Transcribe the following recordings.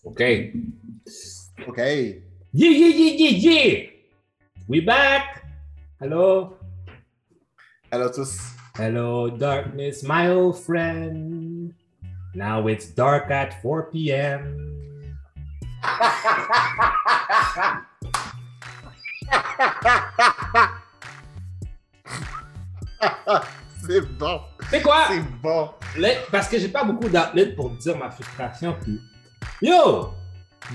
Okay. Okay. Yeah, yeah, yeah, yeah, yeah. We back. Hello. Hello tous. Hello, darkness, my old friend. Now it's dark at 4 p.m. C'est bon. C'est quoi? C'est bon. Parce que j'ai pas beaucoup d'outlets pour dire ma frustration. Puis, yo,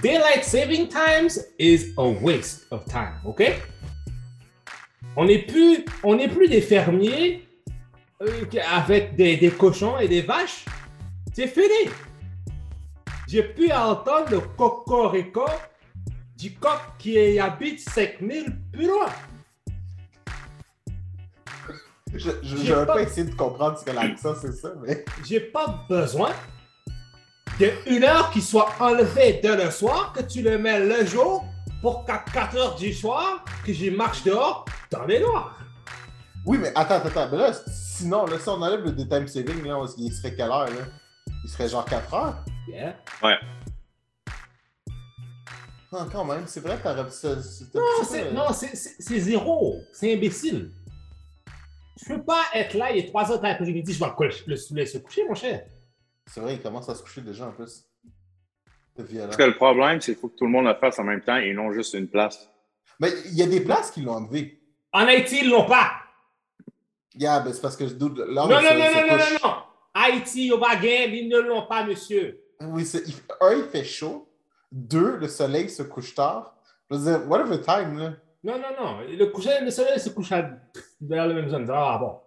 daylight saving times is a waste of time, ok? On n'est plus, on n'est plus des fermiers euh, avec des, des cochons et des vaches. C'est fini. J'ai pu entendre le cocorico du coq qui habite 5000 plus loin. Je je vais pas- pas essayer de comprendre ce que l'accent c'est ça, mais. J'ai pas besoin d'une heure qui soit enlevée de le soir, que tu le mets le jour pour qu'à 4 heures du soir, que je marche dehors dans les noirs. Oui, mais attends, attends, attends. Mais là, sinon, là, si on enlève le daytime saving, là, on- il serait quelle heure, là? Il serait genre 4 heures? Yeah. Ah, quand même, c'est vrai, t'aurais ça. Non, c'était- c'est, non, zéro. C'est imbécile. Je peux pas être là, il est 3 heures de l'après-midi, je vais le, le laisser se coucher, mon cher. C'est vrai, il commence à se coucher déjà en plus. Violent. Parce que le problème, c'est qu'il faut que tout le monde le fasse en même temps et non juste une place. Mais il y a des places qui l'ont enlevé. En Haïti, ils l'ont pas. Yeah, ben c'est parce que je doute. Là, Non, on non, se- non, se non, non, non, non. Haïti, au baguette, ils ne l'ont pas, monsieur. Oui, un, il fait chaud. Deux, le soleil se couche tard. Je veux dire, whatever time, là. Non, non, non. Le, coucher, le soleil se couche à, vers la même zone. Ah bon.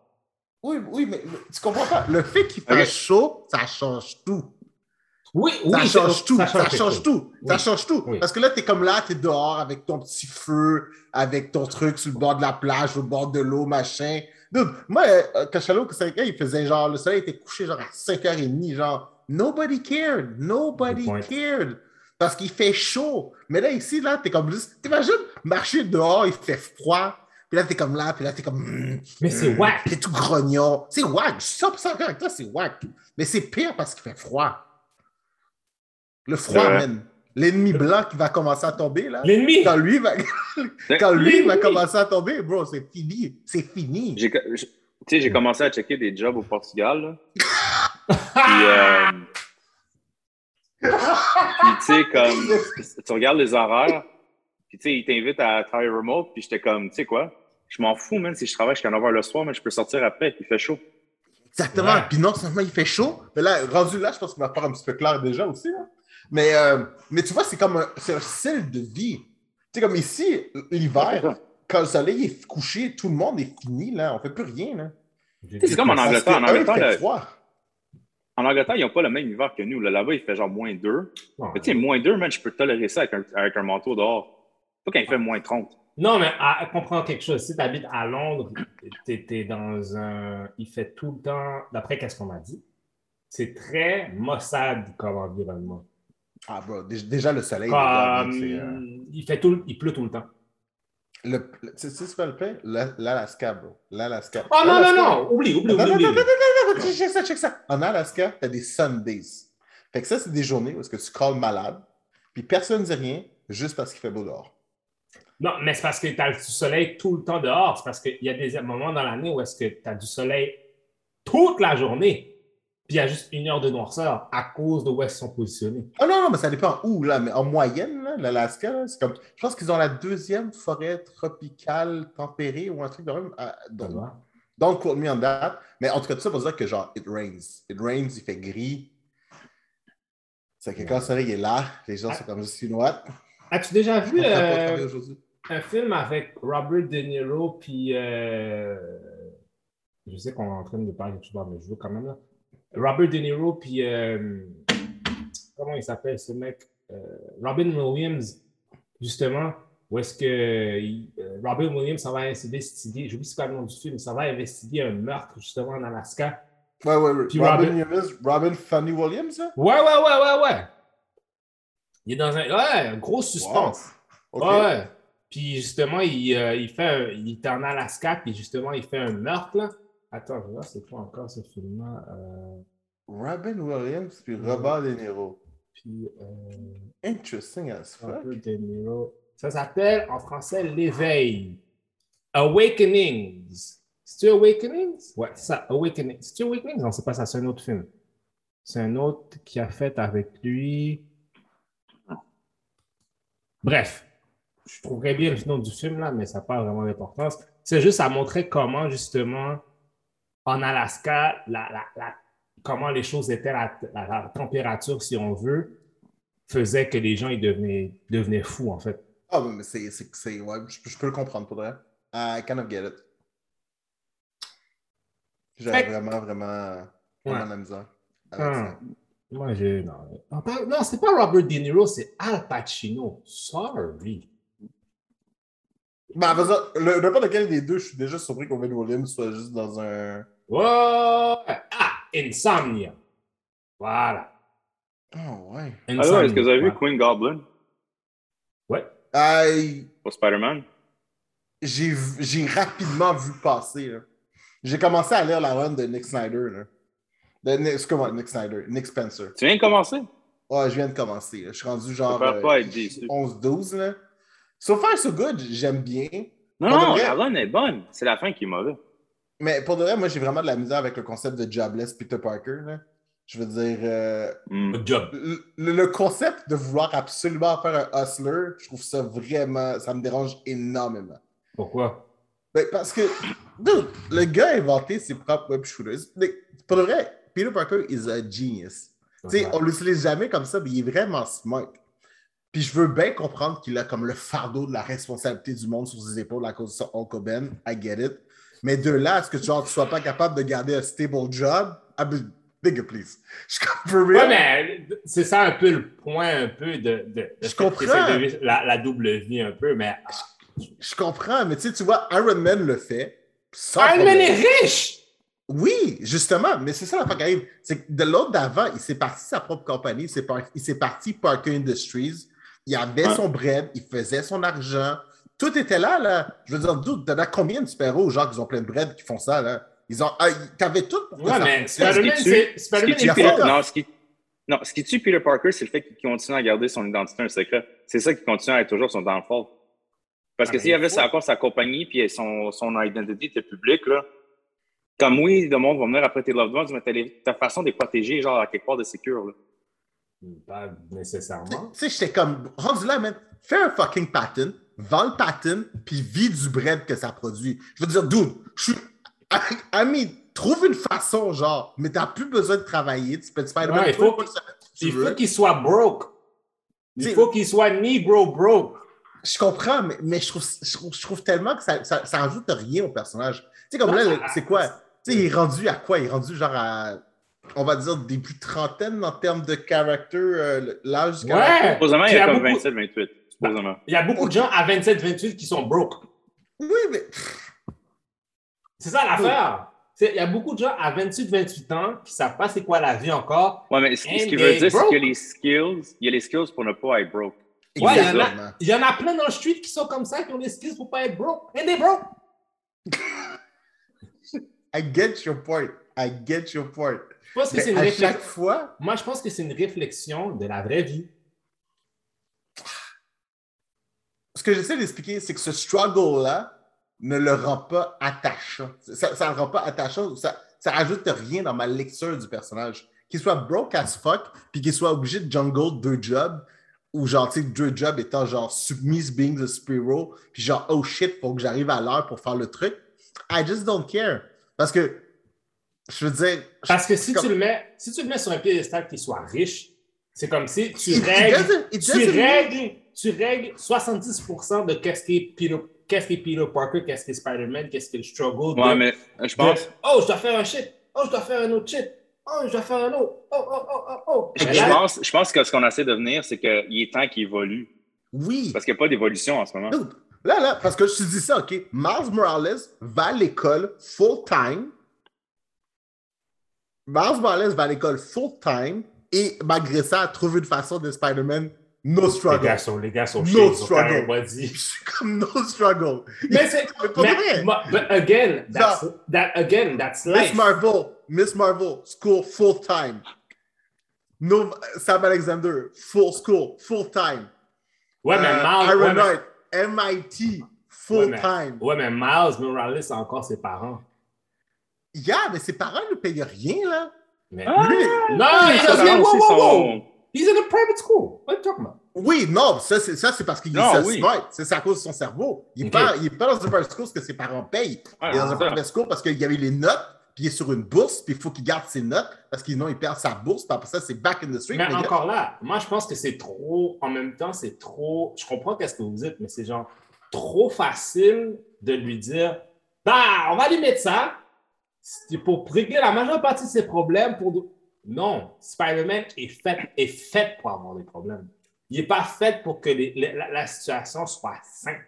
Oui, oui, mais mais tu comprends pas. Le fait qu'il fasse chaud, ça change tout. Oui, Ça oui. change c'est- tout. Ça change tout. Ça change tout. Oui. Parce que là, t'es comme là, t'es dehors avec ton petit feu, avec ton truc sur le bord de la plage, au bord de l'eau, machin. Dude, moi, euh, Rica, il faisait genre, le soleil était couché genre à 5h30, genre, nobody cared. Nobody cared. Parce qu'il fait chaud. Mais là, ici, là, t'es comme juste, t'imagines marcher dehors, il fait froid. Puis là, t'es comme là, puis là, t'es comme. mm, Mais c'est mm, whack. T'es tout grognon. C'est whack. Je suis 100% d'accord avec toi, c'est whack. Mais c'est pire parce qu'il fait froid. Le froid, Ouais. man. L'ennemi blanc qui va commencer à tomber, là. L'ennemi? Quand lui va, quand lui va commencer à tomber, bro, c'est fini. C'est fini. Tu sais, j'ai commencé à checker des jobs au Portugal. là. Puis, euh, puis, tu sais, comme, tu regardes les horaires, puis tu sais, ils t'invitent à travailler remote, puis j'étais comme, tu sais quoi, je m'en fous, même si je travaille jusqu'à 9h le soir, mais je peux sortir après, il fait chaud. Exactement. Ouais. Puis non seulement il fait chaud, mais là, rendu là, je pense qu'il va faire un petit peu clair déjà aussi. là. Mais, euh, mais tu vois, c'est comme un, c'est un style de vie. Tu sais, comme ici, l'hiver, quand le soleil est couché, tout le monde est fini, là. On fait plus rien, là. C'est comme en Angleterre. En Angleterre. En Angleterre, ils n'ont pas le même hiver que nous. là. Là-bas, il fait genre moins 2. Non, Mais tu sais, moins 2, man, je peux tolérer ça avec un, avec un manteau dehors. Pas quand il fait moins 30. Non, mais à, à comprendre quelque chose. Si tu habites à Londres, tu es, dans un. Il fait tout le temps, d'après qu'est-ce qu'on m'a dit, c'est très maussade comme environnement. Ah, bro, dé- déjà le soleil. Comme, euh, il, fait tout, il pleut tout le temps. le, le- tu sais c'est quoi le pain? La- L'Alaska, bro. L'Alaska. Oh non, non, non! Oublie, oublie, Non, oublie. non, non, non, non, non, check ça, check ça. En Alaska, tu as des Sundays. Fait que ça, c'est des journées où est-ce que tu calls malade, puis personne ne dit rien, juste parce qu'il fait beau dehors. Non, mais c'est parce que tu as du soleil tout le temps dehors. C'est parce qu'il y a des moments dans l'année où est-ce que tu as du soleil toute la journée, puis il y a juste une heure de noirceur à cause de où ils sont positionnés. Ah non, non, mais ça dépend où, là. Mais en moyenne, l'Alaska, c'est comme. Je pense qu'ils ont la deuxième forêt tropicale tempérée ou un truc de même. à- dans-? Don't quote me on that. Mais en tout cas, tout ça pour dire que genre, it rains. It rains, il fait gris. C'est que quand le soleil est là, les gens sont comme juste, what? As-tu déjà vu euh, aujourd'hui. Un film avec Robert De Niro puis euh, je sais qu'on est en train de parler de tout mais je veux quand même là. Robert De Niro puis euh, comment il s'appelle ce mec Euh, Robin Williams justement où est-ce que il- Robin Williams ça va investiguer j'oublie quoi le nom du film ça va investiguer un meurtre justement en Alaska Ouais, ouais, ouais. Puis Robin, Robin- Williams, Robin Funny Williams, ouais ouais ouais ouais ouais il est dans un ouais un gros suspense Ok. Ouais, ouais. Puis justement, il, euh, il fait un- il est en Alaska, puis justement, il fait un meurtre, là. Attends, voir c'est quoi encore ce film-là. Euh, Robin Williams puis Robert De Niro. Puis, euh, Interesting as fuck. De Niro. Ça s'appelle en français L'éveil. Awakenings. C'est-tu Awakenings? Ouais, ça, Awakenings. C'est-tu Awakenings? Non, c'est pas ça, c'est un autre film. C'est un autre qui a fait avec lui. Bref, je trouverais bien le nom du film là, mais ça n'a pas vraiment d'importance. C'est juste à montrer comment, justement, en Alaska, la, la- la- comment les choses étaient, la, température, si on veut, faisait que les gens ils devenaient, devenaient fous, en fait. Ah, mais c'est. c'est- c'est- Ouais, je, je peux le comprendre pour vrai. I kind of get it. J'avais vraiment, vraiment, vraiment Ouais. la misère. avec Ah, ça. moi, j'ai. Non, non, c'est pas Robert De Niro, c'est Al Pacino. Sorry. Ben, vas-y, le- n'importe lequel des deux, je suis déjà surpris qu'Owen Williams soit juste dans un. Ouais. Ah, Insomnia. Voilà. Oh, ouais. Ah ouais, est-ce que vous avez vu. Queen Goblin? Ouais. Aïe, pour Spider-Man? j'ai rapidement vu passer. là. J'ai commencé à lire la run de Nick Snyder. Là. De, Nick- excuse-moi, Nick Snyder, Nick Spencer. Tu viens de commencer? Ouais, je viens de commencer. là. Je suis rendu genre euh, pas être déçu. 11-12. So far, so good, j'aime bien. Non, Pour non, vrai? la run est bonne. C'est la fin qui est mauvaise. Mais pour de vrai, moi, j'ai vraiment de la misère avec le concept de jobless Peter Parker. là. Je veux dire, euh, Hmm. Le, le concept de vouloir absolument faire un hustler, je trouve ça vraiment, ça me dérange énormément. Pourquoi? Ben, parce que, dude, le gars a inventé ses propres web shooters. Mais Pour de vrai, Peter Parker is a genius. Tu sais, on l'utilise jamais comme ça, mais il est vraiment smart. Puis je veux bien comprendre qu'il a comme le fardeau de la responsabilité du monde sur ses épaules à cause de son Hulk Hogan. I get it. Mais de là à ce que genre, tu sois pas capable de garder un stable job, bigger please. Je Ouais, real. mais c'est ça un peu le point un peu de, de, de Je comprends. de la, la double vie un peu, mais Je comprends, mais tu sais, tu vois, Iron Man le fait. Iron Man est riche! Oui, justement, mais c'est ça la qui arrive. C'est que de l'autre d'avant, il s'est parti sa propre compagnie, il s'est par- il s'est parti Parker Industries, il avait son bread, il faisait son argent. Tout était là, là. Je veux dire, d'où, t'en as combien de super-héros, genre, qui ont plein de bread, qui font ça, là? Ils ont. Ah, t'avais tout pour Ouais, ça mais fonctionne. Spider-Man, Ce qui tue- c'est. Non, ce qui... non, ce qui tue Peter Parker, c'est le fait qu'il continue à garder son identité un secret. C'est ça qui continue à être toujours son downfall. Parce Ah, que s'il avait faut- sa- encore sa compagnie puis son, son identité était publique, là, comme oui, le monde va venir après tes loved ones, mais t'as les- ta façon de les protéger, genre à quelque part de sécure. Là. Pas nécessairement. Tu sais, j'étais comme, rendu là, man, fais un fucking patent, vends le patent, puis vis du bread que ça produit. Je veux dire, dude, je suis. Ami, trouve une façon, genre, mais t'as plus besoin de travailler, tu peux te faire Ouais, il faut qu'il- Il faut qu'il soit broke. Il faut qu'il soit Negro broke. Je comprends, mais, mais je, trouve, je, trouve, je trouve tellement que ça, ça, ça rajoute rien au personnage. Tu sais, comme là, c'est quoi? Tu sais, il est rendu à quoi? Il est rendu genre à, on va dire, début trentaine en termes de caractère, euh, l'âge du caractère. Ouais. Supposément, il y a comme beaucoup- 27, 28. Supposément. Il y a beaucoup de gens à 27-28 qui sont broke. Oui, mais C'est ça l'affaire. Il y a beaucoup de gens à 28-28 ans qui ne savent pas c'est quoi la vie encore. Ouais, mais ce, ce qui veut dire, c'est qu'il y a les skills, il y a les skills pour ne pas être broke. Ouais, il y en a-. Il y en a plein dans le street qui sont comme ça, qui ont des skills pour pas être broke. And they broke. I get your point. I get your point. Je pense que c'est une à réflexion. chaque fois, Moi, je pense que c'est une réflexion de la vraie vie. ce que j'essaie d'expliquer, c'est que ce struggle-là ne le rend pas attachant. Ça ne le rend pas attachant. Ça, ça rajoute rien dans ma lecture du personnage. Qu'il soit broke as fuck, puis qu'il soit obligé de jungle deux jobs, ou genre, tu sais, deux jobs étant genre submiss being the Spiro, puis genre, oh shit, faut que j'arrive à l'heure pour faire le truc. I just don't care. Parce que, je veux dire. Parce que si comme- tu le mets, si tu le mets sur un piédestal qui soit riche, c'est comme si tu règles, tu règles, tu règles 70% de qu'est-ce qui est Peter, qu'est-ce qui est Peter Parker, qu'est-ce qui est Spider-Man, qu'est-ce qui est le struggle. de- Ouais, mais je pense. de, oh, je dois faire un shit. Oh, je dois faire un autre shit. Oh, je dois faire un autre. Oh, oh, oh, oh, oh. Je là, pense, je pense que ce qu'on essaie de venir, c'est qu'il est temps qu'il évolue. Oui. Parce qu'il n'y a pas d'évolution en ce moment. Là, là, parce que je te dis ça, OK? Miles Morales va à l'école full-time. Miles Morales va à l'école full-time et malgré ça, trouve une façon de Spider-Man no les struggle. gars sont, les gars sont No struggle. dit. Je suis comme no struggle. Mais c'est, mais, vrai. but again, that's, that, again, that's Miss life. Marvel, Miss Marvel, school full-time. No, Sam Alexander, full school, full time. Ouais, mais Euh, Miles. Iron ouais, mais- MIT, ouais, full mais- time. Ouais, mais Miles Morales a encore ses parents. Yeah, mais ses parents ne payent rien, là. Mais... Ah! Lui- non, il parents a dit, aussi wow, wow, sont- wow. He's in a private school. What are you talking about? Oui, non, ça, c'est, ça, c'est parce qu'il Non, est oui. smart. C'est à cause de son cerveau. Il n'est pas, il est pas dans un private school parce que ses parents payent. Il est dans un ça. private school parce qu'il y avait les notes, puis il est sur une bourse, puis il faut qu'il garde ses notes parce que sinon il perd sa bourse. Puis après ça, c'est back in the street. Mais gars. encore là, moi, je pense que c'est trop, en même temps, c'est trop, je comprends qu'est-ce que vous dites, mais c'est genre trop facile de lui dire, bah, on va lui mettre ça pour régler la majeure partie de ses problèmes. Pour... Non, Spider-Man est fait, est fait pour avoir des problèmes. Il n'est pas fait pour que les- la, la situation soit simple.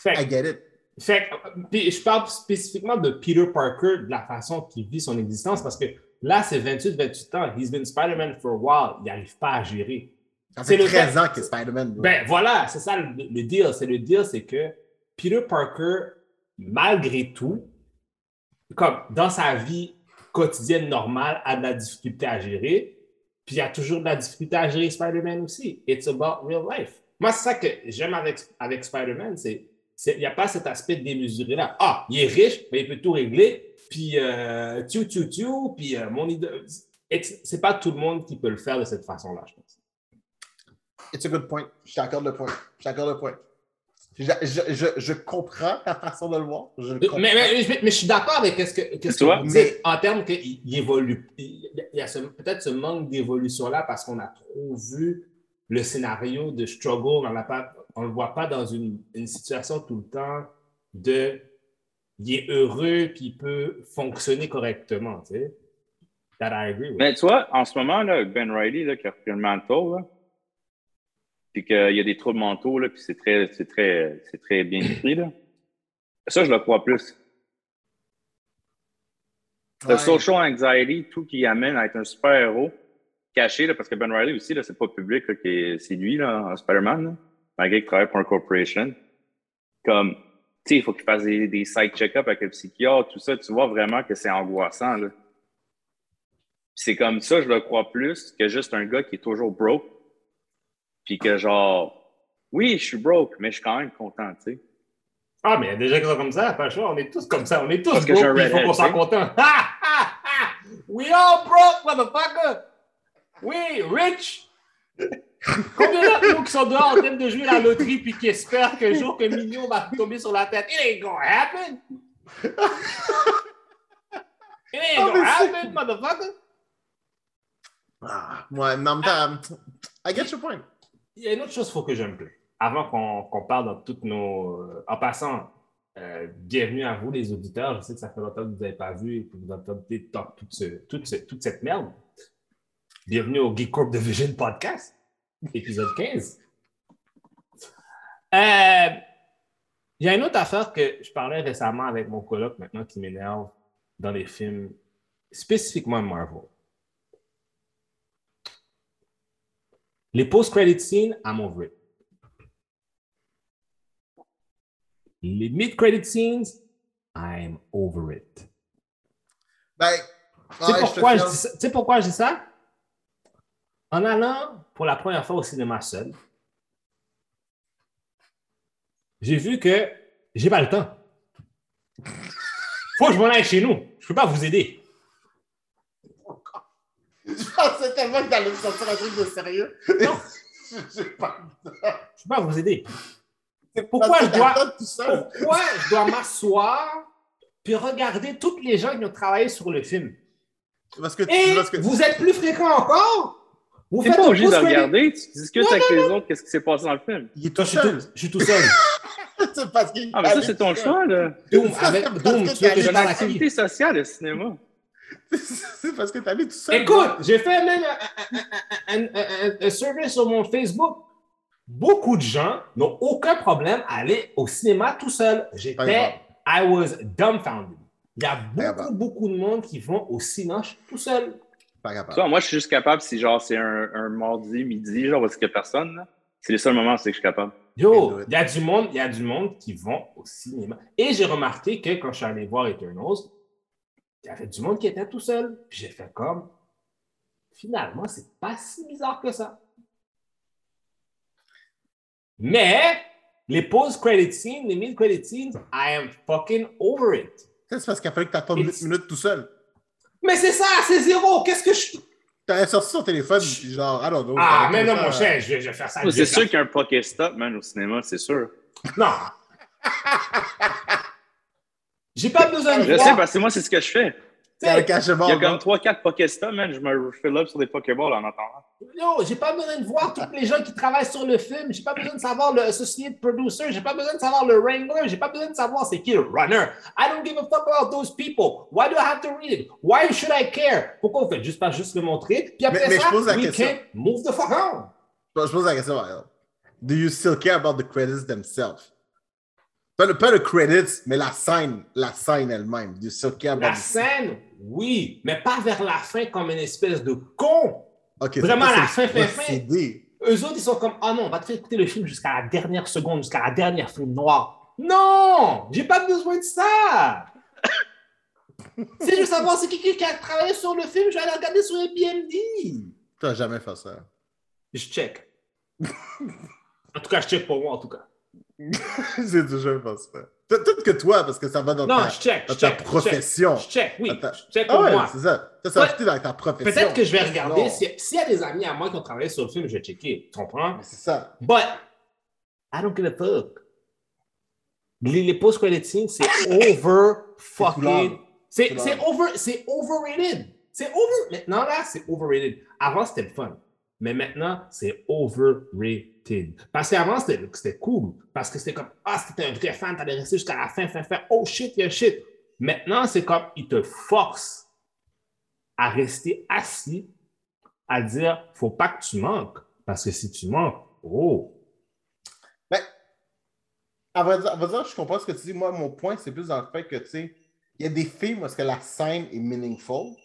Fait I get it. fait je parle spécifiquement de Peter Parker, de la façon qu'il vit son existence, parce que là, c'est 28-28 ans. He's been Spider-Man for a while. Il n'arrive pas à gérer. Ça C'est fait le 13 fait- ans que Spider-Man. bro. Ben voilà, c'est ça le, le deal. C'est le deal, c'est que Peter Parker, malgré tout, comme dans sa vie quotidienne normale, a de la difficulté à gérer. Puis il y a toujours de la difficulté à gérer Spider-Man aussi. It's about real life. Moi, c'est ça que j'aime avec, avec Spider-Man, c'est il n'y a pas cet aspect démesuré là. Ah, il est riche, mais il peut tout régler. Puis, tu, tu, tu, puis euh, mon. It's- C'est pas tout le monde qui peut le faire de cette façon-là, je pense. It's a good point. Je t'accorde le point. Je t'accorde le point. Je, je, je, je comprends ta façon de le voir. Je le Mais, mais, mais- mais je suis d'accord avec ce que, qu'est-ce Tu que vous dites mais- en termes qu'il il évolue. Il y a ce- peut-être ce manque d'évolution-là parce qu'on a trop vu le scénario de struggle. On ne le voit pas dans une, une situation tout le temps de il est heureux puis il peut fonctionner correctement. Tu sais. That I agree with. Mais tu vois, en ce moment, là, avec Ben Riley, là, qui a repris le manteau, là, puis qu'il y a des troubles mentaux, là, puis c'est très, c'est très, c'est très bien écrit, là. Ça, je le crois plus. Le Ouais. social anxiety, tout qui amène à être un super-héros caché, là, parce que Ben Riley aussi, là, c'est pas public, là, qui est- c'est lui, là, Spider-Man, là, malgré qu'il travaille pour une corporation. Comme, tu sais, il faut qu'il fasse des, des side check-up avec le psychiatre, tout ça, tu vois vraiment que c'est angoissant, là. C'est comme ça, je le crois plus que juste un gars qui est toujours broke. Puis que genre, oui, je suis broke, mais je suis quand même content, tu sais. Ah, mais il y a des gens qui sont comme ça, pas. On est tous comme ça. On est tous Parce que broke, j'ai un puis il faut redhead, qu'on soit content. Ha, ha, ha! We all broke, motherfucker! Oui, rich! Combien d'entre nous qui sont dehors en train de jouer la loterie puis qui espèrent qu'un jour qu'un million va tomber sur la tête? It ain't gonna happen! It ain't Ah, gonna happen, motherfucker! Ah, ouais, non, I get your point. Il y a une autre chose qu'il faut que je me plaise. Avant qu'on parle dans toutes nos. euh, En passant, euh, bienvenue à vous, les auditeurs. Je sais que ça fait longtemps que vous n'avez pas vu et que vous entendez toute, toute cette merde. Bienvenue au Geek Corp Division Podcast, épisode 15. Euh, Il y a une autre affaire que je parlais récemment avec mon coloc maintenant qui m'énerve dans les films, spécifiquement Marvel. Les post-credit scenes, I'm over it. Les mid-credit scenes, I'm over it. Ben, Tu sais pourquoi, je pourquoi je dis ça? En allant pour la première fois au cinéma seul, j'ai vu que j'ai pas le temps. Faut que je m'en aille chez nous. Je peux pas vous aider. Je pensais tellement que t'allais me sortir un truc de sérieux. Non. J'ai pas. Je peux pas vous aider. Pourquoi je dois-. Pourquoi je dois m'asseoir puis regarder toutes les gens qui ont travaillé sur le film? Parce que, Et parce que vous êtes plus fréquent encore? Vous T'es faites pas le obligé de regarder, tu discutes avec les autres, qu'est-ce qui s'est passé dans le film? il est tout je suis seul. tout, je suis tout seul. C'est parce qu'il Ah, mais ça, c'est ton choix, là. Doom, avec Doom, tu veux que je parle à qui? sociale, le cinéma. Seul. C'est parce que t'allais tout seul. Écoute, j'ai fait même un, un- un- un- un survey sur mon Facebook. Beaucoup de gens n'ont aucun problème à aller au cinéma tout seul. J'étais. I was dumbfounded. Il y a beaucoup, beaucoup de monde qui vont au cinéma tout seul. Pas Tu capable. moi, je suis juste capable si, genre, c'est un, un mardi, midi, genre, parce qu'il y a personne, là. C'est les seuls moments où c'est que je suis capable. Yo, il y a du monde, il y a du monde qui vont au cinéma. Et j'ai remarqué que quand je suis allé voir Eternals, il y avait du monde qui était tout seul. Puis j'ai fait comme finalement, c'est pas si bizarre que ça. Mais les post-credit scenes, les mid-credit scenes, I am fucking over it. C'est parce qu'il a fallu que tu attendes It's- une minute tout seul. Mais c'est ça, c'est zéro. Qu'est-ce que je. T'avais sorti son téléphone, puis genre, I don't know. Ah, mais non, mon cher, je vais, je vais faire ça. C'est sûr qu'il y a un Pokéstop, man, au cinéma, c'est sûr. Non. J'ai pas besoin de Je sais, parce que moi, c'est ce que je fais. C'est un cachement. Il y a comme 3-4 Pokéstop, man, je me refill up sur des Pokéballs en attendant. Yo, j'ai pas besoin de voir tous les gens qui travaillent sur le film. J'ai pas besoin de savoir le associate producer. J'ai pas besoin de savoir le wrangler. J'ai pas besoin de savoir c'est qui le runner. I don't give a fuck about those people. Why do I have to read it? Why should I care? Pourquoi vous faites juste pas juste le montrer? Puis après Mais- mais ça, je pose la we question. can move the fuck on. Je pose la question. Do you still care about the credits themselves? Pas le, pas le credits, mais la scène, la scène elle-même. Care about La scène, oui, mais pas vers la fin comme une espèce de con. Vraiment, la fin, fin, fin. Eux autres, ils sont comme, ah non, on va te faire écouter le film jusqu'à la dernière seconde, jusqu'à la dernière film noire. Non, j'ai pas besoin de ça. si je veux savoir c'est qui qui a travaillé sur le film, je vais aller regarder sur Airbnb. Tu vas jamais faire ça. Je check. en tout cas, je check pour moi, en tout cas. J'ai toujours fait ça. Peut- Peut-être que toi, parce que ça va dans Non, ta, je check. dans Je ta check, profession. Je check, oui. Je check Ah ouais, moi. c'est ça. Ça, Ouais. dans ta profession. Peut-être que je vais regarder. Si- S'il y a des amis à moi qui ont travaillé sur le film, je vais checker. Tu comprends? Mais c'est ça. But I don't give a fuck. Les, les post-credit scenes, c'est over fucking. C'est C'est c'est over, c'est overrated. C'est over. Maintenant là, c'est overrated. Avant c'était le fun, mais maintenant c'est overrated. Parce qu'avant c'était cool, parce que c'était comme ah c'était un vrai fan, t'allais rester jusqu'à la fin, fin, fin. Oh shit, il y a shit. Maintenant c'est comme ils te forcent à rester assis, à dire faut pas que tu manques, parce que si tu manques, oh. Ben, à vrai dire, je comprends ce que tu dis. Moi, mon point, c'est plus dans le fait que, tu sais, il y a des films où est-ce que la scène est meaningful.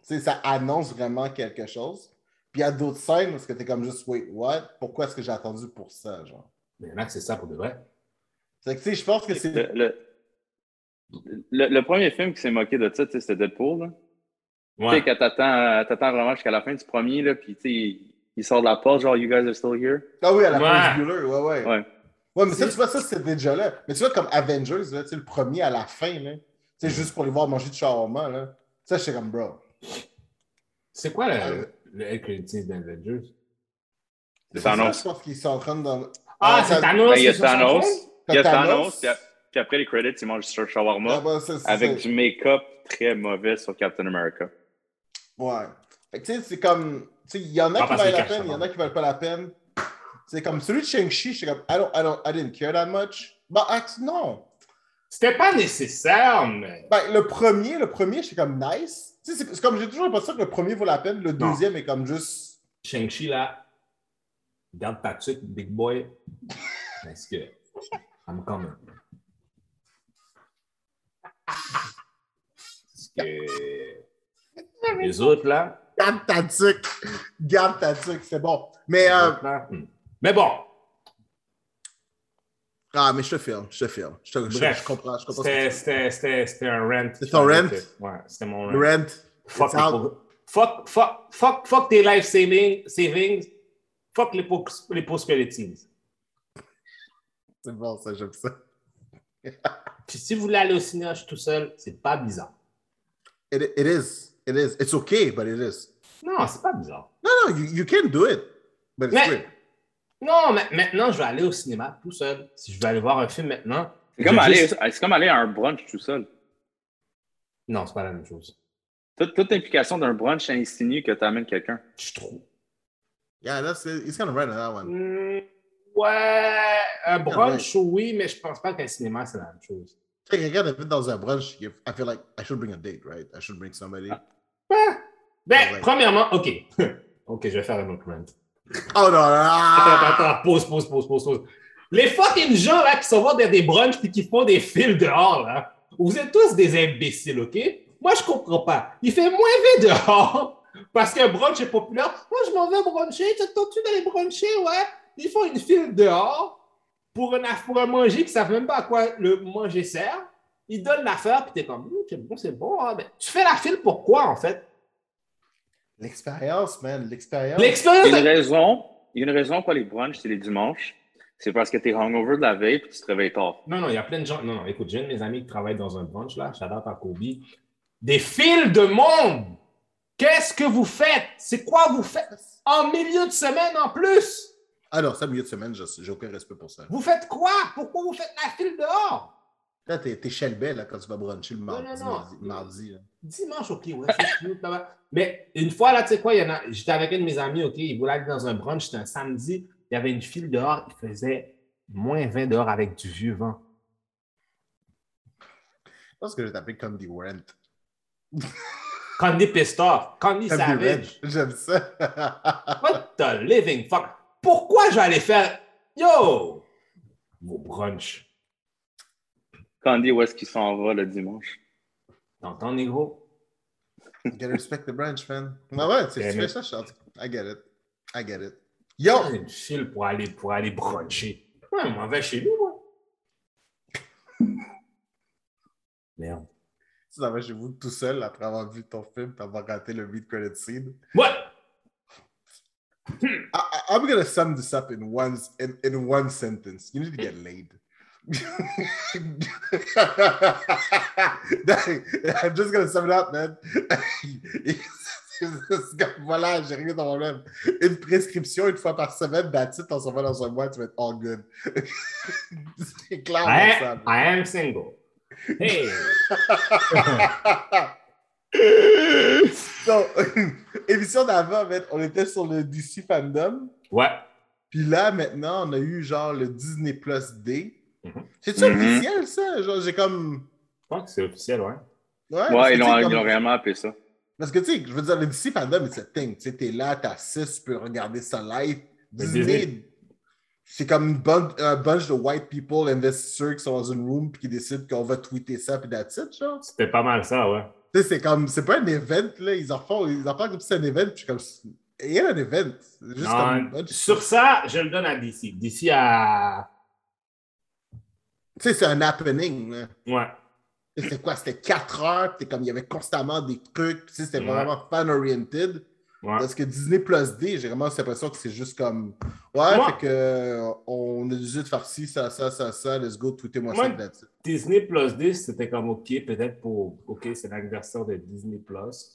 Tu sais, ça annonce vraiment quelque chose. Puis il y a d'autres scènes où est-ce que tu es comme juste, wait, what? Pourquoi est-ce que j'ai attendu pour ça, genre? Mais là, c'est ça pour de vrai. C'est que, tu sais, je pense que c'est... Le, le, le- le premier film qui s'est moqué de ça, tu sais, c'était Deadpool. là. Tu sais, quand t'attends t'attends vraiment jusqu'à la fin du premier, là, puis tu sais, il, sort de la porte, genre, You guys are still here. Ah oui, à la Ouais. fin du Bueller, ouais, ouais. Ouais. Ouais, mais ça, tu vois, ça, c'est déjà là. Mais tu vois, comme Avengers, là, tu sais, le premier à la fin, là, tu sais, juste pour les voir manger du shawarma, là. Ça, j'étais comme, bro. C'est quoi le, le L credit d'Avengers? C'est ça, Thanos. Je pense qu'ils sont en train de... Ah, c'est Thanos. Ben, il y a c'est Thanos. Il y a Thanos, Thanos. puis, après les credits, il mange sur Ah, shawarma bah, ça, c'est- avec c'est- du make-up très mauvais sur Captain America. Ouais. Fait que, tu sais, c'est comme. Tu sais, il y en a Ah, qui valent que la peine, il y en a qui valent pas la peine. C'est comme celui de Shang-Chi, j'étais comme, I, don't, I, don't, I didn't care that much. Bah, non. C'était pas nécessaire, mais. Ben, le premier, le premier, j'étais comme nice. C'est comme, j'ai toujours l'impression que le premier vaut la peine, le Non. deuxième est comme juste. Shang-Chi, là, garde ta tuque, big boy. Parce que. I'm coming. Parce que. Les autres, là. Garde ta tuque. Garde ta tuque, c'est bon. Mais, euh, hmm. Mais bon, ah, mais je te filme, je te filme. Je, te, je, Bref, je comprends, je comprends. c'était- un rent. C'était ton rent? Ouais, c'était mon rent. Rent. Fuck, fuck, fuck, fuck, fuck tes life saving, savings. Fuck les, les post-credit C'est bon, ça, j'aime ça. Puis si vous voulez aller au cinéma tout seul, c'est pas bizarre. It, it is. It is. It's okay, but it is. Non, c'est pas bizarre. No, no, you, you can do it. But it's Mais- weird. Non, mais maintenant, je vais aller au cinéma tout seul. Si je veux aller voir un film maintenant. C'est comme, aller, juste- c'est comme aller à un brunch tout seul. Non, c'est pas la même chose. Toute, toute implication d'un brunch insinue que tu amènes quelqu'un. Je trouve. Yeah, that's it. He's gonna run on that one. Hmm, ouais, un brunch, oui, mais je pense pas qu'un cinéma, c'est la même chose. Tu sais, quelqu'un invite dans un brunch, you- I feel like I should bring a date, right? I should bring somebody. Ah. Ben, ben, premièrement, OK. OK, je vais faire un autre rant. Oh non, non, Attends, attends, pause, pause, pause, pause, pause. Les fucking gens là qui sont voir dans des brunchs et qui font des films dehors, là, vous êtes tous des imbéciles, OK? Moi, je comprends pas. Il fait moins vite dehors parce qu'un brunch est populaire. Moi, je m'en vais bruncher. Tu tu d'aller bruncher, ouais? Ils font une file dehors pour un, pour un manger qui ne savent même pas à quoi le manger sert. Ils donnent l'affaire, puis t'es comme, Hum, c'est bon, c'est bon. hein. Mais tu fais la file pour quoi, en fait? L'expérience, man, l'expérience. Il y L'expérience. a une raison, il y a une raison pourquoi les brunchs, c'est les dimanches. C'est parce que t'es hungover de la veille et tu te réveilles tard. Non, non, il y a plein de gens. Non, non, écoute, j'ai un de mes amis qui travaille dans un brunch, là, out à Kobe. Des files de monde. Qu'est-ce que vous faites? C'est quoi vous faites? En milieu de semaine en plus? Ah non, ça, milieu de semaine, je- j'ai aucun respect pour ça. Vous faites quoi? Pourquoi vous faites la file dehors? Là, t'es t'es là, quand tu vas bruncher le mardi. non, non. mardi, là. Dimanche, OK, ouais, c'est. Mais une fois, là, tu sais quoi, il y en a, j'étais avec un de mes amis, OK, il voulait aller dans un brunch, c'était un samedi, il y avait une file dehors, il faisait moins 20 dehors avec du vieux vent. Je pense que je vais t'appeler Candy Rent. Candy Pistor, Candy Candy Savage, j'aime ça. what the living fuck? Pourquoi j'allais faire, yo, vos brunchs? Candy, où est-ce qu'il s'en va le dimanche? T'entends, négro? You gotta respect the branch, man. Ouais, ouais, tu sais, Damn tu fais it. ça, Charles. I get it. I get it. Yo! Une file pour aller, pour aller bruncher. Ouais, on m'en vais chez nous, moi? Merde. Tu t'en vas chez vous tout seul après avoir vu ton film, t'avoir raté le beat credit scene? What? I, I- I'm gonna sum this up in one, in, in one sentence. You need to get laid. I'm just gonna sum it up, man. voilà, j'ai rien de problème. Une prescription une fois par semaine, that's it, on s'en va dans un mois, tu vas être all good. C'est clair, I, ça. am- I am single. Hey! Donc, émission d'avant, on était sur le DC Fandom. Ouais. Puis là, maintenant, on a eu genre le Disney Plus D. Mhm. C'est-tu Mhm. officiel, ça? Genre, j'ai comme. Je pense que c'est officiel, ouais. Ouais, ils l'ont comme- ils l'ont réellement appelé ça. Parce que, tu sais, je veux dire, le DC Fandom, it's a thing. Tu sais, t'es là, t'as 6, tu peux regarder ça live. Disney, Disney- c'est comme une un bunch de white people investisseurs qui sont dans une room puis qui décident qu'on va tweeter ça puis that's it, genre. C'était pas mal ça, ouais. Tu sais, c'est comme, c'est pas un event, là. Ils en font, ils en font comme si c'était un event, puis comme, il y a un event. C'est juste comme une bunch- sur ça, je le donne à DC. DC a. Tu sais, c'est un happening, là. Ouais. C'était quoi? C'était 4 heures, puis comme il y avait constamment des trucs, tu sais, c'était Ouais. vraiment fan-oriented. ouais. Parce que Disney Plus D, j'ai vraiment cette impression que c'est juste comme Ouais, fait que euh, on a décidé de faire ci, ça, ça, ça, ça, let's go, tweetez-moi Moi- ça, it. Disney Plus 10, c'était comme OK, peut-être pour. OK, c'est l'anniversaire de Disney Plus.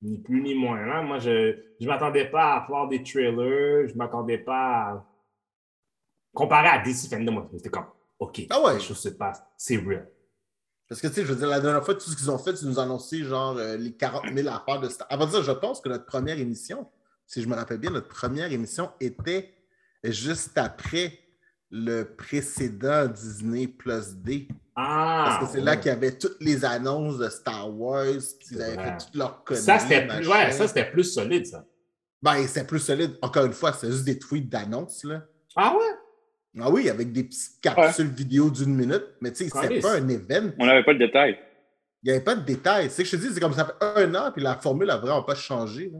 Ni plus ni moins. hein. Moi, je ne m'attendais pas à voir des trailers. Je ne m'attendais pas à. Comparé à DC Fandom, moi, c'était comme OK, Ah ouais. les choses se passent. C'est real. Parce que tu sais, je veux dire, la dernière fois, tout ce qu'ils ont fait, c'est nous annoncer genre euh, les 40 000 affaires de Star Avant ça, je pense que notre première émission, si je me rappelle bien, notre première émission était juste après le précédent Disney Plus D. Ah! Parce que c'est là qu'il y avait toutes les annonces de Star Wars, puis ils avaient vrai. fait toutes leurs conneries. Ça, c'était plus, ouais, ça, c'était plus solide, ça. Ben, c'est plus solide. Encore une fois, c'est juste des tweets d'annonces, là. Ah ouais? Ah oui, avec des petites capsules vidéo d'une minute, mais tu sais, c'est pas un event. On n'avait pas le détail. Il n'y avait pas de détails. C'est que je te dis, c'est comme ça fait un an, puis la formule a vraiment pas changé. là.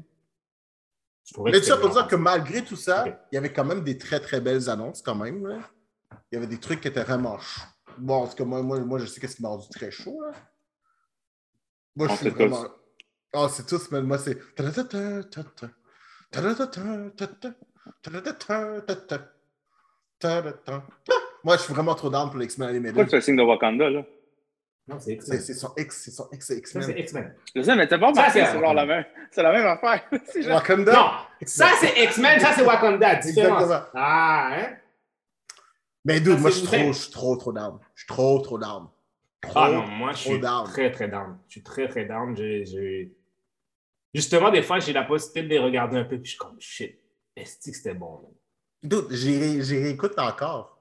Mais ça pour dire que malgré tout ça, il y avait quand même des très très belles annonces quand même. là. Il y avait des trucs qui étaient vraiment chauds. Bon, en tout cas, moi, moi, moi je sais qu'est-ce qui m'a rendu très chaud. Là. Moi, je On suis vraiment. Ah, c'est tous, mais moi, c'est. Moi, je suis vraiment trop down pour l'X-Men Pourquoi Animated. tu fais le signe de Wakanda, là? Non, c'est X-Men. c'est son X, c'est son X, c'est X-Men. c'est X-Men. Je sais, mais t'as pas remarqué, c'est- genre la même. C'est la même affaire. Wakanda? Non, ça, c'est X-Men, ça, c'est Wakanda. Différence. Exactement. Ah, hein? Mais dude, Ça, moi, je suis trop, je suis trop, trop down. Je suis trop, trop down. Trop, Ah non, moi, je suis down. très, très down. Je suis très, très down. J'ai- j'ai- Justement, des fois, j'ai la possibilité de les regarder un peu, puis je suis comme, shit, est-ce que c'était bon? J'y ré- j'y réécoute encore.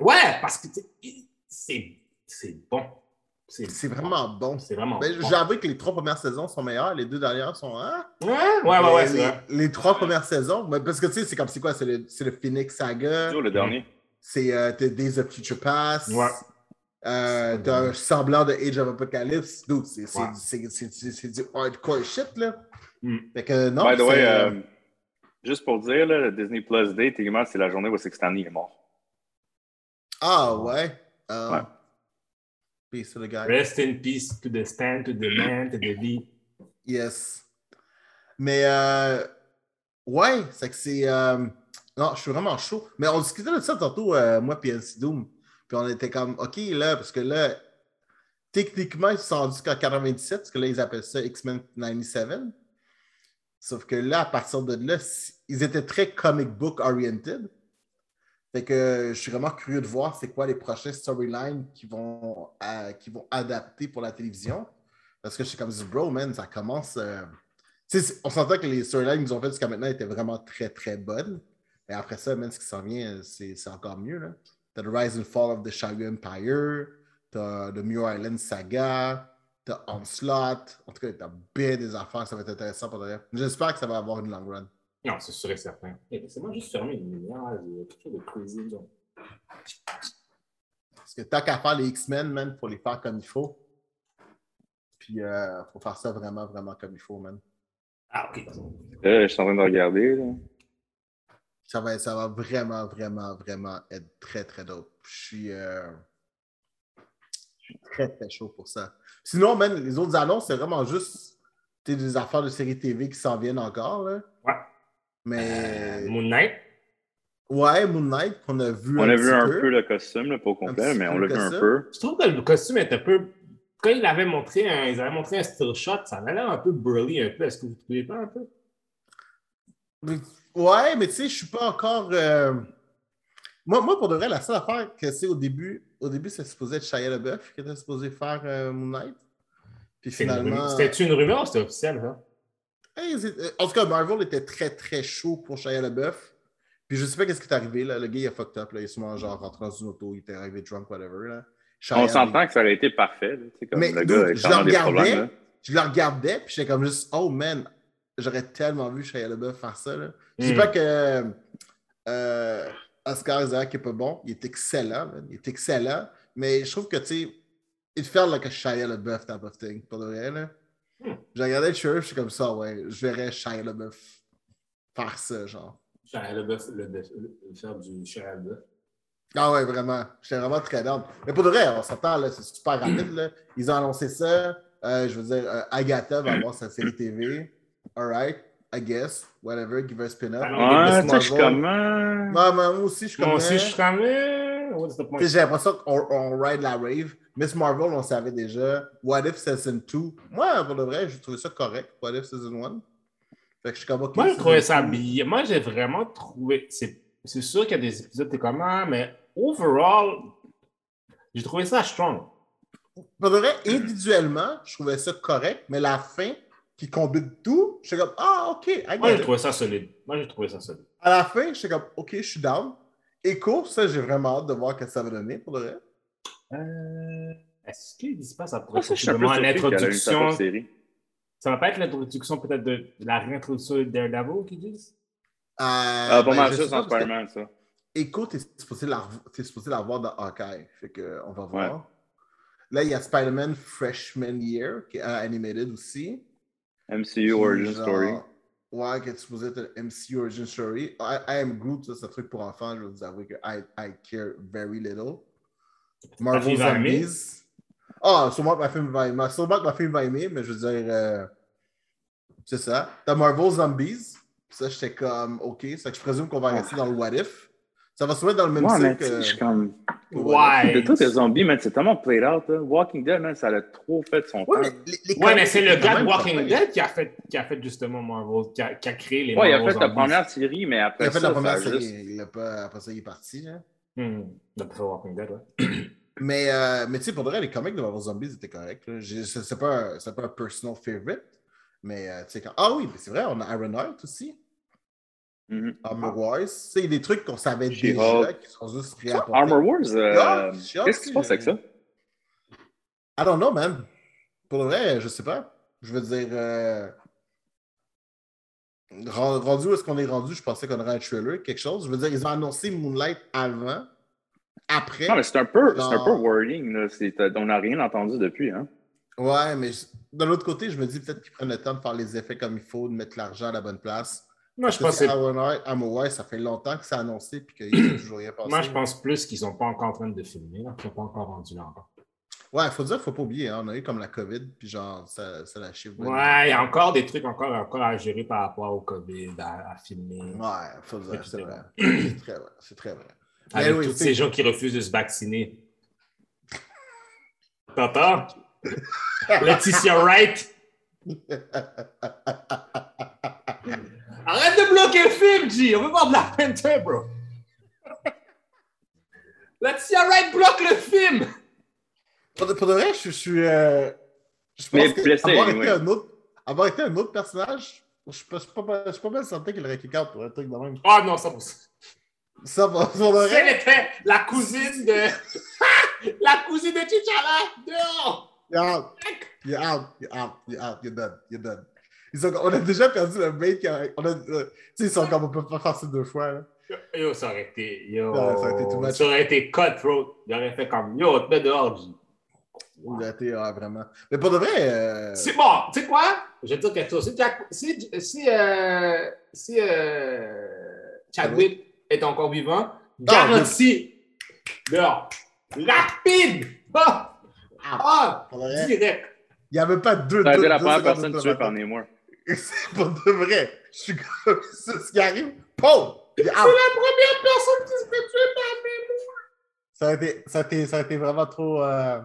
Ouais, parce que tu sais, c'est c'est bon. C'est C'est vraiment bon. C'est vraiment Ben, bon. J'avoue que les trois premières saisons sont meilleures, les deux dernières sont. Hein? Ouais, ouais, ouais, ouais, c'est les, vrai. les trois premières saisons, parce que tu sais, c'est comme c'est quoi? C'est le, c'est le Phoenix Saga, Toujours le dernier. c'est euh, Days of Future Past, Ouais. euh, t'as un semblant de Age of Apocalypse. C'est c'est- Ouais. c'est- c'est- c'est- c'est du hardcore shit, là. Mm. Fait que non, By the way, c'est, euh, euh, juste pour dire, là, le Disney Plus Day, techniquement, c'est la journée où c'est que Stanley est mort. Ah ouais? Euh, Ouais. Peace to the guy. Rest in peace to the stand, to the man, to the beat. Yes. Mais euh, ouais, c'est que c'est. euh, non, je suis vraiment chaud. Mais on discutait de ça tantôt, euh, moi et NC Doom. Puis on était comme, OK, là, parce que là, techniquement, ils se sont rendus jusqu'en 97, parce que là, ils appellent ça X-Men 97. Sauf que là, à partir de là, c- ils étaient très comic book oriented. Fait que je suis vraiment curieux de voir c'est quoi les prochains storylines qui vont, euh, qui vont adapter pour la télévision. Parce que je suis comme, bro, man, ça commence. euh, on s'entend que les storylines qu'ils ont fait jusqu'à maintenant étaient vraiment très, très bonnes. Et après ça, man, ce qui s'en vient, c'est encore mieux. T'as The Rise and Fall of the Shadow Empire, t'as The Muir Island Saga, t'as Onslaught. En tout cas, t'as bien des affaires, ça va être intéressant pour derrière. J'espère que ça va avoir une long run. Non, c'est sûr et certain. Hey, Laissez-moi juste fermer une lumière. là, Il y a quelque chose de crazy. Parce que tant qu'à faire les X-Men, man, faut les faire comme il faut. Puis, euh, faut faire ça vraiment, vraiment comme il faut, man. Ah, ok. Là, je suis en train de regarder. Là. Ça va, ça va vraiment, vraiment, vraiment être très, très dope. Je suis, euh, je suis très, très chaud pour ça. Sinon, man, les autres annonces, c'est vraiment juste des affaires de séries TV qui s'en viennent encore. Là. Ouais. Mais, Moon Knight? ouais, Moon Knight, qu'on a vu On un a petit vu un peu. peu le costume, là, pas au complet, mais on le l'a vu un peu. Je trouve que le costume est un peu. Quand il avait montré un, ils avaient montré un still shot, ça avait l'air un peu burly un peu. Est-ce que vous ne trouvez pas un peu? Mais- Ouais, mais tu sais, je suis pas encore. euh, Moi, moi, pour de vrai, la seule affaire que c'est au début, au début, c'est supposé être Shia LaBeouf qui était supposé faire euh, Moon Knight. Puis C'est une rumeur. finalement. C'était-tu une rumeur ou c'était officiel, ça? Hey, euh, en tout cas, Marvel était très très chaud pour Shia LaBeouf. Puis je sais pas qu'est-ce qui est arrivé. Là. Le gars, il a fucked up. Là. Il est sûrement genre rentré dans une auto, il était arrivé drunk, whatever. Là. Shia, On il- s'entend que ça aurait été parfait. là, Comme Mais le gars je le regardais, là. je le regardais, puis j'étais comme juste, oh man, j'aurais tellement vu Shia LaBeouf faire ça. Là. Je dis Hmm. pas que euh, Oscar Isaac est pas bon, il est excellent, man. il est excellent, mais je trouve que, tu sais, it felt like a Shia LaBeouf type of thing, pour de vrai, là. J'ai regardé le trailer, je suis comme ça, ouais, je verrais Shia LaBeouf faire ça, genre. Shia LaBeouf, le, le, le faire du Shia LaBeouf. Ah ouais, vraiment. J'étais vraiment très down. Mais pour de vrai, on s'entend, là, c'est super rapide. Là. Ils ont annoncé ça. Euh, je veux dire, euh, Agatha va avoir sa série TV. All right, I guess. Whatever, give her a spin-up. Ah non, Ouais, Miss tu sais, je suis comme. euh, mais moi aussi, je suis comme. Moi aussi, je suis comme. J'ai l'impression qu'on on ride la rave. Miss Marvel, on savait déjà. What If Season 2. Moi, pour de vrai, j'ai trouvé ça correct. What If Season 1. Fait que je suis comme. Moi, je trouvais ça bien. Moi, j'ai vraiment trouvé. C'est sûr qu'il y a des épisodes, t'es comme, ah, mais overall, j'ai trouvé ça strong. Pour de vrai, individuellement, je trouvais ça correct. Mais la fin, qui combine tout, je suis comme, ah, OK, I Moi, j'ai trouvé ça solide. Moi, j'ai trouvé ça solide. À la fin, j'étais comme, OK, je suis down. Echo, ça, j'ai vraiment hâte de voir ce que ça va donner pour le vrai. Euh, Est-ce qu'il dit pas ça pourrait Moi, être ça, l'introduction? Ça va pas être l'introduction peut-être de, de la réintroduction de Daredevil qu'ils disent? Euh, Ah, pas ben, mal ça, pas, en parce que Spider-Man, ça. Echo, t'es supposé, la, voir dans Hawkeye. Fait que, on va voir. Ouais. Là, il y a Spider-Man Freshman Year, qui est animated aussi. MCU Origin genre, Story. Ouais, qui est supposé être un MCU Origin Story. I, I Am Groot, ça, c'est un truc pour enfants. Je vais vous avouer que I, I care very little. Marvel? Zombies. Ah, sûrement que ma fille va aimer. Sûrement que ma fille va aimer, mais je veux dire, euh, c'est ça. T'as Marvel Zombies. Ça, j'étais comme, OK. Ça, que je présume qu'on va rester dans le What If. Ça va se mettre dans le même Ouais, sais, que. je suis comme. que What If. De Ouais. tous les zombies, man, c'est tellement played out. là. Walking Dead, man, ça a trop fait son Ouais, temps. mais, les- les Ouais, mais c'est le gars de Walking Dead qui a fait, qui a fait justement Marvel, qui a, qui a créé les Ouais, il a Marvel fait la Zombies. première série, mais après Il a fait ça, la première ça a série. juste- Il a pas, après ça, il est parti. Hein. Hmm. Walking Dead, ouais. Mais, euh, mais tu sais, pour vrai, les comics de Marvel Zombies étaient corrects. C'est c'est pas, un- c'est pas un personal favorite. Mais euh, tu sais, quand... Ah oui, mais c'est vrai, on a Ironheart aussi. Mhm. Armor Wars. Tu sais, il y a des trucs qu'on savait déjà qui sont juste réapportés. Armor Wars, euh, qu'est-ce qui se passe avec ça? I don't know, man. Pour de vrai, je sais pas. Je veux dire. Ren- Rendu où est-ce qu'on est rendu, je pensais qu'on aurait un trailer, quelque chose. Je veux dire, ils ont annoncé Moonlight avant. Après. Non, mais c'est un peu, c'est un peu wording. Là. C'est- euh, On n'a rien entendu depuis. Hein. Ouais, mais de l'autre côté, je me dis peut-être qu'ils prennent le temps de faire les effets comme il faut, de mettre l'argent à la bonne place. Moi, je pense que Wars, ça fait longtemps que c'est annoncé et qu'il n'y a toujours rien passé. moi, je pense plus qu'ils sont pas encore en train de filmer, là, qu'ils sont pas encore rendus là encore. Ouais, faut dire, faut pas oublier, hein, on a eu comme la COVID, puis genre, ça, ça la chiffre. Ouais, il y a encore des trucs encore, encore à gérer par rapport au COVID, à, à filmer. Ouais, faut dire, c'est vrai. C'est très vrai. C'est très vrai. Avec tous ces gens qui refusent de se vacciner. T'entends? Laetitia Wright. Arrête de bloquer le film, G. On veut voir Black Panther, bro. Laetitia Wright bloque le film. Pour de, pour de vrai, je, je suis. euh, je Mais pense que blessé, avoir, été ouais. un autre, avoir été un autre personnage, je suis pas, je suis pas, mal- je suis pas mal certain qu'il aurait kick out pour un truc de même. Oh non, ça va. Ça, pour pour de Si vrai. elle était la cousine de. la cousine de T'Challa. Dehors. You're out. You're out. You're out. You're out. You're done. You're done. Ils sont- on a déjà perdu le mate. qui a- On a, euh, tu sais, ils sont comme on peut pas faire ça deux fois. Là. Yo, ça aurait été. Yo, ça aurait été too much. ça aurait été cutthroat. Il aurait fait comme Yo, te mets dehors, G. Il a été, ah, vraiment. Mais pour de vrai. euh, C'est bon, tu sais quoi? Je vais te dire quelque chose. Si, Jack- si, si, euh, si euh, Chadwick est encore vivant, garanti dehors. Rapide! Ah! Ah! de Direct! il n'y avait pas deux. Ça a été deux- la première personne de tuée par. Namor. C'est pour de vrai. Je suis comme. C'est ce qui arrive. Pau! Il est C'est la première personne qui se fait tuer par Nemo. Ça a été, ça a été, ça a été vraiment trop. Euh...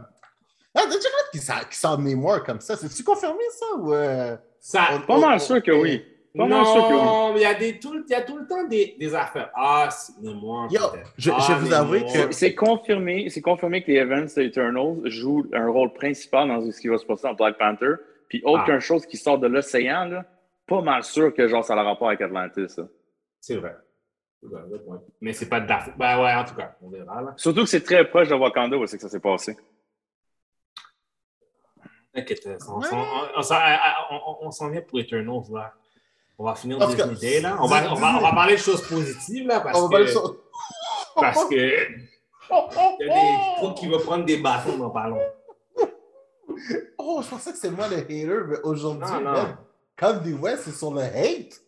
Ah, déjà qui, sort- qui sort de mémoire comme ça. C'est-tu confirmé ça ou. Euh... Ça, on- Pas on- mal on- sûr que oui. Pas mal sûr que oui. non, mais il y a des, tout, il y a tout le temps des, des affaires. Ah, c'est Nemo. Yo, je- Ah, je vous avouer que- C'est confirmé, c'est confirmé que les Events Eternals jouent un rôle principal dans ce qui va se passer dans Black Panther. Puis autre Ah. qu'une chose qui sort de l'océan, là, pas mal sûr que genre ça a le rapport avec Atlantis. ça. C'est vrai. Mais c'est pas de. Ben ouais, en tout cas, on verra là. Surtout que c'est très proche de Wakanda où c'est que ça s'est passé? T'inquiète, on, s'en- on, on vient pour Eternals là. On va finir Disney Day là. On va, on, va, on va parler de choses positives là parce que. sur- Parce que. Il y a des trucs qui vont prendre des bâtons dans pas long. Oh, je pensais que c'était moi le hater, mais aujourd'hui, Non, non. man, Kanye West est sur le hate.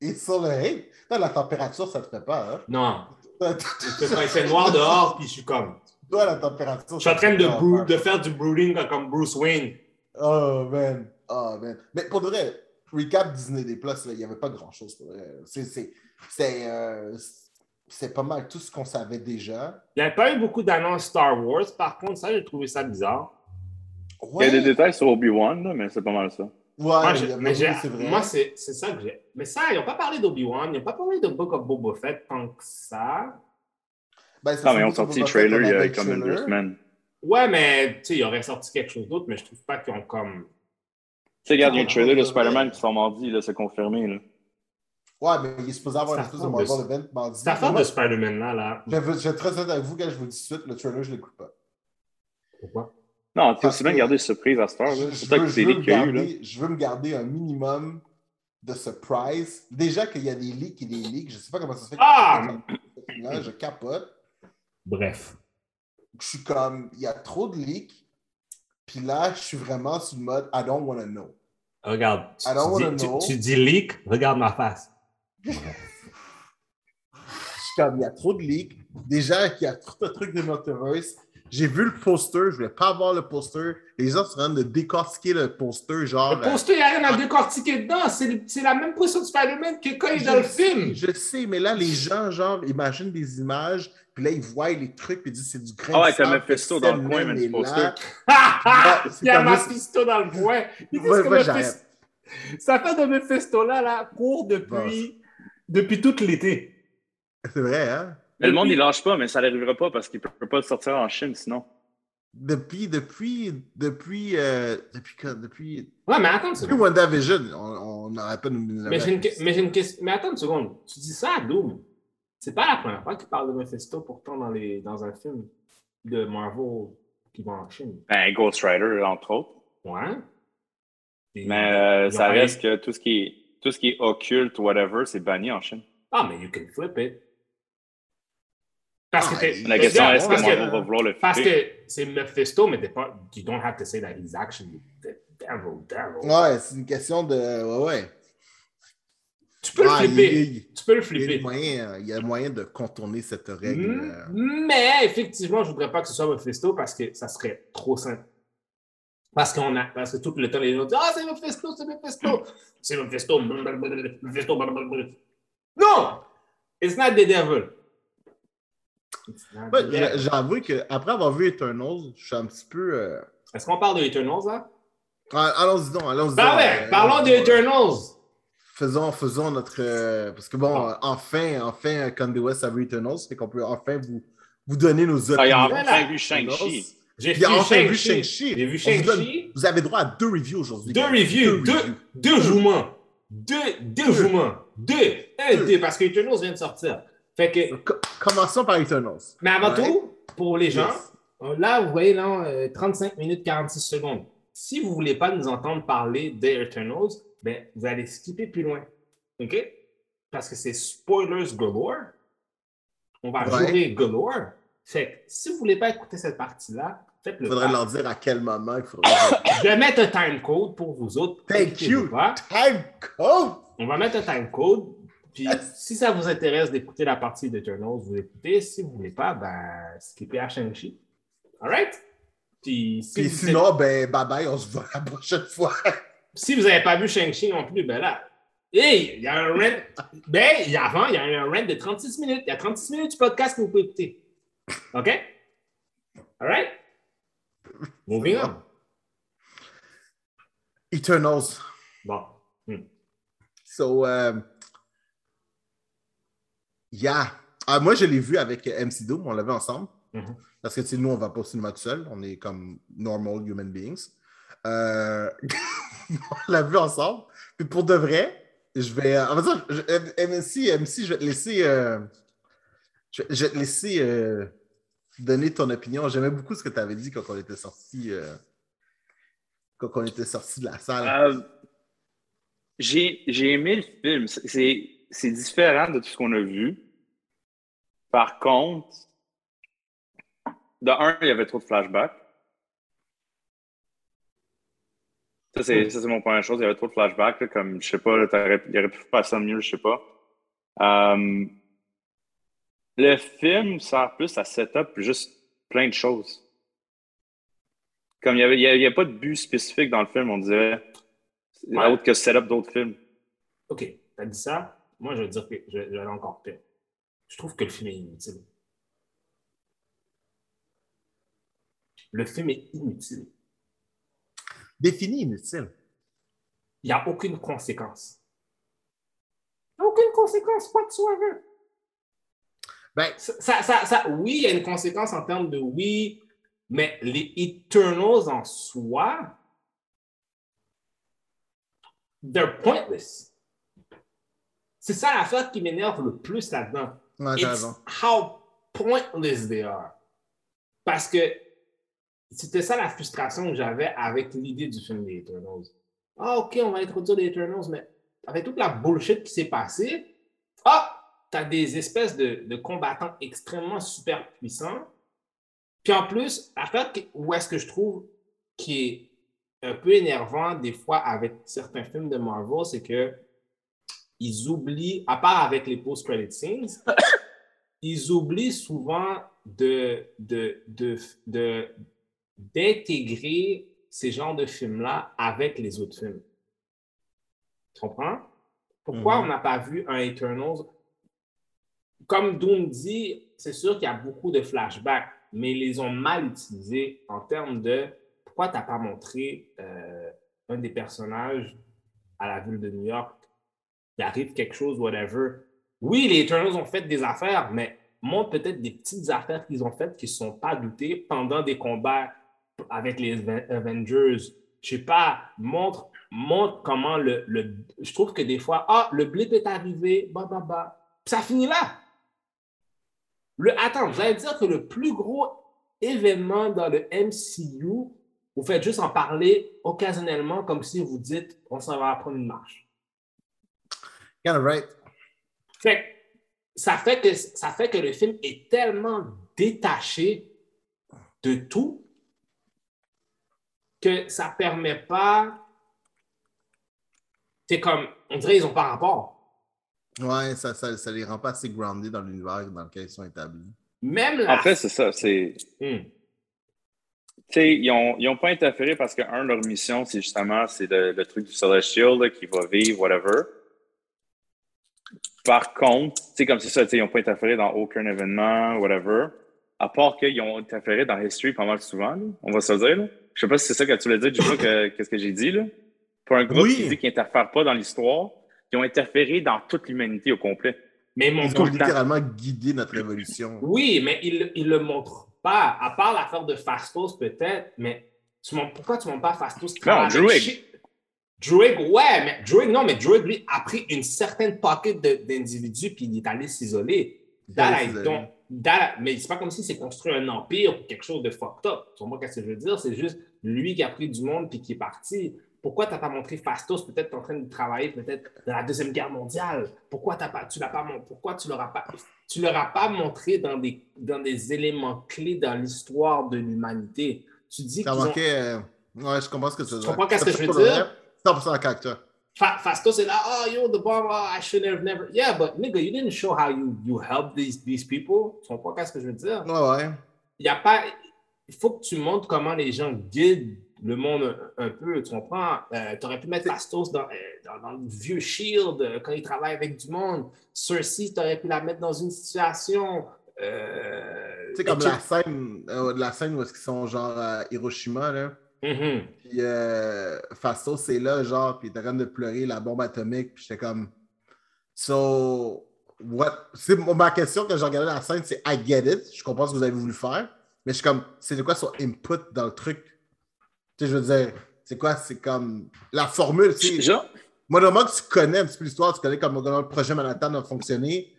Il est sur le hate. Putain, la température, ça te fait pas, hein? Non. Fait noir dehors, puis je suis comme. La température. Je suis en train de, faire du brooding comme Bruce Wayne. Oh, man. Oh, man. Mais pour de vrai, recap Disney des Plus, là, il n'y avait pas grand-chose. pour vrai. C'est- C'est c'est, euh, c'est pas mal tout ce qu'on savait déjà. Il n'y a pas eu beaucoup d'annonces Star Wars. Par contre, ça, j'ai trouvé ça bizarre. Il y a des détails sur Obi-Wan, là, mais c'est pas mal ça. ouais, Moi, c'est vrai. moi, c'est c'est ça que j'ai. Mais ça, ils n'ont pas parlé d'Obi-Wan, ils n'ont pas parlé de Book of Boba Fett tant que ça. Ben, c'est Non, mais ils ont sorti le trailer il y a le comme une deux semaines. Ouais, mais tu sais, ils auraient sorti quelque chose d'autre, mais je trouve pas qu'ils ont comme. Tu sais, regarde, il y a un trailer de. Spider-Man qui sort mardi, là, c'est confirmé. Là. Ouais, mais il est supposé avoir une espèce de Marvel Event mardi. Cette affaire de Spider-Man là, là. Je vais, être très honnête avec vous, quand je vous dis tout de suite, le trailer, je ne l'écoute pas. Pourquoi? Non, tu aussi bien garder surprise à cette heure. Je, là. je C'est veux, que c'est veux les me qu'il y a eu. Là. garder, je veux me garder un minimum de surprise. Déjà qu'il y a des leaks et des leaks, je ne sais pas comment ça se fait. que- Ah! Là, je capote. Bref. Je suis comme, il y a trop de leaks. Puis là, je suis vraiment sur le mode I don't want to know. Regarde, tu, I don't tu dis, know. tu dis leak, regarde ma face. Je suis comme, il y a trop de leaks. Déjà qu'il y a trop de trucs de multiverse. J'ai vu le poster, je voulais pas avoir le poster. Les gens sont en train de décortiquer le poster, genre. Le poster, il n'y a rien à décortiquer dedans. C'est le- la même position de Spider-Man que quand il est dans le sais, film. Je sais, mais là, les gens, genre, imaginent des images, puis là, ils voient les trucs, puis ils disent c'est du grain Ah ouais, t'as Mephisto dans le coin, mais est poster. Ah, Il y a comme- Mephisto dans le coin. Ils disent Ouais, que moi, Mephisto- j'arrête. Ça fait de Mephisto là, là, court depuis, depuis tout l'été. C'est vrai, hein? Mais le monde, il lâche pas, mais ça n'arrivera pas parce qu'il ne peut pas le sortir en Chine sinon. Depuis, depuis, depuis, euh, depuis, quand- depuis, Ouais, mais attends une depuis seconde. WandaVision, on on n'aurait pas nous. Mais j'ai une, mais j'ai une question. Mais attends une seconde. Tu dis ça à Doom. C'est pas la première fois qu'il parle de Mephisto pourtant dans, les, dans un film de Marvel qui va en Chine. Ben, Ghost Rider, entre autres. Ouais. Et- Mais euh, ça reste que tout ce qui est, tout ce qui est occulte, whatever, c'est banni en Chine. Ah, mais you can flip it. Parce que Ah, il- La Mais question est est-ce que parce que- Marvel va vouloir le Parce flipper? que c'est Mephisto, mais t'es pas. You don't have to say that he's actually the devil, devil. Ouais, c'est une question de. Ouais, ouais. Tu peux Ah, le flipper. il- Tu peux le Il y, a flipper. moyen, il y a moyen de contourner cette règle. Mm, euh. Mais effectivement, je voudrais pas que ce soit Mephisto parce que ça serait trop simple. Parce qu'on a, parce que tout le temps, les gens disent Ah, c'est Mephisto, c'est Mephisto. C'est Mephisto. Mephisto. Non! It's not the devil. Ouais. J'avoue qu'après avoir vu Eternals, je suis un petit peu. euh, Est-ce qu'on parle de Eternals, là? ah, Allons-y donc, allons-y donc. ouais, Euh, parlons de euh, Eternals. Faisons, faisons notre. euh, parce que bon, enfin, enfin, Kanye West a vu Eternals, fait qu'on peut enfin vous, vous donner nos opinions. Ah, il a enfin vu Shang-Chi. J'ai Il a enfin vu Shang-Chi. J'ai vu vous Shang-Chi. Vous avez droit à deux reviews aujourd'hui. Deux reviews, deux, reviews. deux jouements. Deux, deux jouements. Deux. Un, Deux. deux, parce que Eternals vient de sortir. Fait que, Co- Commençons par Eternals. mais avant Ouais. tout, pour les gens, Yes. euh, là, vous voyez, là, euh, 35 minutes 46 secondes. Si vous ne voulez pas nous entendre parler des Eternals, ben, vous allez skipper plus loin. OK? Parce que c'est spoilers galore. On va Ouais. jouer galore. Fait que si vous ne voulez pas écouter cette partie-là, faites Il faudrait leur dire à quel moment il faudrait. Je vais mettre un time code pour vous autres. Thank you. pas. Time code! On va mettre un time code. Puis si ça vous intéresse d'écouter la partie d'Eternals, vous écoutez. Si vous ne voulez pas, ben, skippez à Shang-Chi. All right? Puis si Puis vous sinon, ben, bye bye, on se voit la prochaine fois. si vous n'avez pas vu Shang-Chi non plus, ben là, hey, il y a un rent. Ben, il y a- avant, il y a un rent de 36 minutes. Il y a 36 minutes du podcast que vous pouvez écouter. OK? All right? Moving on. Eternals. Bon. Hmm. So, euh, yeah. Ah, moi, je l'ai vu avec euh, MC Doom, on l'a vu ensemble. Mhm. Parce que, nous, on va pas au cinéma tout seul. On est comme normal human beings. Euh, on l'a vu ensemble. Puis pour de vrai, je vais. euh, En fait, je- MC, MC, je vais te laisser. euh, je, vais- je vais te laisser euh, donner ton opinion. J'aimais beaucoup ce que tu avais dit quand on était sorti. quand on était sorti de la salle. J'ai aimé le film. C'est différent de tout ce qu'on a vu. Par contre, de un, il y avait trop de flashbacks. Ça, c'est ça, c'est mon première chose. Il y avait trop de flashbacks. là, comme, je sais pas, là, il aurait pu faire ça mieux, je sais pas. Euh, le film sert plus à setup juste plein de choses. Comme il n'y avait, y a- il y a pas de but spécifique dans le film, on dirait. Ouais. Autre que setup d'autres films. OK, t'as dit ça. Moi, je vais dire que je, je vais aller encore pire. Je trouve que le film est inutile. Le film est inutile. Défini inutile. Il n'y a aucune conséquence. Aucune conséquence whatsoever. Ben, Ça, ça, ça, ça- oui, il y a une conséquence en termes de oui, mais les Eternals en soi, they're pointless. C'est ça l'affaire qui m'énerve le plus là-dedans. It's how pointless they are. Parce que c'était ça la frustration que j'avais avec l'idée du film des Eternals. Ah, OK, on va introduire les Eternals, mais avec toute la bullshit qui s'est passée, ah, t'as des espèces de, de combattants extrêmement super puissants. Puis en plus, l'affaire où est-ce que je trouve qui est un peu énervant des fois avec certains films de Marvel, c'est que ils oublient, à part avec les post-credit scenes, ils oublient souvent de, de, de, de- d'intégrer ces genres de films-là avec les autres films. Tu comprends? Pourquoi Mhm. on n'a pas vu un Eternals? Comme Doom dit, c'est sûr qu'il y a beaucoup de flashbacks, mais ils les ont mal utilisés en termes de pourquoi tu n'as pas montré euh, un des personnages à la ville de New York, il arrive quelque chose, whatever. Oui, les Eternals ont fait des affaires, mais montre peut-être des petites affaires qu'ils ont faites qui ne sont pas doutées pendant des combats avec les Aven- Avengers. Je sais pas, montre, montre comment le, le- Je trouve que des fois, ah, le blip est arrivé, bah, bah, bah. Ça finit là. Le, attends, vous allez dire que le plus gros événement dans le MCU, vous faites juste en parler occasionnellement comme si vous dites on s'en va prendre une marche. Kind of right. Fait ça fait que ça fait que le film est tellement détaché de tout que ça permet pas. C'est comme, on dirait qu'ils n'ont pas rapport. Ouais, ça, ça, ça les rend pas assez grounded dans l'univers dans lequel ils sont établis. Même la... En fait, c'est ça. C'est. Hmm. Tu sais, ils n'ont ils ont pas interféré parce que, un, leur mission, c'est justement c'est le, le truc du Celestial là, qui va vivre, whatever. Par contre, tu sais, comme c'est ça, tu sais, ils n'ont pas interféré dans aucun événement, whatever. À part qu'ils ont interféré dans History pas mal souvent, là, on va se le dire. Là. Je sais pas si c'est ça que tu voulais dire, du coup, que- qu'est-ce que j'ai dit, là. Pour un groupe Oui. qui dit qu'ils n'interfèrent pas dans l'histoire, ils ont interféré dans toute l'humanité au complet. Mais mon Ils ont littéralement guidé notre évolution. Oui, mais il ne le montre pas. À part l'affaire de Fastos, peut-être, mais tu montres- pourquoi tu ne montres pas Fastos avec Druig. Druig, ouais, mais Druig, non, mais Druig, lui, a pris une certaine pocket d'individus puis il est allé s'isoler. Mais c'est pas comme si c'est construit un empire ou quelque chose de fucked up. Tu comprends ce que je veux dire? C'est juste lui qui a pris du monde puis qui est parti. Pourquoi tu n'as pas montré Fastos? Peut-être tu en train de travailler peut-être dans la Deuxième Guerre mondiale. Pourquoi t'as pas, tu l'as pas Pourquoi tu l'auras pas tu leur as pas montré dans des, dans des éléments clés dans l'histoire de l'humanité? Tu dis ont... manquait. euh, Ouais, je comprends ce que tu veux Tu dire. comprends qu'est-ce que je veux dire? Vrai, 100% d'accord avec toi. Fa- Fastos est là, oh yo, the bomb, oh, I should have never. Yeah, but nigga, you didn't show how you, you helped these, these people. Tu comprends qu'est-ce que je veux dire? Ouais, ouais. Il y a pas. Il faut que tu montres comment les gens guident le monde un, un peu. Tu comprends? tu aurais pu mettre Fastos dans, euh, dans, dans le vieux Shield euh, quand il travaille avec du monde. Cersei, tu aurais pu la mettre dans une situation. euh, Tu sais, comme la scène, euh, la scène où est-ce qu'ils sont genre à Hiroshima, là. Mhm. Puis euh, c'est là, genre, puis il est en train de pleurer la bombe atomique, puis j'étais comme. So, what? C'est ma question quand j'ai regardé la scène, c'est I get it, je comprends ce que vous avez voulu faire, mais je suis comme, c'est de quoi son input dans le truc? Tu sais, je veux dire, c'est quoi? C'est comme la formule, tu sais. Genre, Moi, moment que tu connais un petit peu l'histoire, tu connais comment le projet Manhattan a fonctionné,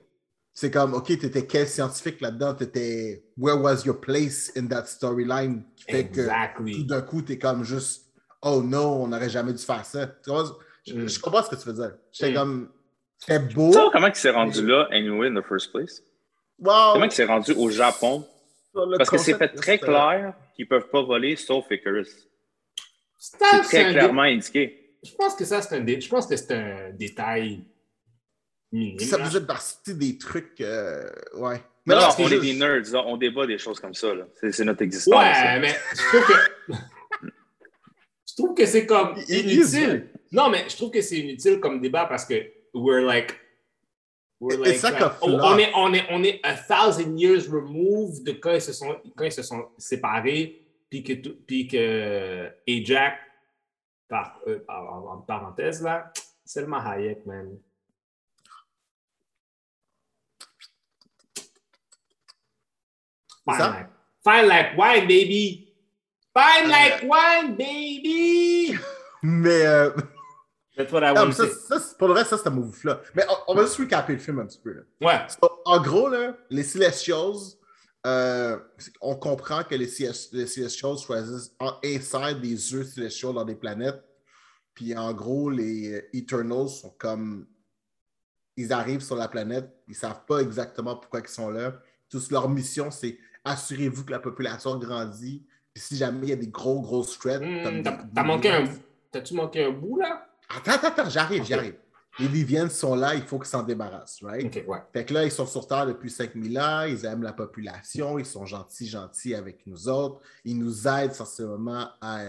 c'est comme, OK, tu étais quel scientifique là-dedans? Tu étais, where was your place in that storyline? Qui fait que tout Exactly. d'un coup, tu es comme juste, oh non, on n'aurait jamais dû faire ça. Je, Mm. je comprends ce que tu veux dire. J'étais Mm. comme, c'était beau. tu sais comment il s'est rendu là, anyway, in the first place? Wow. Comment il s'est rendu au Japon? Parce que c'est fait très c'est- clair qu'ils peuvent pas voler sauf Icarus. C'est c'est très dé- clairement indiqué. Je pense que ça, c'est un, dé- je pense que c'est un détail minime. Ça faisait partie des trucs, euh, ouais. Non, là, non, on est juste- des nerds, là. on débat des choses comme ça. C'est notre existence. Ouais, ça. mais je trouve que. je trouve que c'est comme Il- il- inutile. Non, mais je trouve que c'est inutile comme débat parce que we're like. We're like, like on, on est, on, est, on est a thousand years removed de quand ils se sont, quand ils se sont séparés, puis que, puis que Ajax, par, euh, en, en- en parenthèse, là, Selma Hayek, man. Fine ça? like, fine like wine, baby. Fine like wine, baby. Mais, euh, That's what I non, want mais to ça, say. ça, pour le reste, ça, c'est un move-là. Mais on, on va juste recaper le film un petit peu. Là. Ouais. So, en gros, là, les Celestials, euh, on comprend que les, Celest- les Celestials choisissent en inside des œufs Celestials dans des planètes. Puis en gros, les Eternals sont comme. Ils arrivent sur la planète, ils ne savent pas exactement pourquoi ils sont là. Tous leur mission, c'est assurez-vous que la population grandit. Puis si jamais il y a des gros, gros threats. Comme T'as manqué un. T'as-tu manqué un bout là? Attends, attends, attends, j'arrive, Ok. j'arrive. Les Viviennes sont là, il faut qu'ils s'en débarrassent, right? Ok, ouais. Fait que là, ils sont sur Terre depuis 5000 ans, ils aiment la population, ils sont gentils, gentils avec nous autres, ils nous aident sensiblement à,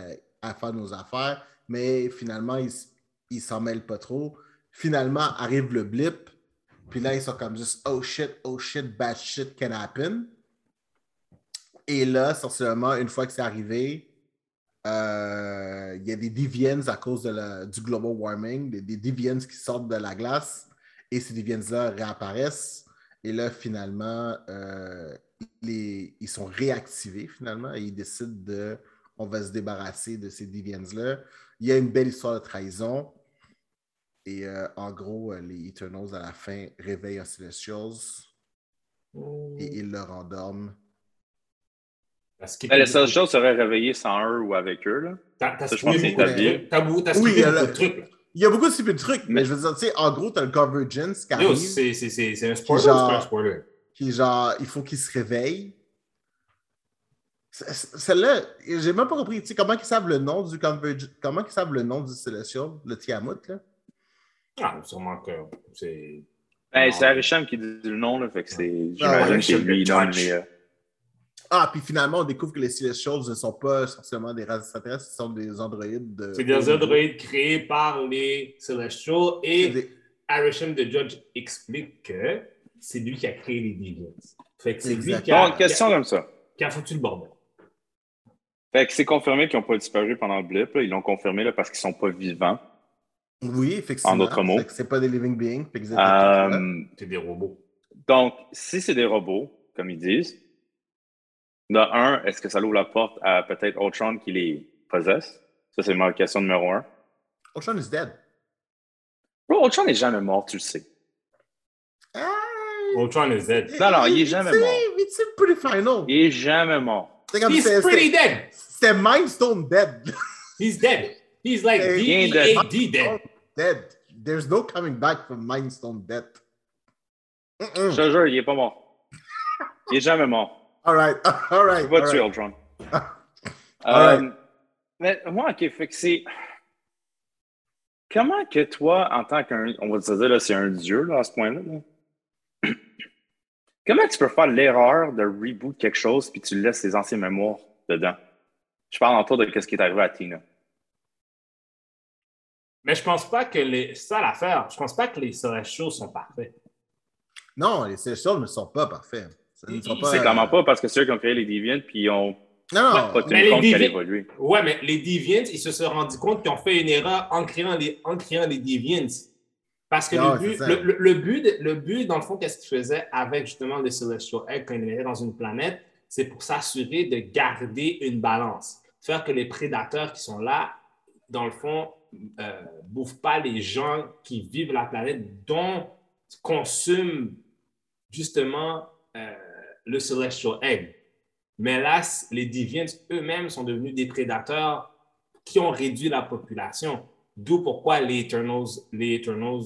à faire nos affaires, mais finalement, ils ils s'en mêlent pas trop. Finalement, arrive le blip, puis là, ils sont comme juste oh shit, oh shit, bad shit can happen. Et là, sensiblement, une fois que c'est arrivé, euh, il y a des deviants à cause de la- du global warming, des, des qui sortent de la glace et ces deviants-là réapparaissent. Et là, finalement, euh, les- ils sont réactivés finalement et ils décident de on va se débarrasser de ces deviants-là. Il y a une belle histoire de trahison. Et euh, en gros, les Eternals à la fin réveillent un Celestials et ils leur endorment. Parce que Mais les seules choses seraient réveillées sans eux ou avec eux. Là. T'as t'as Ça, je pense que c'est beaucoup de établi. trucs. T'as bou- t'as Oui, beaucoup de trucs. là. Il y a beaucoup de petits trucs, mais, Mais- je veux dire, tu sais, en gros, tu as le Convergence qui arrive, c'est c'est- c'est- c'est un spoiler c'est un spoiler? qui est genre, il faut qu'ils se c- Celle-là, j'ai même pas compris, tu sais, comment ils savent le nom du Convergence, comment ils savent le nom du Celestial, le Tiamut, là? Ah, sûrement que c'est. Ben, c'est Arisham qui dit le nom, là, fait que c'est. J'imagine que c'est lui, non, mais. Ah, puis finalement, on découvre que les Celestials ne sont pas essentiellement des races extraterrestres, ce sont des androïdes. de- C'est des androïdes créés par les Celestials et des- Arisham the Judge explique que c'est lui qui a créé les Deviants. Fait que c'est lui qui a, question comme ça. qui a foutu le bordel. Fait que c'est confirmé qu'ils n'ont pas disparu pendant le blip. là. Ils l'ont confirmé là, parce qu'ils ne sont pas vivants. Oui, effectivement. En d'autres mots. Fait que C'est pas des living beings. Euh, C'est des robots. donc, si c'est des robots, comme ils disent, de un, est-ce que ça ouvre la porte à peut-être Ultron qui les possesse? Ça, c'est ma question numéro un. Ocean is dead. Bro, Ultron n'est jamais mort, tu le sais. Ah, Ultron is dead. Non, non, il est it's jamais a- mort. It's a pretty final. Il est jamais mort. He's pretty dead. C'était Mindstone dead. He's dead. He's like Hey, he ain't dead. D-E-A-D dead. dead. There's no coming back from Mindstone dead. Je te jure, il est pas mort. Il est jamais mort. All right, all right. All tuer. Ultron. Alright. Euh, mais moi, ok, fait que c'est. Comment que toi, en tant qu'un. On va te dire, là, c'est un dieu, là, à ce point-là. là? Comment tu peux faire l'erreur de reboot quelque chose puis tu laisses les anciennes mémoires dedans? Je parle autour de ce qui est arrivé à Tina. Mais je pense pas que les. C'est ça l'affaire. Je pense pas que les Celestials sont parfaits. Non, les Celestials ne sont pas parfaits. Ne C'est clairement pas parce que c'est eux qui ont créé les Deviants puis ils ont Non, pas tenu mais les compte qu'elle Deviants- évoluait. Ouais, mais les Deviants, ils se sont rendus compte qu'ils ont fait une erreur en créant les, en créant les Deviants. Parce que Non, le, but, le, le- le but, le but, dans le fond, qu'est-ce qu'ils faisaient avec justement les Celestial Egg quand ils étaient dans une planète, c'est pour s'assurer de garder une balance. Faire que les prédateurs qui sont là, dans le fond, euh, bouffent pas les gens qui vivent la planète, dont consument justement euh, le Celestial Egg. Mais là, les Deviants eux-mêmes sont devenus des prédateurs qui ont réduit la population. D'où pourquoi les Eternals, les Eternals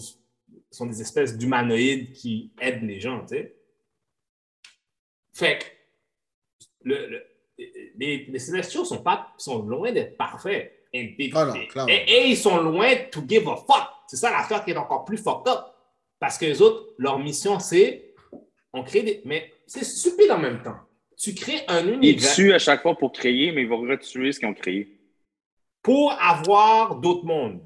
sont des espèces d'humanoïdes qui aident les gens, tu sais. Fait que le- le- les, les Celestials sont, pas, sont loin d'être parfaits. Et, et- Ah non, et- ils sont loin to give a fuck. C'est ça l'affaire qui est encore plus fucked up. Parce que les autres, leur mission, c'est on crée des. Mais c'est stupide en même temps. Tu crées un Ils univers tuent à chaque fois pour créer, mais ils vont retuer ce qu'ils ont créé. pour avoir d'autres mondes.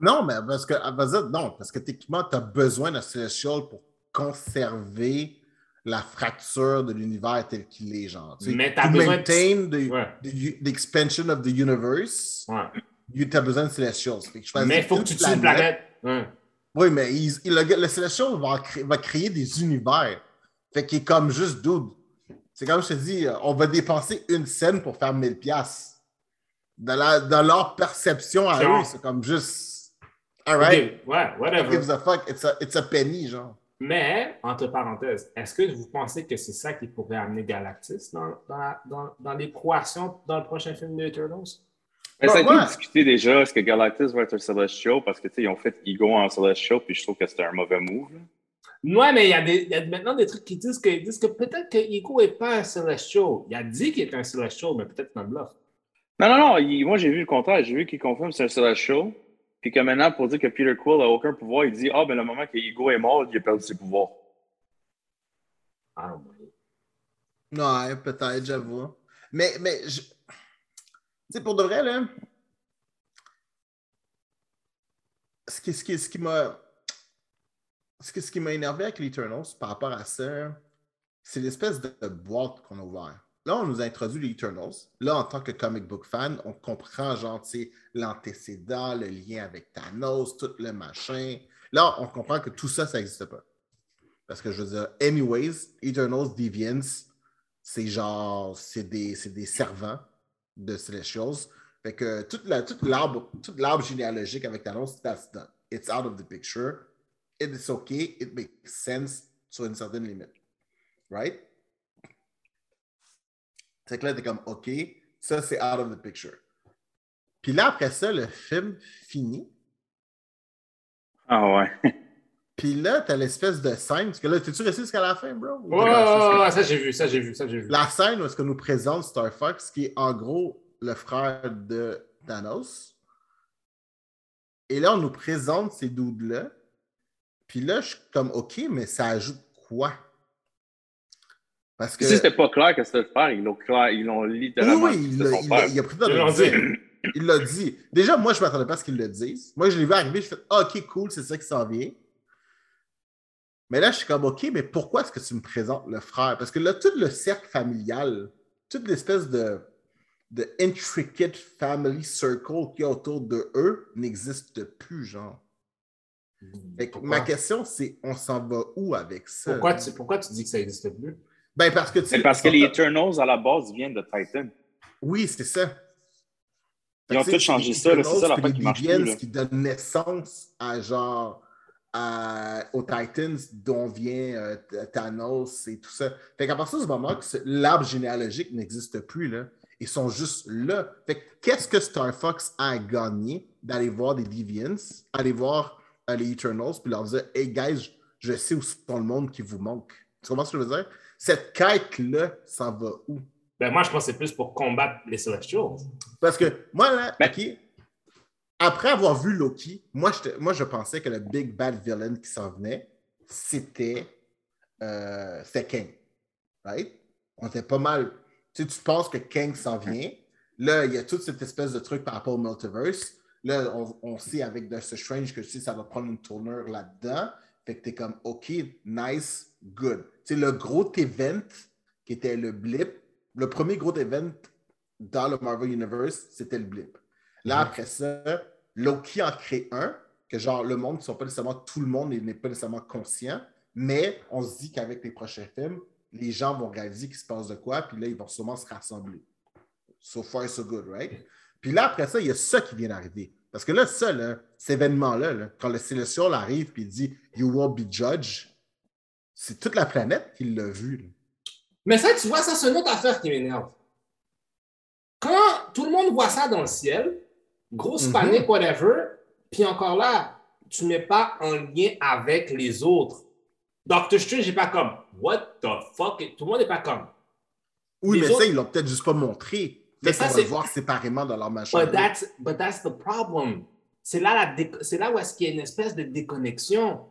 Non, mais parce que, dire, non, parce que techniquement, tu as besoin d'un Celestial pour conserver la fracture de l'univers tel qu'il est, genre. Tu sais, Mais besoin de- maintain the, Ouais. the, the expansion of the universe, Ouais. tu as besoin de Celestials. Mais il faut que tu tues une planète. Ouais. Oui, mais il, il- le, le Celestial va, cré- va créer des univers. Fait qu'il est comme juste dude. C'est comme je te dis, on va dépenser une scène pour faire 1000 piastres. Dans, la- dans leur perception à Genre. eux, c'est comme juste. Alright, Ok, Ouais, whatever. gives a fuck? It's a, it's a penny, genre. Mais, entre parenthèses, est-ce que vous pensez que c'est ça qui pourrait amener Galactus dans, dans, la- dans, dans l'équation dans le prochain film de Eternals? Mais Bon, ça a été ouais. discuté déjà, est-ce que Galactus va être un Celestial? Parce que, tu sais, ils ont fait Ego en Celestial, puis je trouve que c'était un mauvais move. Ouais, mais il y, a des- il y a maintenant des trucs qui disent que, disent que peut-être que Ego n'est pas un Celestial. Il a dit qu'il est un Celestial, mais peut-être c'est un bluff. Non, non, non, il- moi j'ai vu le contraire. J'ai vu qu'il confirme que c'est un Celestial, puis que maintenant, pour dire que Peter Quill a aucun pouvoir, il dit Ah, ben le moment que Ego est mort, il a perdu ses pouvoirs. Ah, ouais. Ouais, peut-être, j'avoue. Mais, mais, je... tu sais, pour de vrai, là, ce qui, ce qui, ce qui m'a. Ce qui, m'a énervé avec l'Eternals par rapport à ça, c'est l'espèce de, boîte qu'on a ouvert. Là, on nous a introduit les. Là, en tant que comic book fan, on comprend, genre, l'antécédent, le lien avec Thanos, tout le machin. Là, on comprend que tout ça, ça n'existe pas. Parce que je veux dire, anyways, Eternals, Deviants, c'est genre, c'est des, des servants de Celestials. Fait que toute la- toute l'arbre l'arbre généalogique avec Thanos, that's done. It's out of the picture. It's okay. It makes sense sur une certaine limite. Right? C'est que là, t'es comme, OK, ça, c'est out of the picture. Puis là, après ça, le film finit. Ah ouais. Puis là, t'as l'espèce de scène. Parce que là, t'es-tu resté jusqu'à la fin, bro? Ou Ouais, ouais, ouais, ça j'ai vu, ça j'ai vu, ça j'ai vu. La scène où est-ce que nous présente Star Fox, qui est en gros le frère de Thanos. Et là, on nous présente ces dudes-là. Puis là, je suis comme, OK, mais ça ajoute quoi? Parce que. Si c'était pas clair que c'était le frère, ils l'ont clair, ils l'ont littéralement Oui, oui, dit il a- père. il a pris le temps de Ils le l'ont dire. Il l'a dit. Déjà, moi, je ne m'attendais pas à ce qu'il le dise. Moi, je l'ai vu arriver, je fais OK, cool, c'est ça qui s'en vient. Mais là, je suis comme OK, mais pourquoi est-ce que tu me présentes le frère? Parce que là, tout le cercle familial, toute l'espèce de, de intricate family circle qu'il y a autour de eux n'existe plus, genre. Fait que ma question, c'est on s'en va où avec ça? Pourquoi tu, pourquoi tu dis que ça n'existe plus? Ben, parce que tu C'est parce que les Eternals, à la base, viennent de Titan. Oui, c'est ça. Ils ont sais, changé les ça, c'est ça l'affaire puis qui les marche plus, Deviants là. qui donnent naissance à genre à- aux Titans dont vient euh, Thanos et tout ça. Fait qu'à partir du moment que l'arbre généalogique n'existe plus, là, ils sont juste là. Fait que qu'est-ce que Star Fox a gagné d'aller voir des Deviants, aller voir les Eternals, puis leur dire Hey guys, je sais où sont le monde qui vous manque. Tu comprends ce que je veux dire? Cette quête-là s'en va où? Ben, moi, je pense que c'est plus pour combattre les Celestials. Parce que moi, là, Ben- après avoir vu Loki, moi, moi, je pensais que le big bad villain qui s'en venait, c'était euh, c'était Kang. Right? On était pas mal. Tu sais, tu penses que Kang s'en vient. Là, il y a toute cette espèce de truc par rapport au multiverse. Là, on, on sait avec Doctor Strange que tu sais, ça va prendre une tournure là-dedans. Fait que t'es comme, OK, nice, good. Tu sais, le gros event qui était le blip, le premier gros event dans le Marvel Universe, c'était le blip. Là, Mhm. après ça, Loki en crée un, que genre le monde ne sont pas nécessairement tout le monde n'est pas nécessairement conscient, mais on se dit qu'avec les prochains films, les gens vont réaliser qu'il se passe de quoi, puis là, ils vont sûrement se rassembler. So far, so good, right? Puis là, après ça, il y a ça qui vient d'arriver. Parce que là, ça, là, cet événement-là, là, quand le Célestial arrive et il dit You will be judged, c'est toute la planète qui l'a vu. là. Mais ça, tu vois, ça, c'est une autre affaire qui m'énerve. Quand tout le monde voit ça dans le ciel, grosse Mhm. panique, whatever, puis encore là, tu ne mets pas en lien avec les autres. Doctor Strange n'est pas comme What the fuck? Tout le monde n'est pas comme. Oui, Les mais autres- ça, ils l'ont peut-être juste pas montré. Mais ça, c'est- le voir séparément dans leur machin. But that's, but that's the problem. C'est là, la dé- c'est là où est-ce qu'il y a une espèce de déconnexion.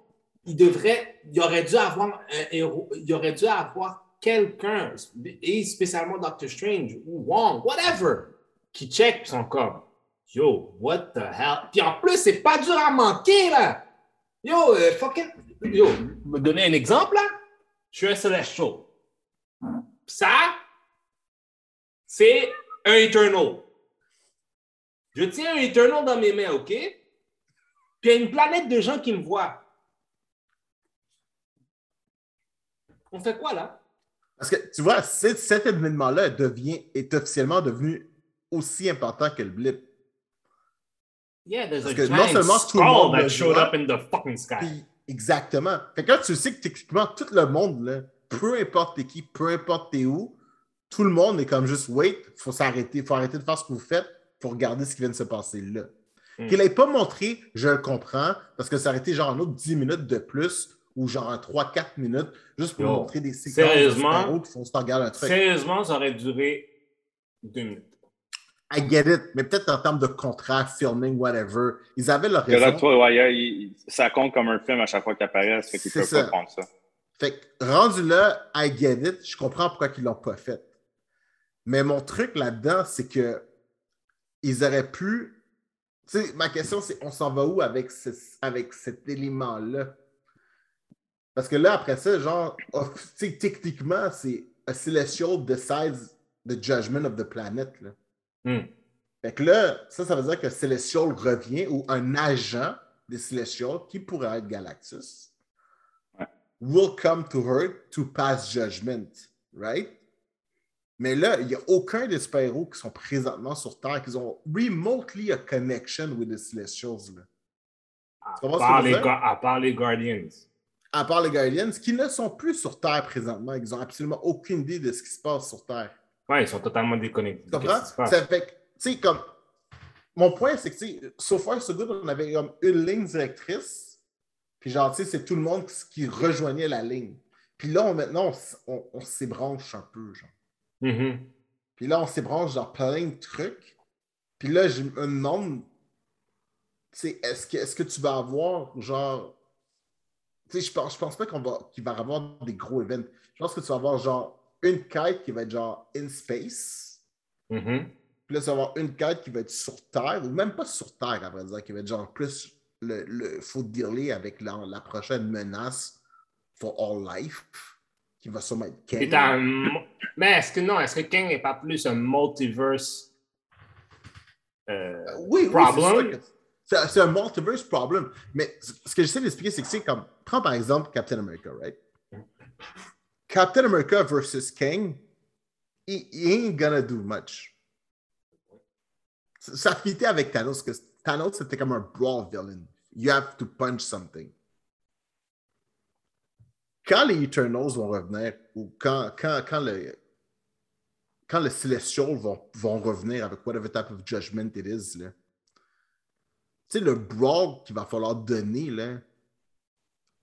Il devrait, il aurait dû avoir un héros, il aurait dû avoir quelqu'un, et spécialement Doctor Strange ou Wong, whatever, qui check sont comme, yo, what the hell? Puis en plus, c'est pas dur à manquer, là. Yo, euh, fucking, yo, me donner un exemple, là? Je suis un Celestial. Ça, c'est un Eternal. Je tiens un Eternal dans mes mains, OK? Puis il y a une planète de gens qui me voient. On fait quoi là? Parce que tu vois, cet, cet événement-là devient, est officiellement devenu aussi important que le blip. Yeah, there's Parce a que giant non seulement tout le monde that showed voit, up in the fucking sky. Puis, exactement. Fait que là, tu sais que techniquement, tout le monde, là, peu importe t'es qui, peu importe t'es où, tout le monde est comme juste wait, faut s'arrêter, faut arrêter de faire ce que vous faites, faut regarder ce qui vient de se passer là. Mm. Qu'il l'ait pas montré, je le comprends, parce que ça aurait été genre un autre 10 minutes de plus ou genre un 3-4 minutes, juste pour Yo, montrer des séquences de sérieusement, super-héros qui font se regarder un truc. Sérieusement, ça aurait duré deux minutes. I get it, mais peut-être en termes de contrat, filming, whatever, ils avaient leur Le raison. retour, ouais, il- il- ça compte comme un film à chaque fois qu'il apparaît, ça fait qu'ils C'est peuvent ça. pas prendre ça. Fait que rendu là, I get it, je comprends pourquoi ils l'ont pas fait. Mais mon truc là-dedans, c'est que ils auraient pu. Tu sais, ma question, c'est on s'en va où avec, ce- avec cet élément-là? Parce que là, après ça, genre, sais, techniquement, c'est a celestial decides the judgment of the planet. Là. Hmm. Fait que là, ça, ça veut dire que Celestial revient ou un agent des Celestials, qui pourrait être Galactus, Ouais. will come to her to pass judgment, right? Mais là, il n'y a aucun des super-héros qui sont présentement sur Terre qui ont remotely a connection with the Celestials. Là. À part, les, dire? Ga- à part les Guardians. À part les Guardians, qui ne sont plus sur Terre présentement. Ils n'ont absolument aucune idée de ce qui se passe sur Terre. Ouais, ils sont totalement déconnectés. Tu comprends? Ça fait tu sais, comme. Mon point, c'est que, so far, so good, on avait comme une ligne directrice. Puis, genre, tu sais, c'est tout le monde qui, rejoignait la ligne. Puis là, on- maintenant, on, on, on s'ébranche un peu, genre. Mhm. Puis là, on s'ébranche dans plein de trucs. Puis là, je me demande, tu sais, est-ce que, est-ce que tu vas avoir, genre, Tu sais, je pense, je pense pas qu'on va, qu'il va avoir des gros events. Je pense que tu vas avoir genre une kite qui va être genre in space. Mhm. Puis là, tu vas avoir une quête qui va être sur Terre, ou même pas sur Terre, à vrai dire, qui va être genre plus le, le faut dealer avec la, la prochaine menace for all life, qui va sûrement être Kang. un Mais est-ce que non, est-ce que Kang n'est pas plus un multiverse euh, Oui, oui, Problem? c'est un multiverse problem. Mais ce que j'essaie d'expliquer, c'est que c'est comme, prends par exemple Captain America, right? Captain America versus King, he, he ain't gonna do much. Ça- fitait avec Thanos, que Thanos c'était comme un brawl villain. You have to punch something. Quand les Eternals vont revenir, ou quand, quand, quand le, quand les Celestials vont, vont revenir avec whatever type of judgment it is, là, tu sais, le brawl qu'il va falloir donner, là,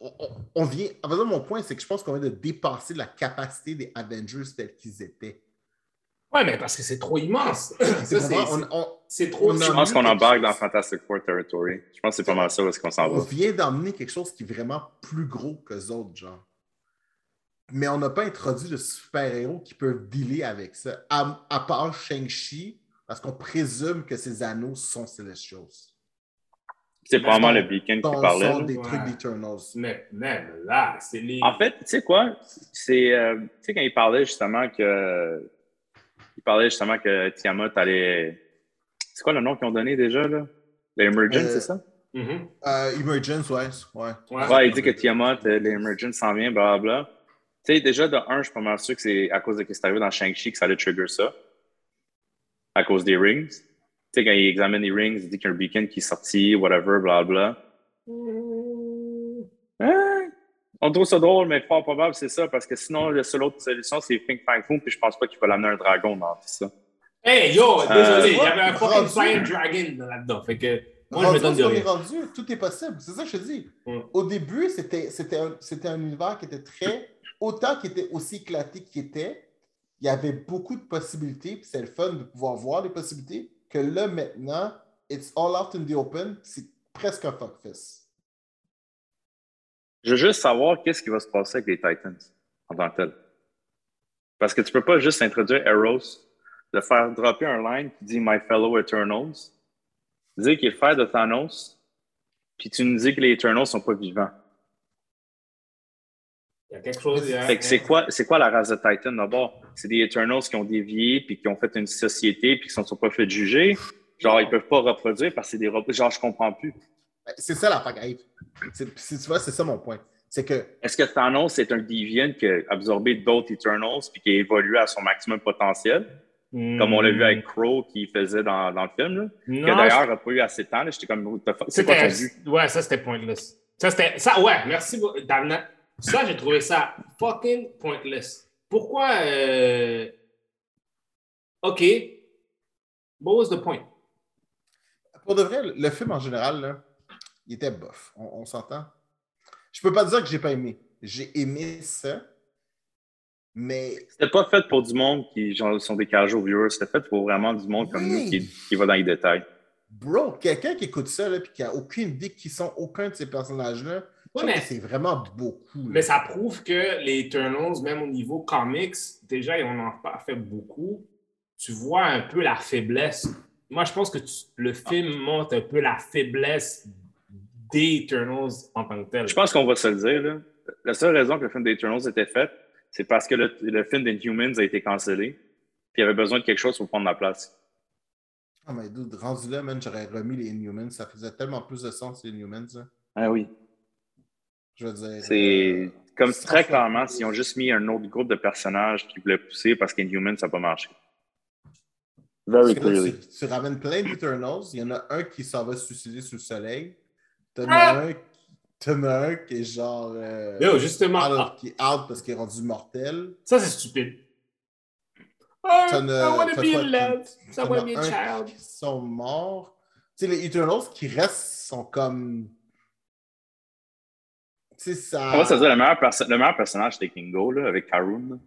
on, on- on vient. En fait, mon point, c'est que je pense qu'on vient de dépasser la capacité des Avengers tels qu'ils étaient. Ouais, mais parce que c'est trop immense. C'est- On- on- trop. on a- Je pense qu'on embarque dans. Fantastic Four Territory. Je pense que c'est pas mal ça où est-ce qu'on s'en on va. vient d'emmener quelque chose qui est vraiment plus gros que les autres, genre. Mais on n'a pas introduit de super-héros qui peuvent dealer avec ça, à, à part Shang-Chi, parce qu'on présume que ces anneaux sont Celestials. C'est probablement le Beacon qui parlait. sont des Ouais. trucs d'Eternals. Mais même là, c'est les. En fait, tu sais quoi? C'est, euh, tu sais, quand il parlait justement que. Il parlait justement que Tiamat allait. C'est quoi le nom qu'ils ont donné déjà, là? L'Emergence, Euh, c'est ça? Euh, Emergence, ouais. ouais. Ouais. Ouais, il dit que Tiamat, euh, l'Emergence s'en vient, blablabla. Tu sais, déjà, de un, je suis pas mal sûr que c'est à cause de ce qui est arrivé dans Shang-Chi que ça allait trigger ça. À cause des rings. Tu sais, quand il examine les rings, il dit qu'il y a un beacon qui est sorti, whatever, blablabla. Hein? On trouve ça drôle, mais fort probable, c'est ça, parce que sinon, la seule autre solution, c'est Pink Fang Foom, puis je pense pas qu'il va l'amener un dragon dans tout ça. Hey, yo, Euh, désolé, il y avait un fucking flying dragon là-dedans. Fait que moi, je Rendu me donne rien. tout est possible. C'est ça que je te dis. Mm. Au début, c'était c'était un, c'était un univers qui était très. Autant qu'il était aussi éclaté qu'il était, il y avait beaucoup de possibilités, puis c'est le fun de pouvoir voir les possibilités, que là, maintenant, it's all out in the open, c'est presque un fuckfest. Je veux juste savoir qu'est-ce qui va se passer avec les Titans en tant que tel. Parce que tu peux pas juste introduire Eros, le faire dropper un line qui dit My fellow Eternals, dire qu'il est le frère de Thanos, puis tu nous dis que les Eternals sont pas vivants. Il y a quelque chose. il y a- Fait que c'est quoi, c'est quoi la race de Titan d'abord? C'est des Eternals qui ont dévié puis qui ont fait une société puis qui ne sont pas fait juger. Genre, ils peuvent pas reproduire parce que c'est des robots. Genre, je comprends plus. Ben, C'est ça la pagaille. C'est- c'est- Tu vois, c'est ça mon point. C'est que Est-ce que Thanos est un Deviant qui a absorbé d'autres Eternals puis qui a évolué à son maximum potentiel? Comme on l'a vu avec Crow qui faisait dans, dans le film, là, qui Non, d'ailleurs n'a pas eu assez de temps. J'étais comme, c'est quoi ton but? Ouais, ça c'était pointless. Ça c'était, ça, ouais, merci beaucoup, Damna. Ça, j'ai trouvé ça fucking pointless. Pourquoi, euh... OK, what was the point? pour de vrai, le film en général, là, il était bof. On, on s'entend? Je peux pas dire que j'ai pas aimé. J'ai aimé ça, mais C'était pas fait pour du monde qui genre, sont des casual viewers. C'était fait pour vraiment du monde comme Oui. nous qui, qui va dans les détails. Bro, quelqu'un qui écoute ça et qui n'a aucune idée qui sont aucun de ces personnages-là, mais- c'est vraiment beaucoup. là. Mais ça prouve que les Eternals, même au niveau comics, déjà, on n'en a pas fait beaucoup. Tu vois un peu la faiblesse. Moi, je pense que tu- le film montre un peu la faiblesse des Eternals en tant que tel. Je pense qu'on va se le dire. Là. La seule raison que le film d'Eternals était fait, c'est parce que le, le film d'Inhumans a été cancellé. Puis il y avait besoin de quelque chose pour prendre la place. Ah, mais rendu là, j'aurais remis les Inhumans. Ça faisait tellement plus de sens, les Inhumans. là. Ah oui. Je veux dire. C'est euh, comme très clairement s'ils ont juste mis un autre groupe de personnages qui voulaient pousser parce qu'Inhumans, ça n'a pas marché. Very là, clearly. tu, tu ramènes plein d'Eternals. Il y en a un qui s'en va se suicider sous le soleil. T'en Ah! as un, qui- t'en as un qui est genre. euh, Yo, justement, out, ah, qui est out parce qu'il est rendu mortel. ça c'est stupide. Ah, T'en I wanna be quoi, loved. I wanna be a un child. qui sont morts. Tu sais, les Eternals qui restent sont comme. Sais, ça. On va se dire, le meilleur, perso- le meilleur personnage, c'était Kingo, là, avec Karun,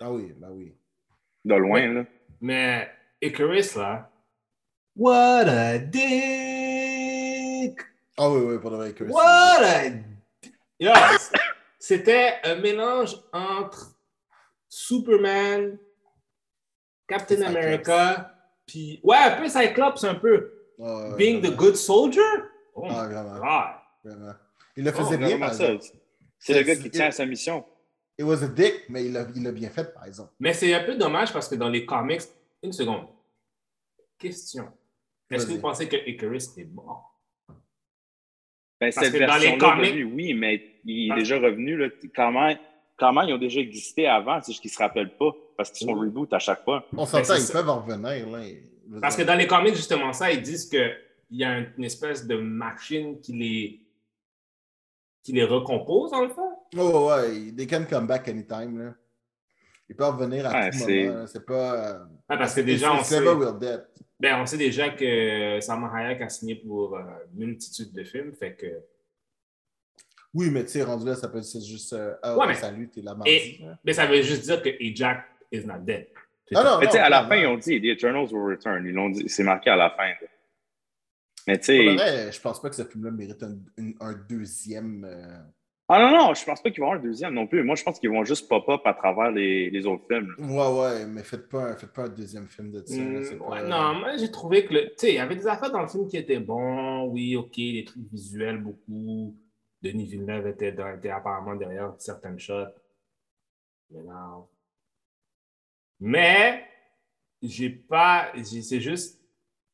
Ah oui, bah oui. de loin. Là. Mais Icarus, là. What a dick! Ah oui, oui, pour de vrai. que What a. Yo, c'était un mélange entre Superman, Captain Cyclops. America, puis ouais, un peu Cyclops, un peu. Ouais, Being the good soldier? Oh Ah, my vraiment. God. Vraiment. Il le Oh, faisait bien, ça. exemple. C'est le gars qui tient à sa mission. It was a dick, mais il l'a il l'a bien fait, par exemple. Mais c'est un peu dommage parce que dans les comics, une seconde. Question. Est-ce que vous pensez que Icarus est mort? Ben, Parce cette que dans les comics- lui, oui, mais il est Parce- déjà revenu. Là. Clairement, ils ont déjà existé avant, c'est juste qu'ils ne se rappellent pas parce qu'ils sont Oui. reboot à chaque fois. On s'entend, c'est ils peuvent en revenir. Là. Parce que dans les comics, justement, ça, ils disent qu'il y a une espèce de machine qui les, qui les recompose, dans le fond. Oh, ouais, they can come back anytime. Là. Ils peuvent revenir à Ouais, tout c'est- moment. C'est pas. euh, Ah, parce que déjà, on sait, ben, on sait déjà que Salma Hayek a signé pour euh, une multitude de films. Fait que... Oui, mais tu sais, rendu là, ça peut être juste. euh, ah, Ouais, mais- salut, t'es là Et, mardi. mais ça veut juste dire que Ajax is not dead. Ah non, Mais tu sais, à la fin, ils ont dit The Eternals will return. Ils l'ont dit, c'est marqué à la fin. là. Mais tu sais. vrai, je pense pas que ce film-là mérite un, une- un deuxième. euh, Ah non, non, je pense pas qu'ils vont avoir un deuxième non plus. Moi, je pense qu'ils vont juste pop-up à travers les, les autres films. Ouais, ouais, mais faites pas, un- faites pas un deuxième film de ça. ouais, pas- non, moi j'ai trouvé que le. Tu sais, il y avait des affaires dans le film qui étaient bons. Oui, ok, des trucs visuels beaucoup. Denis Villeneuve était, dans- était apparemment derrière certaines shots. Mais non. Mais j'ai pas. C'est juste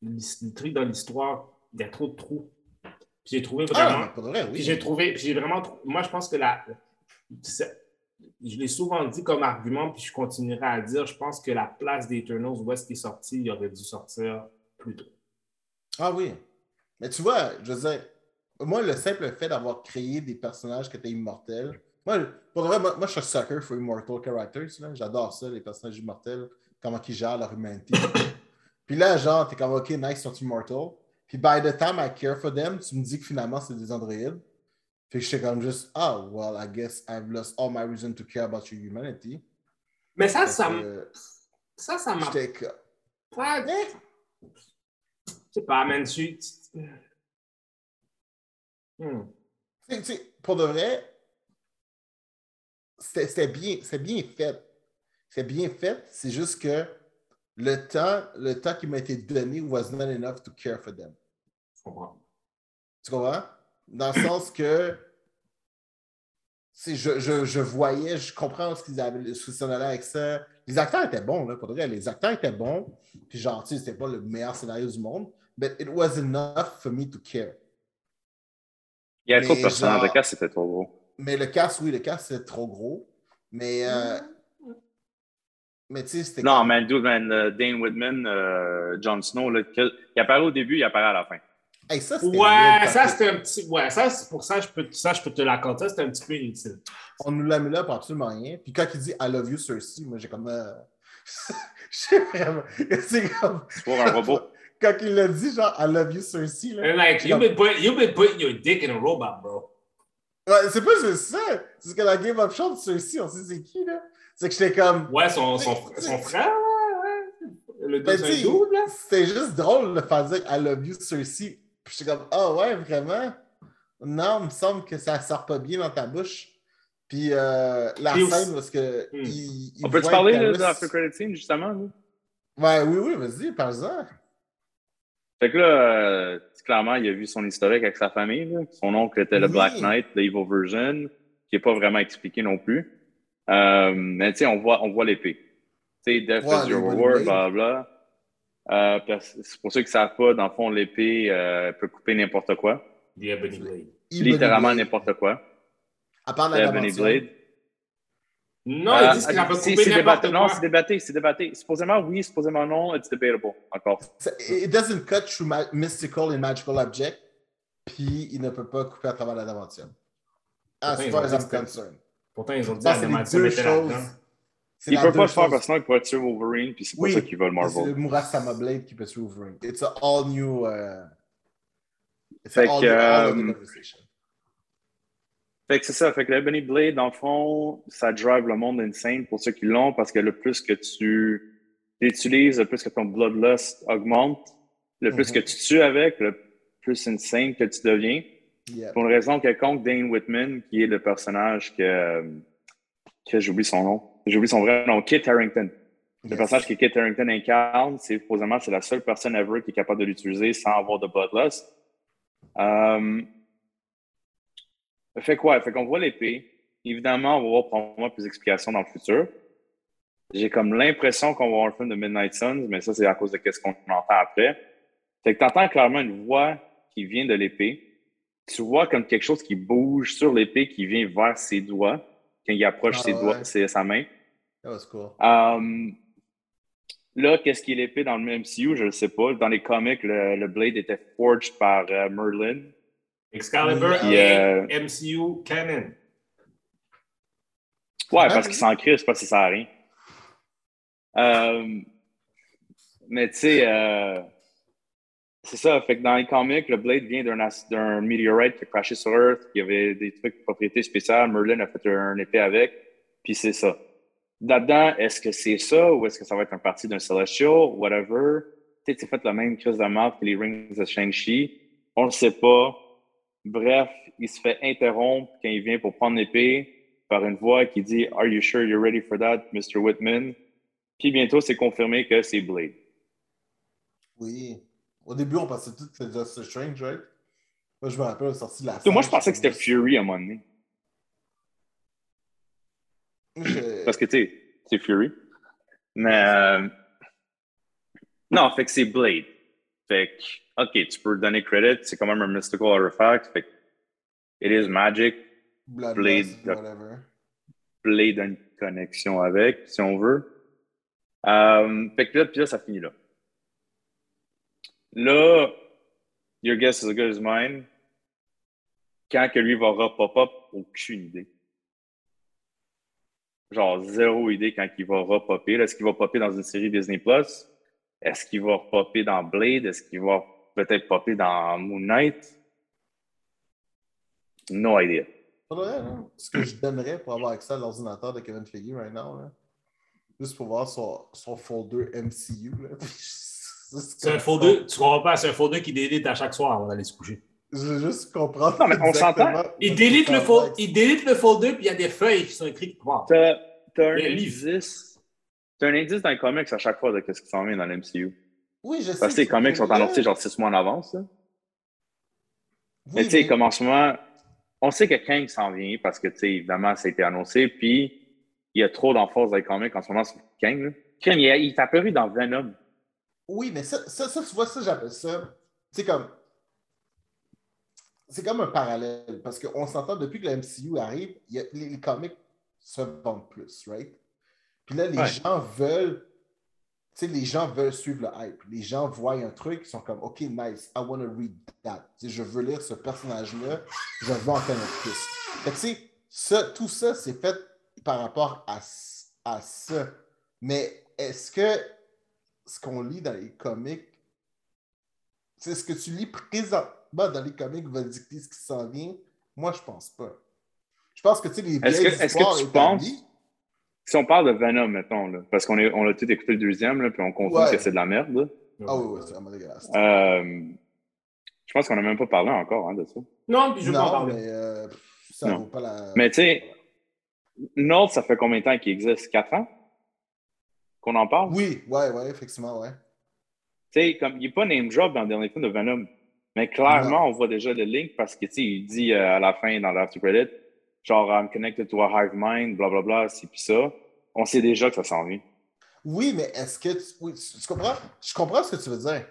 le truc dans l'histoire, il y a trop de trous. J'ai trouvé Ah, vraiment. vrai, oui. J'ai trouvé, j'ai vraiment, moi je pense que la, je l'ai souvent dit comme argument, puis je continuerai à dire, je pense que la place des Eternals, où est-ce qu'il est sorti, il aurait dû sortir plus tôt. Ah oui. Mais tu vois, je veux dire, moi, le simple fait d'avoir créé des personnages qui étaient immortels, moi, pour vrai, moi, moi, je suis sucker for immortal characters. là. J'adore ça, les personnages immortels, comment ils gèrent leur humanité. Puis là, genre, t'es comme, OK, nice, ils sont immortals. Puis by the time I care for them, tu me dis que finalement, c'est des androïdes. Fait que j'étais comme juste, ah, well, I guess I've lost all my reason to care about your humanity. Mais ça, ça, que, ça, ça m'a J'étais comme, pas. Eh, Je sais pas, man, Hmm. Tu sais- tu sais, pour de vrai, c'était bien, c'est bien fait. C'est bien fait, c'est juste que le temps, le temps qui m'a été donné was not enough to care for them. Je comprends. Tu comprends? Dans le sens que je, je, je voyais, je comprends ce qu'ils avaient, ce qu'ils allaient avec ça. Les acteurs étaient bons, là, pour vrai. Les acteurs étaient bons. Puis genre, tu sais, c'était pas le meilleur scénario du monde. But it was enough for me to care. Il y a trop de personnages. Le cas, c'était trop gros. Mais le cast, oui, le cast, c'est trop gros. Mais, euh, mais tu sais, c'était. Non, man, dude, man, euh, Dane Whitman, euh, Jon Snow, là, que- il apparaît au début, il apparaît à la fin. Hey, ça, Ouais, ça c'était un petit. Ouais, ça, c'est pour ça, je peux, ça, je peux te l'accorder, c'était un petit peu inutile. On nous l'a mis là pour absolument rien. Puis quand il dit I love you, Cersei, moi, j'ai comme. euh, j'ai vraiment. C'est comme. C'est pour un robot. Quand il l'a dit, genre, I love you, Cersei, là. And like, you've been, put, you've been putting your dick in a robot, bro. Ouais, c'est pas juste ça. C'est que la Game of Thrones, Cersei, on sait c'est qui, là. C'est que j'étais comme. Ouais, son, son, frère, ouais, ouais. Le Ben, là. C'était juste drôle de faire dire I love you, Cersei. Puis j'étais comme, ah ouais, vraiment? Non, il me semble que ça sort pas bien dans ta bouche. Puis euh, la Puis scène parce que. Hmm. il- il On peut-tu parler de l'After Credit Scene, justement? là? Ouais, oui, oui, vas-y, parle-en. Fait que là, euh, clairement, il a vu son historique avec sa famille. là. Son oncle était le Oui. Black Knight, the Evil Version, qui n'est pas vraiment expliqué non plus. Euh, mais tu sais, on voit, on voit l'épée. Tu sais, Death Ouais, is your reward, blablabla. Euh, c'est pour ceux qui ne savent pas, dans le fond, l'épée euh, peut couper n'importe quoi. The Ebony Blade. Littéralement n'importe quoi. À part la Ebony. Blade. Non, Euh, ils disent c'est- coupé c'est n'importe quoi. Non, c'est débatté, c'est débatté. Supposément oui, supposément non, it's debatable encore. It doesn't cut through mystical and magical object. Puis il ne peut pas couper à travers la dimension. As far as I'm concerned. Pourtant, ils ont dit Ça, à mettait choses. là-dedans. Il peut pas le faire choses. parce que sinon il pourrait tuer Wolverine, puis c'est pour Oui, ça qu'ils veulent mais C'est le Marvel. Murasama Blade qui peut tuer Wolverine. It's a all new. Uh... It's Fait all que, new, all euh. Fait que c'est ça. Fait que le Benny Blade, dans le fond, ça drive le monde insane pour ceux qui l'ont parce que le plus que tu l'utilises, le plus que ton bloodlust augmente, le plus Mhm. que tu tues avec, le plus insane que tu deviens. Pour une raison quelconque, Dane Whitman, qui est le personnage que, que j'oublie son nom. J'oublie son vrai nom, Kit Harington. Le personnage que Kit Harington incarne, c'est supposément c'est la seule personne ever qui est capable de l'utiliser sans avoir de bloodlust. Euh, fait quoi? Fait qu'on voit l'épée. Évidemment, on va voir probablement plus d'explications dans le futur. J'ai comme l'impression qu'on va voir un film de Midnight Suns, mais ça, c'est à cause de ce qu'on entend après. Fait que tu entends clairement une voix qui vient de l'épée. Tu vois comme quelque chose qui bouge sur l'épée qui vient vers ses doigts quand il approche Ah ses ouais. doigts, ses- sa main. That was cool. Um, là, qu'est-ce qui est l'épée dans le MCU? Je ne sais pas. Dans les comics, le, le Blade était forged par euh, Merlin. Excalibur et euh, MCU Canon. Ouais, Ah, parce oui. qu'il s'en crée, c'est pas si ça sert à rien. Euh, mais tu sais, euh, c'est ça. Fait que dans les comics, le Blade vient d'un météorite qui a crashé sur Earth, qui avait des trucs de propriété spéciale. Merlin a fait un épée avec, puis c'est ça. Là-dedans, est-ce que c'est ça ou est-ce que ça va être un parti d'un Celestial, whatever? Tu sais, fait la même crise de marque que les Rings de Shang-Chi. On le sait pas. Bref, il se fait interrompre quand il vient pour prendre l'épée par une voix qui dit Are you sure you're ready for that, Mr. Whitman? Puis bientôt, c'est confirmé que c'est Blade. Oui. Au début, on pensait tout que c'était Just Strange, right? Moi, je me rappelle, on sorti de la sais, Moi, je salle, pensais que c'était Fury à un moment donné. Je- Parce que, tu sais, c'est Fury. Mais. euh, Non, fait que c'est Blade. Fait que, OK, tu peux donner credit, c'est quand même un mystical artifact. Fait que, it is magic. Blade. whatever. Blade a une connexion avec, si on veut. Euh, fait que là, puis là, ça finit là. Là, your guess is as good as mine. Quand que lui va repop-up, aucune idée. Genre, zéro idée quand il va repopper. Est-ce qu'il va popper dans une série Disney+. Plus? Est-ce qu'il va popper dans Blade? Est-ce qu'il va peut-être popper dans Moon Knight? No idea. Hein, Ce que je donnerais pour avoir accès à l'ordinateur de Kevin Feige right now. Juste pour voir son, son folder MCU. là. C'est un folder, tu comprends pas, c'est un folder qui délite à chaque soir avant d'aller se coucher. Je veux juste comprendre. Non, mais on s'entend. Il délite, le avec il délite le folder, puis il y a des feuilles qui sont écrites. Wow. T'as un indice. T'as un indice dans les comics à chaque fois de ce qui s'en vient dans l'MCU. Oui, je sais. Parce que les comics sont annoncés genre six mois en avance. là. Oui, mais tu sais, mais- comme en ce moment, on sait que Kang s'en vient parce que, tu sais, évidemment, ça a été annoncé. Puis, il y a trop d'emphase dans les comics en ce moment sur Kang. là. Kang, il, il est apparu dans Venom. Oui, mais ça, ça, ça, tu vois, ça, j'appelle ça. C'est comme. C'est comme un parallèle. Parce qu'on s'entend depuis que la MCU arrive, il y a- les, les comics se vendent plus, right? Puis là, les Ouais. gens veulent. Tu sais, les gens veulent suivre le hype. Les gens voient un truc, ils sont comme, OK, nice, I want to read that. Je veux lire ce personnage-là, je veux en connaître plus. Fait que, tu sais, ça, tout ça, c'est fait par rapport à, à ça. Mais est-ce que ce qu'on lit dans les comics, c'est ce que tu lis présentement dans les comics va dicter ce qui s'en vient? Moi, je pense pas. Je pense que, tu sais, les Est-ce vieilles que, est-ce histoires que tu penses, si on parle de Venom, mettons, là, parce qu'on est- on a tout écouté le deuxième, là, puis on confirme Ouais. que c'est de la merde. là. Ah oui, oui, c'est vraiment dégueulasse. Euh, je pense qu'on n'a même pas parlé encore hein, de ça. Non, puis je veux pas en non, parler. mais euh, ça Non. vaut pas la. Mais tu sais, Nord, ça fait combien de temps qu'il existe? Quatre ans? Qu'on en parle? Oui, ouais, ouais, effectivement, ouais. Tu sais, comme il n'est pas name drop dans le dernier film de Venom. Mais clairement, on voit déjà le link parce que, tu sais, il dit euh, à la fin, dans l'after credit, genre, I'm connected to a hive mind, blablabla, c'est puis ça. On sait déjà que ça s'en vient. Oui, mais est-ce que tu. Oui, tu tu comprends? Je comprends ce que tu veux dire.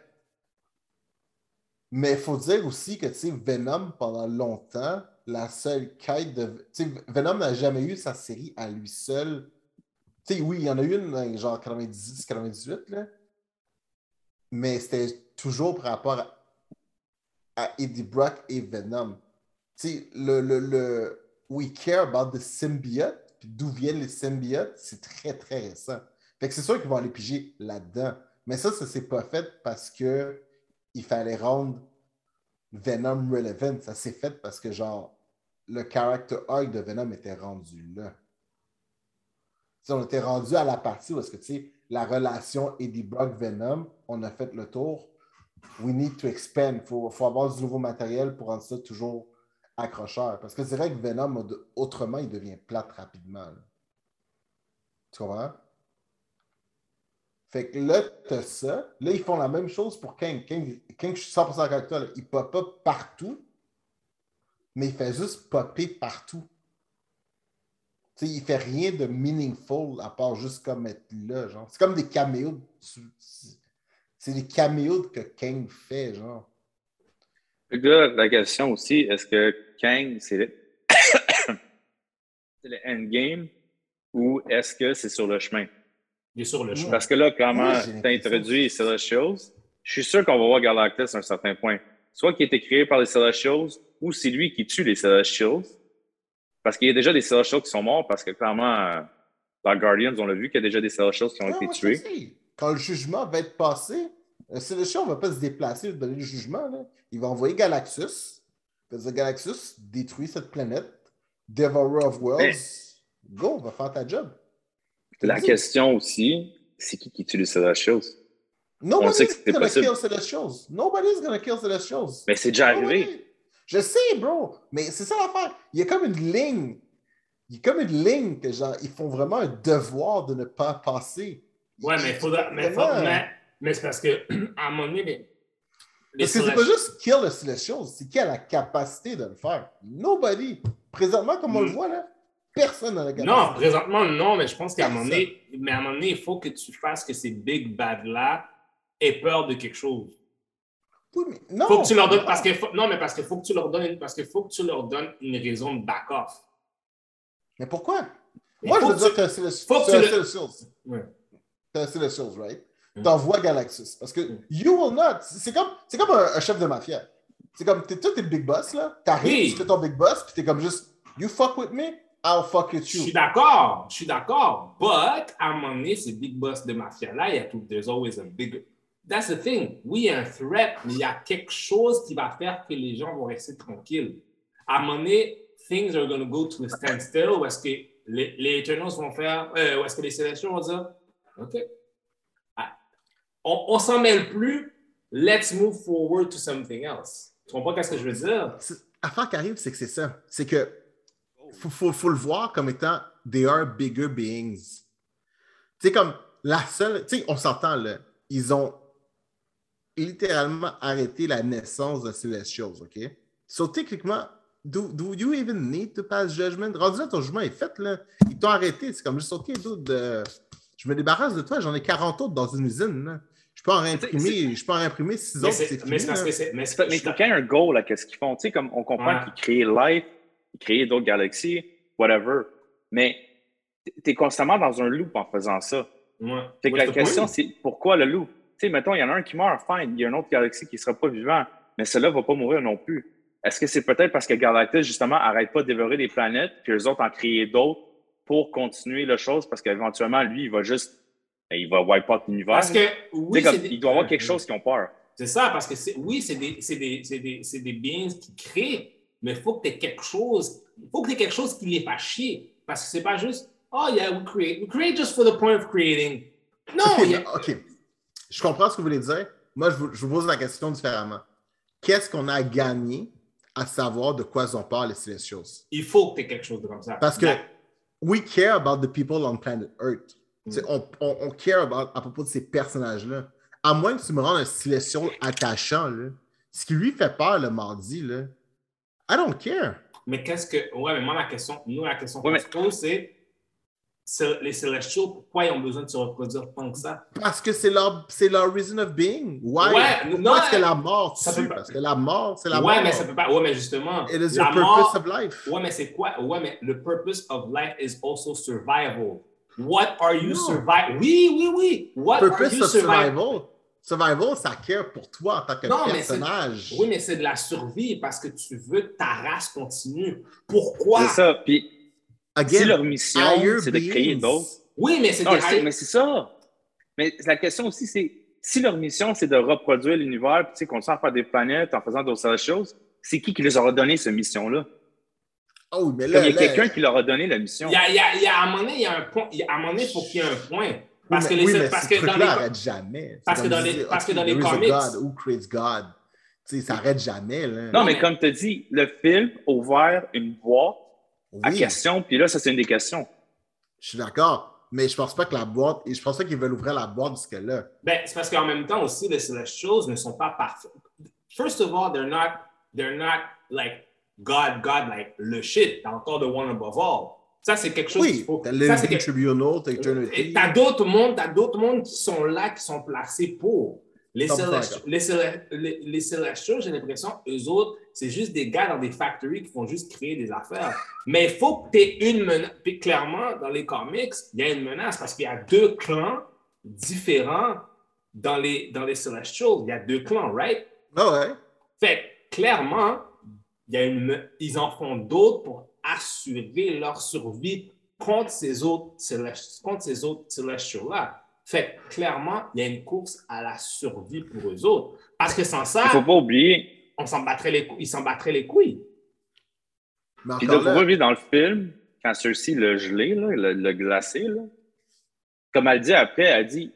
Mais il faut dire aussi que, tu sais, Venom, pendant longtemps, la seule quête de. Tu sais, Venom n'a jamais eu sa série à lui seul. Tu sais, oui, il y en a eu une dans genre 98, là. Mais c'était toujours par rapport à, à Eddie Brock et Venom. Tu sais, le, le, le We care about the symbiote, puis d'où viennent les symbiotes, c'est très, très récent. Fait que c'est sûr qu'ils vont aller piger là-dedans. Mais ça, ça s'est pas fait parce que il fallait rendre Venom relevant. Ça s'est fait parce que, genre, le character arc de Venom était rendu là. Tu on était rendu à la partie où est-ce que, tu sais, la relation Eddie Brock-Venom, on a fait le tour. We need to expand. Il faut, faut avoir du nouveau matériel pour rendre ça toujours accrocheur. Parce que c'est vrai que Venom, autrement, il devient plate rapidement. Tu comprends? Fait que là, t'as ça. Là, ils font la même chose pour Kang. Kang, Kang, je suis 100% avec toi. là. Il pop up partout, mais il fait juste popper partout. Tu sais, il fait rien de meaningful à part juste comme être là, genre. C'est comme des caméos. C'est des caméos que Kang fait, genre. Là, la question aussi, est-ce que Kang, c'est le... c'est le endgame ou est-ce que c'est sur le chemin? Il est sur le chemin. Parce que là, comment Oui, introduit les Celestials, je suis sûr qu'on va voir Galactus à un certain point. Soit qu'il a été créé par les Celestials ou c'est lui qui tue les Celestials. Parce qu'il y a déjà des Celestials qui sont morts parce que clairement, euh, dans Guardians, on l'a vu qu'il y a déjà des Celestials qui ont Ouais, été je tués. Quand le jugement va être passé, le Celestial ne va pas se déplacer donner le jugement. Là. Il va envoyer Galaxus. Il va dire Galaxus, détruis cette planète. Devourer of Worlds. Go, va faire ta job. La question aussi, c'est qui qui tue les Celestials? Nobody's sait que c'est gonna possible. kill Celestials. Nobody's gonna kill Celestials. Mais c'est déjà Nobody. arrivé. Je sais, bro. Mais c'est ça l'affaire. Il y a comme une ligne. Il y a comme une ligne que genre, ils font vraiment un devoir de ne pas passer. Ouais, mais, faudra, mais, faut- mais, mais c'est parce que, à un moment donné, les, les Parce que c'est pas juste kill le Celestial, c'est qui a la capacité de le faire. Nobody. Présentement, comme on le Mm. voit là, personne n'a la capacité. Non, présentement, non, mais je pense qu'à un moment donné, mais à un moment donné, il faut que tu fasses que ces big bad-là aient peur de quelque chose. Non. Faut que tu leur donnes, Non. parce que, faut- non, mais parce qu'il faut que tu leur donnes, une- parce qu'il faut que tu leur donnes une raison de back-off. Mais pourquoi? Mais Moi, je veux que dire tu- que c'est le faut que tu un le-. Ouais. C'est un Celestials, right? Mm. T'envoies Galaxus. Parce que Mm. you will not. C'est comme, c'est comme un, un chef de mafia. C'est comme, t'es, toi, t'es le big boss, là. T'arrives, Oui. tu fais ton big boss, puis t'es comme juste, you fuck with me, I'll fuck with Je you. suis d'accord, je suis d'accord. But, à un moment donné, ces big boss de mafia-là, il y a tout, there's always a big... That's the thing. Oui, il y a un threat, mais il y a quelque chose qui va faire que les gens vont rester tranquilles. À un moment donné, things are going to go to a standstill où est-ce que les, les vont faire, euh, où est-ce que les Celestials vont dire, OK, Ah, on, on s'en mêle plus, let's move forward to something else. Tu comprends qu'est-ce que je veux dire? L'affaire qui arrive, c'est que c'est ça. C'est que faut, faut, faut le voir comme étant they are bigger beings. Tu sais, comme la seule. Tu sais, on s'entend là. Ils ont littéralement arrêté la naissance de Celestials, OK? So, techniquement, do, do you even need to pass judgment? Rendu là, ton jugement est fait, là. Ils t'ont arrêté. C'est comme juste, OK, dude, euh, je me débarrasse de toi. J'en ai 40 autres dans une usine, là. Je peux en réimprimer, je peux en réimprimer 6 Mais autres, mais c'est parce là. que c'est. Mais C'est pas- Mais je- quand un goal à qu'est-ce qu'ils font, tu sais, comme on comprend Ouais. qu'ils créent Life, ils créent d'autres galaxies, whatever. Mais tu es constamment dans un loop en faisant ça. Ouais. Fait que What's la question, c'est pourquoi le loup? Tu sais, mettons, il y en a un qui meurt, fine, il y a une autre galaxie qui ne sera pas vivant, mais celle-là ne va pas mourir non plus. Est-ce que c'est peut-être parce que Galactus, justement, arrête pas de dévorer des planètes, puis eux autres en créer d'autres pour continuer la chose, parce qu'éventuellement, lui, il va juste. Il va wipe out l'univers. Parce que, oui, comme, des- il doit y avoir quelque chose qui ont peur. C'est ça, parce que c'est- oui, c'est des, c'est des, c'est des, c'est des beings qui créent, mais il faut que tu aies quelque chose, il faut que tu aies quelque chose qui les fasse chier. Parce que c'est pas juste, oh yeah, we create, we create just for the point of creating. Non, il y a-. Je comprends ce que vous voulez dire. Moi, je vous, je vous pose la question différemment. Qu'est-ce qu'on a gagné à savoir de quoi ont peur les Celestials? il faut que tu aies quelque chose de comme ça. Parce que we care about the people on planet Earth. Mm. On, on, on care about, à propos de ces personnages-là. À moins que tu me rendes un Celestial attachant, là, ce qui lui fait peur le mardi, là, I don't care. Mais qu'est-ce que. Ouais, mais moi, la question, nous, la question qu'on se pose, c'est- les Celestials, pourquoi ils ont besoin de se reproduire tant que ça? Parce que c'est leur, c'est leur reason of being. Why? Ouais, Pourquoi non, est-ce que la mort ça tue? peut pas- Parce que la mort, c'est la ouais, mort. mais ça peut pas. Ouais, mais justement. It is la purpose mort- of life. Ouais, mais c'est quoi? Ouais, mais le purpose of life is also survival. What are you surviving? Oui, oui, oui. What are purpose you of surviving? survival. Survival, ça care pour toi en tant que Non, mais c'est- personnage. Oui, mais c'est de la survie parce que tu veux que ta race continue. Pourquoi? C'est ça. Puis Again, si leur mission, c'est de créer d'autres. Oui, mais c'est mais c'est ça. Mais la question aussi, c'est si leur mission, c'est de reproduire l'univers, puis tu sais, continuer à faire des planètes en faisant d'autres choses, c'est qui qui les aura donné cette mission-là? Oh, mais Comme là, il y a quelqu'un qui leur a donné la mission. Il y a, il y a- il y a- à un moment donné, il y a un point. il y a- à un moment donné, il faut qu'il y ait un point. Parce oui, que les oui, mais parce ce que dans les arrête jamais. Parce que comme dans les- parce que dans les comics- God, who creates God? Tu sais, ça arrête jamais. Là. Non, mais, comme tu as dit, le film a ouvert une boîte à Oui, questions, puis là, ça, c'est une des questions. je suis d'accord. Mais je pense pas que la boîte. et Je pense pas qu'ils veulent ouvrir la boîte jusque-là. Ben, c'est parce qu'en même temps aussi, les Celestials ne sont pas parfaits. First of all, they're not, they're not like God, God, like le shit. T'as encore the one above all. Ça, c'est quelque chose qu'il Oui, faut. t'as Eternity. T'as d'autres mondes, t'as d'autres mondes qui sont là, qui sont placés pour. Les, 100% Celestials, d'accord. les, Cele- les, les Celestials, j'ai l'impression, eux autres, c'est juste des gars dans des factories qui font juste créer des affaires. Mais il faut que tu aies une menace. Puis clairement, dans les comics, il y a une menace parce qu'il y a deux clans différents dans les, dans les Celestials. Il y a deux clans, right? Ah ouais. Fait clairement, il y a une, ils en font d'autres pour assurer leur survie contre ces autres contre ces autres Celestials-là. Fait clairement, il y a une course à la survie pour eux autres. Parce que sans Il ça, ne faut pas oublier, on s'en battrait les ils s'en battraient les couilles. Puis il là, oublier dans le film, quand Cersei l'a gelé, là, le, le glacé, là, comme elle dit après, elle dit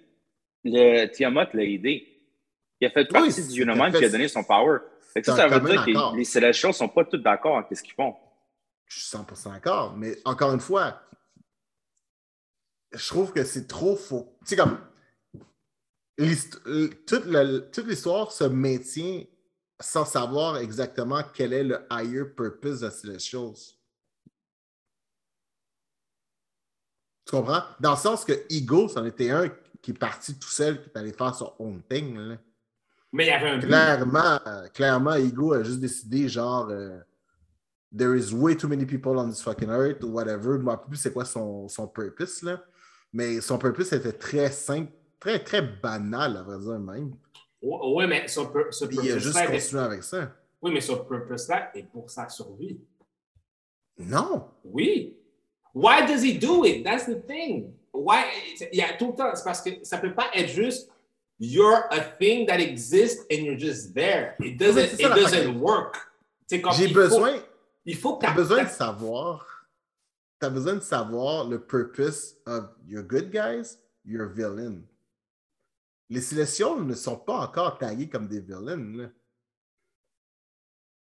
le Tiamat l'a aidé. Il a fait partie c'est- du fait- qui a donné son power. Fait que ça, ça veut dire que les Celestials ne sont pas tous d'accord en ce qu'ils font. je suis 100% d'accord. Mais encore une fois, je trouve que c'est trop faux. Tu sais, comme. Toute le- toute l'histoire se maintient sans savoir exactement quel est le higher purpose de Celestials. Tu comprends? Dans le sens que Ego, c'en était un qui est parti tout seul, qui est allé faire son own thing. là. Mais il y avait un. Clairement, euh, clairement, Ego a juste décidé, genre, euh, there is way too many people on this fucking earth, ou whatever. Je ne plus c'est quoi son, son purpose, là. Mais son purpose était très simple, très, très banal, à vrai dire, même. Oui, mais ce, pur- ce Puis il a juste continué avec ça. oui, mais ce purpose-là est pour sa survie. Non! Oui. Why does he do it? That's the thing. Why? Il y a tout le temps. C'est parce que ça peut pas être juste you're a thing that exists and you're just there. It doesn't, ça it doesn't work. J'ai il faut- besoin, il faut que t'as- besoin de t'as- t'as besoin de savoir le purpose of your good guys, your villain. Les Célestials ne sont pas encore tagués comme des villains, là.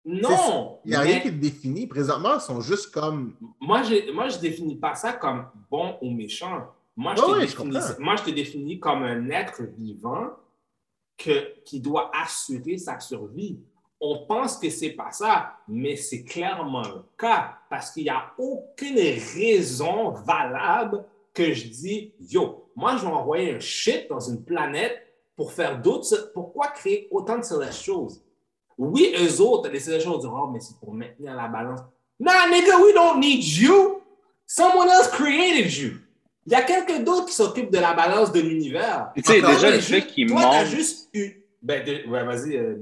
Non. Il n'y a mais rien qui est défini. Présentement, ils sont juste comme. Moi, je, moi, je définis pas ça comme bon ou méchant. Moi, je, te, définis, moi, je te définis comme un être vivant que, qui doit assurer sa survie. On pense que c'est pas ça, mais c'est clairement le cas parce qu'il n'y a aucune raison valable que je dis Yo, moi, je vais envoyer un shit dans une planète pour faire d'autres. Pourquoi créer autant de Celestials? Oui, eux autres, les Celestials disent Oh, mais c'est pour maintenir la balance. Nah, nigga, we don't need you. Someone else created you. Il y a quelqu'un d'autre qui s'occupe de la balance de l'univers. Tu sais, déjà le fait qu'il toi, t'as juste eu. Ben, de- ouais, vas-y, euh.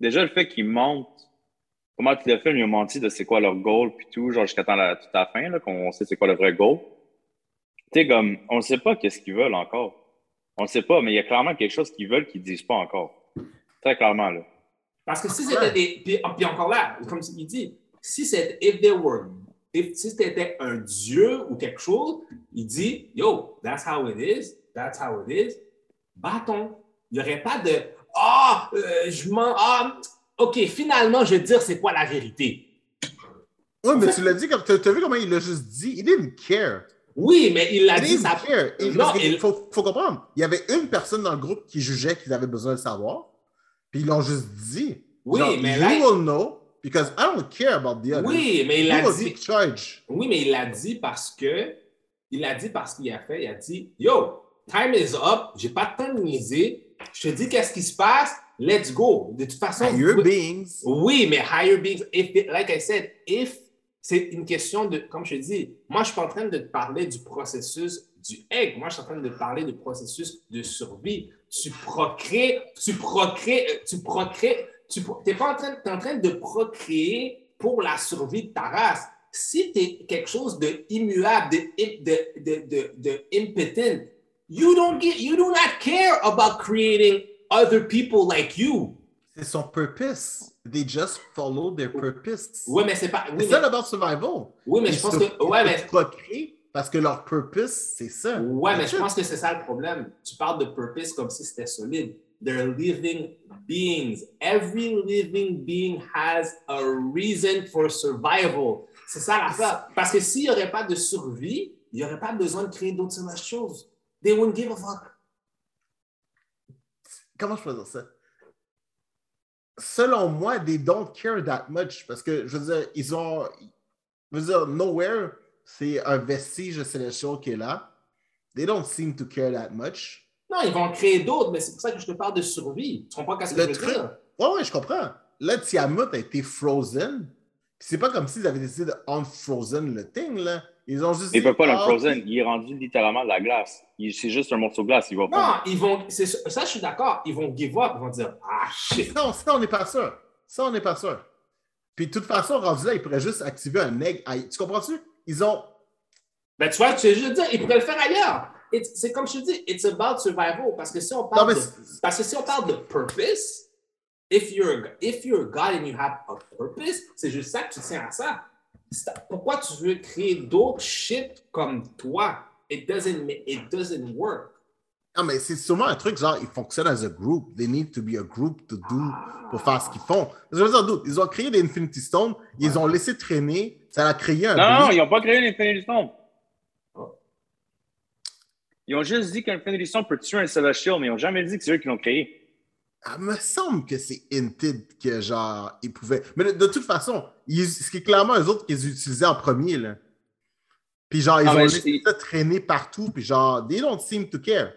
Déjà le fait qu'ils montent, comment tout le film, ils ont menti de c'est quoi leur goal, puis tout, genre jusqu'à la, toute la fin, qu'on sait c'est quoi le vrai goal. Tu sais, comme, on ne sait pas qu'est-ce qu'ils veulent encore. On ne sait pas, mais il y a clairement quelque chose qu'ils veulent qu'ils ne disent pas encore. Très clairement, là. Parce que si c'était des. Puis, puis encore là, comme il dit, si c'était. If were. si c'était un dieu ou quelque chose, il dit Yo, that's how it is, that's how it is. Bâton. Il n'y aurait pas de Ah, euh, je m'en. Ah, OK, finalement, je vais te dire c'est quoi la vérité. Oui, mais tu l'as dit. T'as t'as vu comment il l'a juste dit? Il didn't care. Oui, mais il l'a dit, ça. care. Il, Non, il- faut, faut comprendre. Il y avait une personne dans le groupe qui jugeait qu'ils avaient besoin de savoir. Puis ils l'ont juste dit. Oui, Genre, mais you là- will know because I don't care about the others. Oui, mais il l'a dit. Oui, mais il l'a dit parce que. Il l'a dit parce qu'il a fait. Il a dit Yo, time is up. J'ai pas de temps de niaiser. Je te dis qu'est-ce qui se passe? Let's go. De toute façon. Higher pouvez- beings. Oui, mais higher beings. If, like I said, if c'est une question de. Comme je te dis, moi, je suis pas en train de te parler du processus du egg. Moi, je suis en train de te parler du processus de survie. Tu procrées, tu procrées, euh, tu procrées. Tu n'es pas en train, t'es en train de procréer pour la survie de ta race. Si tu es quelque chose de immuable, de, de, de, de, de impotent, you don't get, you do not care about creating other people like you. C'est son purpose. They just follow their purpose. Oui, mais c'est pas. Oui, C'est mais, ça about survival. oui, mais Ils je pense se- que. Ouais, mais, procréent parce que leur purpose, c'est ça. ouais, mais je pense que c'est ça le problème. Tu parles de purpose comme si c'était solide. they're living beings. Every living being has a reason for survival. C'est ça l'affaire. Parce que s'il n'y aurait pas de survie, il n'y aurait pas besoin de créer d'autres choses. They wouldn't give a fuck. Comment je peux dire ça? Selon moi, they don't care that much parce que, je veux dire, ils ont. Je veux dire, Nowhere, c'est un vestige de Celestial qui est là. They don't seem to care that much. Non, ils vont en créer d'autres, mais c'est pour ça que je te parle de survie. Tu comprends ce que Le je veux dire? Ouais, ouais, je comprends. Là, Tiamat a été frozen. C'est pas comme s'ils avaient décidé de unfrozen le thing, là. Ils ont juste Il dit, peut pas le ah, frozen. Il est rendu littéralement de la glace. C'est juste un morceau de glace. Il va Non, ils vont. Ça, je suis d'accord. Ils vont give up. Ils vont dire Ah, shit. Non, ça, on n'est pas sûr. Ça, on n'est pas sûr. Puis de toute façon, rendu là, ils pourraient juste activer un egg. Tu comprends-tu? Ils ont. Ben, tu vois, tu sais, je veux dire, ils pourraient le faire ailleurs. It's- C'est comme je te dis, it's about survival. Parce que si on Non, parle, mais de, parce que si on parle de purpose, if you're, a- if you're a God and you have a purpose, c'est juste ça que tu tiens à ça. Pourquoi tu veux créer d'autres shit comme toi? It doesn't, it doesn't work. Non, mais c'est sûrement un truc genre, ils fonctionnent as a group. They need to be a group to do, pour faire ce qu'ils font. Je veux dire, ils ont créé des Infinity Stones, ils ont laissé traîner, ça a créé un. Non, non, ils n'ont pas créé l'Infinity Stone. Oh. Ils ont juste dit qu'Infinity Stone peut tuer un Celestial, mais ils n'ont jamais dit que c'est eux qui l'ont créé. Ah, me semble que c'est hinted que genre, ils pouvaient. Mais de, de toute façon, ils- c'est clairement eux autres qu'ils utilisaient en premier, là. Puis genre, ils Ah, ont c'est- ça traîner partout, puis genre, they don't seem to care.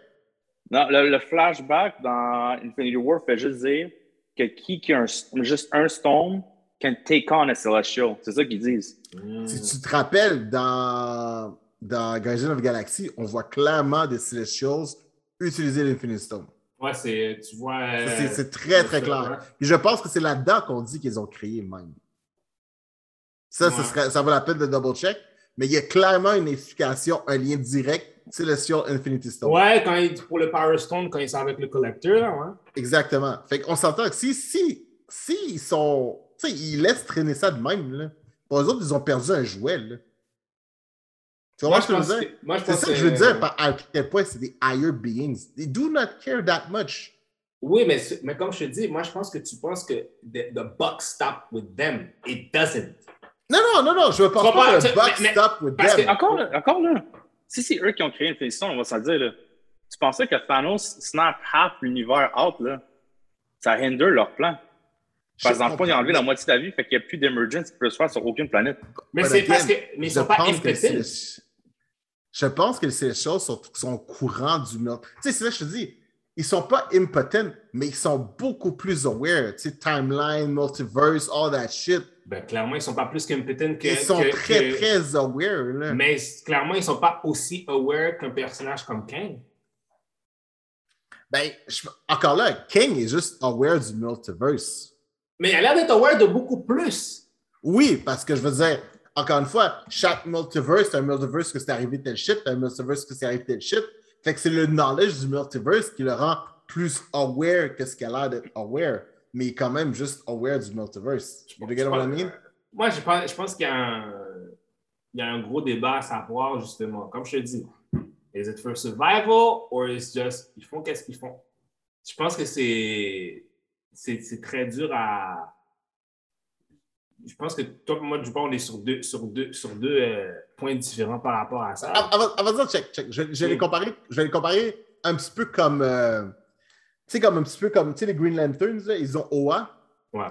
Non, le, le flashback dans Infinity War fait juste dire que qui qui a un- juste un stone can take on a Celestial. C'est ça qu'ils disent. Si tu te rappelles, dans, dans Guardian of the Galaxy, on voit clairement des Celestials utiliser l'Infinity Stone. Ouais, c'est, tu vois. euh, C'est- C'est très, très c'est clair. vrai. Puis je pense que c'est là-dedans qu'on dit qu'ils ont créé même. Ça, Ouais. serait- ça vaut la peine de double-check, mais il y a clairement une explication, un lien direct, Celestial Infinity Stone. Ouais, quand il, pour le Power Stone, quand ils sont avec le collecteur, là, ouais. Exactement. Fait qu'on s'entend que si, si, si ils sont. Tu sais, ils laissent traîner ça de même, là. Pour eux autres, ils ont perdu un jouet, là. Tu vois Moi, ce que je veux dire? que- moi, je C'est pense ça que je veux dire par à quel point c'est des higher beings. They do not care that much. Oui, mais, mais comme je te dis, moi, je pense que tu penses que the, the buck stop with them. It doesn't. Non, non, non, non, je ne pense Comprends, pas que Buck mais- stop with parce them. que- Encore là, encore là. Si c'est eux qui ont créé Infinity Stone, on va se le dire. Là. Tu pensais que Thanos snap half l'univers out, là? Ça hinder leur plan. Parce que dans le fond, ils ont enlevé la moitié de la vie, fait qu'il n'y a plus d'émergence qui peut se faire sur aucune planète. Mais c'est parce que. Mais ils sont pas c'est- Je pense que ces choses sont, sont au courant du meurtre. Tu sais, c'est ça que je te dis. Ils sont pas impotents, mais ils sont beaucoup plus aware. Tu sais, timeline, multiverse, all that shit. Ben, clairement, ils sont pas plus qu'impotent que. Ils sont que- très, que- très aware. Là. Mais clairement, ils sont pas aussi aware qu'un personnage comme Kang. Ben, je- encore là, King est juste aware du multiverse. Mais il a l'air d'être aware de beaucoup plus. Oui, parce que je veux dire, encore une fois, chaque multiverse, c'est un multiverse que c'est arrivé tel shit, un multiverse que c'est arrivé tel shit. Fait que c'est le knowledge du multiverse qui le rend plus aware que ce qu'il a l'air d'être aware. Mais quand même juste aware du multiverse. You get what I mean? Moi, je pense, je pense qu'il y, a un- il y a un gros débat à savoir, justement. Comme je te dis, is it for survival or is just. Ils font qu'est-ce qu'ils font? Je pense que c'est. C'est c'est très dur à. Je pense que toi et moi, du coup, on est sur deux, sur deux, sur deux euh, points différents par rapport à ça. Ah, Avant, avant ça, check, check. Je, je vais les comparer, je vais les comparer un petit peu comme. euh, tu sais, comme un petit peu comme. Tu sais, les Green Lanterns, là, ils ont OA. Ouais.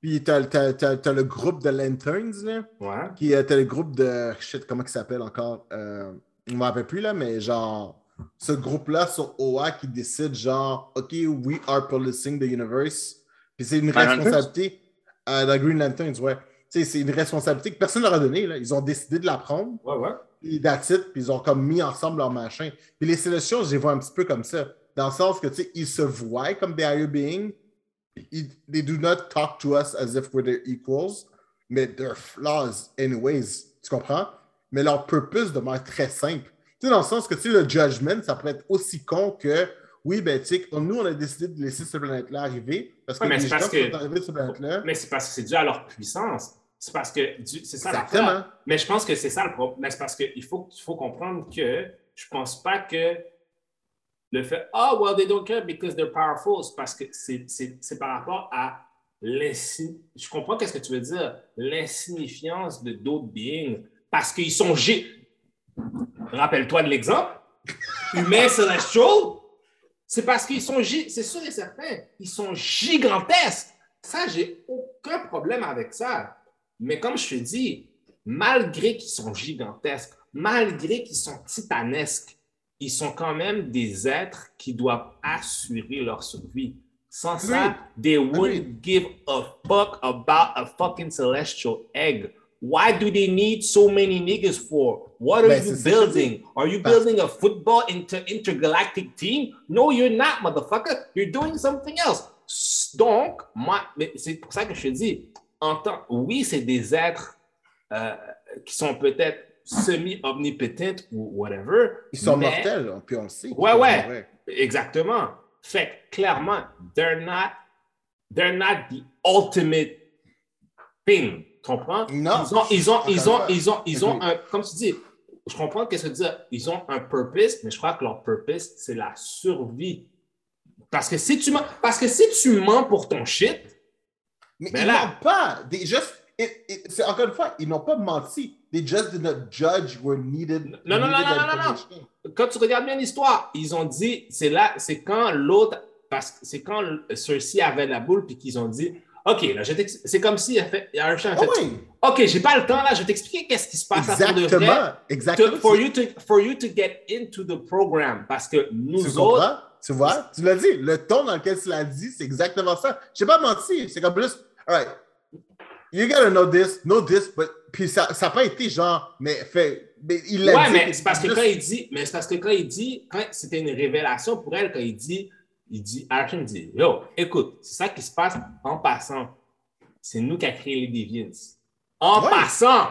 Puis t'as, t'as- t'as- t'as le groupe de Lanterns, là. Ouais. Qui était le groupe de. Shit, comment il s'appelle encore euh, Je ne m'en rappelle plus, là, mais genre. Ce groupe-là sur OA qui décide, genre, OK, we are policing the universe. Puis c'est une responsabilité. Euh, dans Green Lanterns, ouais. Tu sais, c'est une responsabilité que personne ne leur a donnée. Là. Ils ont décidé de la prendre. Ouais, ouais. Puis puis ils ont comme mis ensemble leur machin. Puis les Celestials, je les vois un petit peu comme ça. Dans le sens que, tu sais, ils se voient comme des higher beings. Ils- They do not talk to us as if we're their equals, mais they're flaws anyways. Tu comprends? Mais leur purpose demeure très simple. Tu sais, dans le sens que, tu sais, le judgment, ça pourrait être aussi con que, oui, ben, tu sais, nous, on a décidé de laisser cette planète-là arriver, parce que Ouais, mais les c'est gens parce qui que- sont arrivés sur cette planète-là, Mais c'est parce que c'est dû à leur puissance. C'est parce que du- c'est ça Exactement. l'affaire. Mais je pense que c'est ça le problème. Mais c'est parce qu'il faut, faut comprendre que je pense pas que le fait, oh, well, they don't care because they're powerful, c'est parce que c'est- par rapport à Je comprends qu'est-ce que tu veux dire, l'insignifiance de d'autres beings, parce qu'ils sont. gé- Rappelle-toi de l'exemple. Humains celestial, c'est parce qu'ils sont. C'est sûr et certain, ils sont gigantesques. Ça, j'ai aucun problème avec ça. Mais comme je te dis, malgré qu'ils sont gigantesques, malgré qu'ils sont titanesques, ils sont quand même des êtres qui doivent assurer leur survie. Sans ça, they wouldn't give a fuck about a fucking celestial egg. Why do they need so many niggas for? What are Ben, you building? Are you ah. building a football inter intergalactic team? No, you're not, motherfucker. You're doing something else. Donc, moi, c'est pour ça que je te dis, en tant, oui, c'est des êtres euh, qui sont peut-être semi-omnipotents ou whatever. Ils sont mais- mortels, on- puis on le sait. Ouais, ouais. Exactement. Fait que clairement, they're not, they're not the ultimate thing. Tu comprends? Non. Ils ont, ils ont, ils ont, ils ont, ils ont un, comme tu dis, je comprends qu'est-ce que tu dis, ils ont un purpose, mais je crois que leur purpose, c'est la survie. Parce que si tu mens, parce que si tu mens pour ton shit, Mais Mais ils n'ont pas. They just, c'est encore une fois, ils n'ont pas menti. They just did not judge where needed. Non, non, non, needed non, non, non, information. quand tu regardes bien l'histoire, ils ont dit, c'est là, c'est quand l'autre, parce que c'est quand ceux-ci avaient la boule, puis qu'ils ont dit, OK, là, je c'est comme si il a fait, il y a un chien a Ah fait, oui, OK, j'ai pas le temps, là, je vais t'expliquer qu'est-ce qui se passe là pour de vrai. exactement. Exactement. to- for, you to, for you to get into the program. Parce que Tu nous autres, comprends? Tu vois? Tu l'as dit. Le ton dans lequel tu l'as dit, c'est exactement ça. Je n'ai pas menti. C'est comme juste, all right, you gotta know this, know this, but. Puis ça n'a pas été genre, mais fait. Mais il l'a ouais, dit. mais c'est parce que quand il dit, mais c'est parce que quand il dit, quand c'était une révélation pour elle, quand il dit, il dit, Arsène dit, yo, écoute, c'est ça qui se passe en passant. C'est nous qui a créé les Deviants. En Ouais. passant.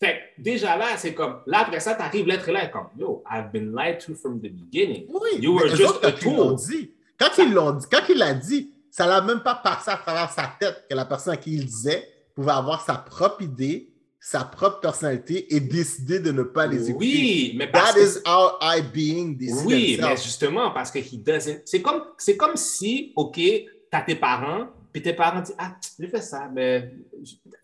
Fait que déjà là, c'est comme, là après ça, t'arrives l'être là, comme, yo, I've been lied to from the beginning. Oui, You were just a quand ils l'ont tool. dit, quand ils l'ont dit, quand il l'a dit, ça l'a même pas passé à travers sa tête que la personne à qui il disait pouvait avoir sa propre idée, sa propre personnalité et décider de ne pas les écouter. Oui, mais parce That que is how I being Oui, mais justement, parce que he doesn't. C'est comme, c'est comme si, OK, t'as tes parents, puis tes parents disent Ah, j'ai fait ça, mais.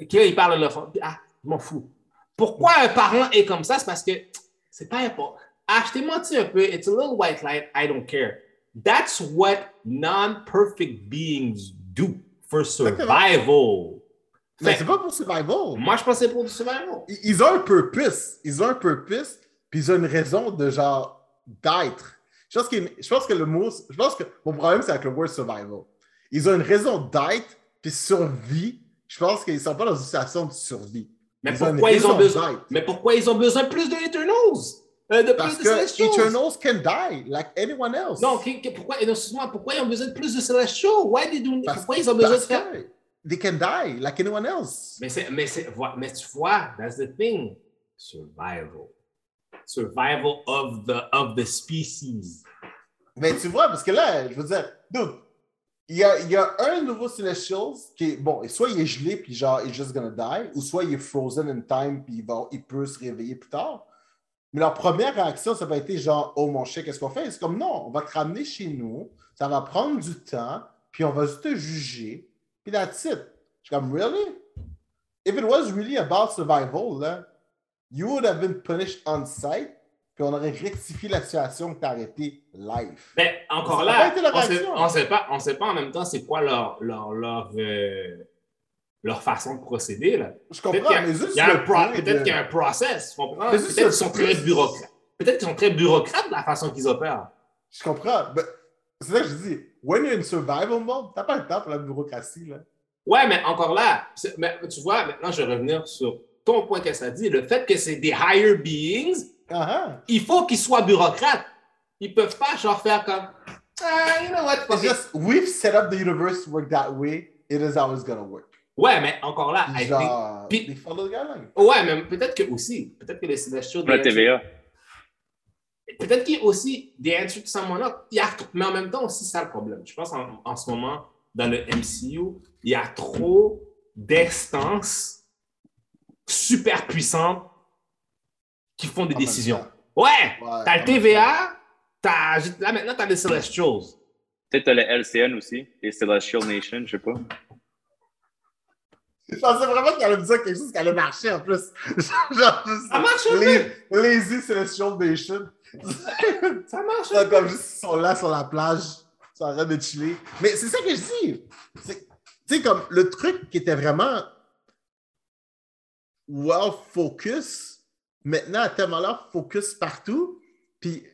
Ils parlent de leur puis, Ah, je m'en fous. Pourquoi un parent est comme ça? C'est parce que c'est pas important. Ah, je t'ai menti un peu. It's a little white light. I don't care. That's what non-perfect beings do for survival. Mais c'est pas pour survival. Moi, je pensais pour du survival. Ils- ont un purpose. Ils ont un purpose, puis ils ont une raison de genre d'être. Je pense, qu'il- je pense que le mot. Je pense que mon problème, c'est avec le word survival. Ils ont une raison d'être, puis survie. Je pense qu'ils sont pas dans une situation de survie. Mais Ils ont une pourquoi ils ont besoin? Mais pourquoi ils ont besoin plus de Eternals? Euh, de Parce plus de que? Eternals can die like anyone else. Non, pourquoi, non, excuse-moi, pourquoi ils ont besoin de plus de Celestials? Why they do, Parce- pourquoi ils ont besoin de faire? que they can die like anyone else. Mais, c'est- mais, c'est- mais tu vois, that's the thing. Survival. Survival of the, of the species. Mais tu vois, parce que là, je veux dire, dude, il y a, il y a un nouveau Celestials qui est, bon, soit il est gelé, puis genre, il est just gonna die, ou soit il est frozen in time, puis il, va, il peut se réveiller plus tard. Mais leur première réaction, ça va être genre, oh mon chien, qu'est-ce qu'on fait? C'est comme, non, on va te ramener chez nous, ça va prendre du temps, puis on va juste te juger, puis that's it. Je suis comme, really? If it was really about survival, là, you would have been punished on site, puis on aurait rectifié la situation que t'as arrêté live. Mais encore là, on sait, on sait pas, on sait pas en même temps c'est quoi leur, leur, leur, euh, leur façon de procéder. Là. Je comprends, mais juste peut-être de- qu'il y a un process. Peut-être le qu'ils sont très bureaucrates. Peut-être qu'ils sont très bureaucrates de la façon qu'ils opèrent. Je comprends. C'est ça que je dis. When you're in survival mode, t'as pas le temps pour la bureaucratie. Là. Ouais, mais encore là, mais tu vois, maintenant je vais revenir sur ton point que ça dit. Le fait que c'est des higher beings, Ah, il faut qu'ils soient bureaucrates. Ils peuvent pas genre faire comme Ah, you know what? It's it. just, we've set up the universe to work that way. It is it's gonna work. Ouais, mais encore là, Puis I genre, Puis- they follow the guidelines. think- ouais, mais peut-être que aussi, peut-être que les Celestials. Pour la TVA. Peut-être qu'il y a aussi des to someone else. Il y a, mais en même temps aussi, c'est ça le problème. Je pense en, en ce moment, dans le MCU, il y a trop d'instances super puissantes qui font des En même décisions. Ouais, Ouais, t'as le TVA, t'as, là, maintenant, t'as les Celestials. Peut-être t'as le LCN aussi, les Celestial Nation, je sais pas. Je pensais vraiment qu'elle allait me dire quelque chose qui allait marcher en plus. Genre, Ça marche les, Lazy Celestial Nation. Ça marche. Là, comme juste, ils sont là sur la plage, ils sont en train de chiller. Mais c'est ça que je dis. Tu sais, comme le truc qui était vraiment well focus, maintenant, à tellement là, focus partout. Puis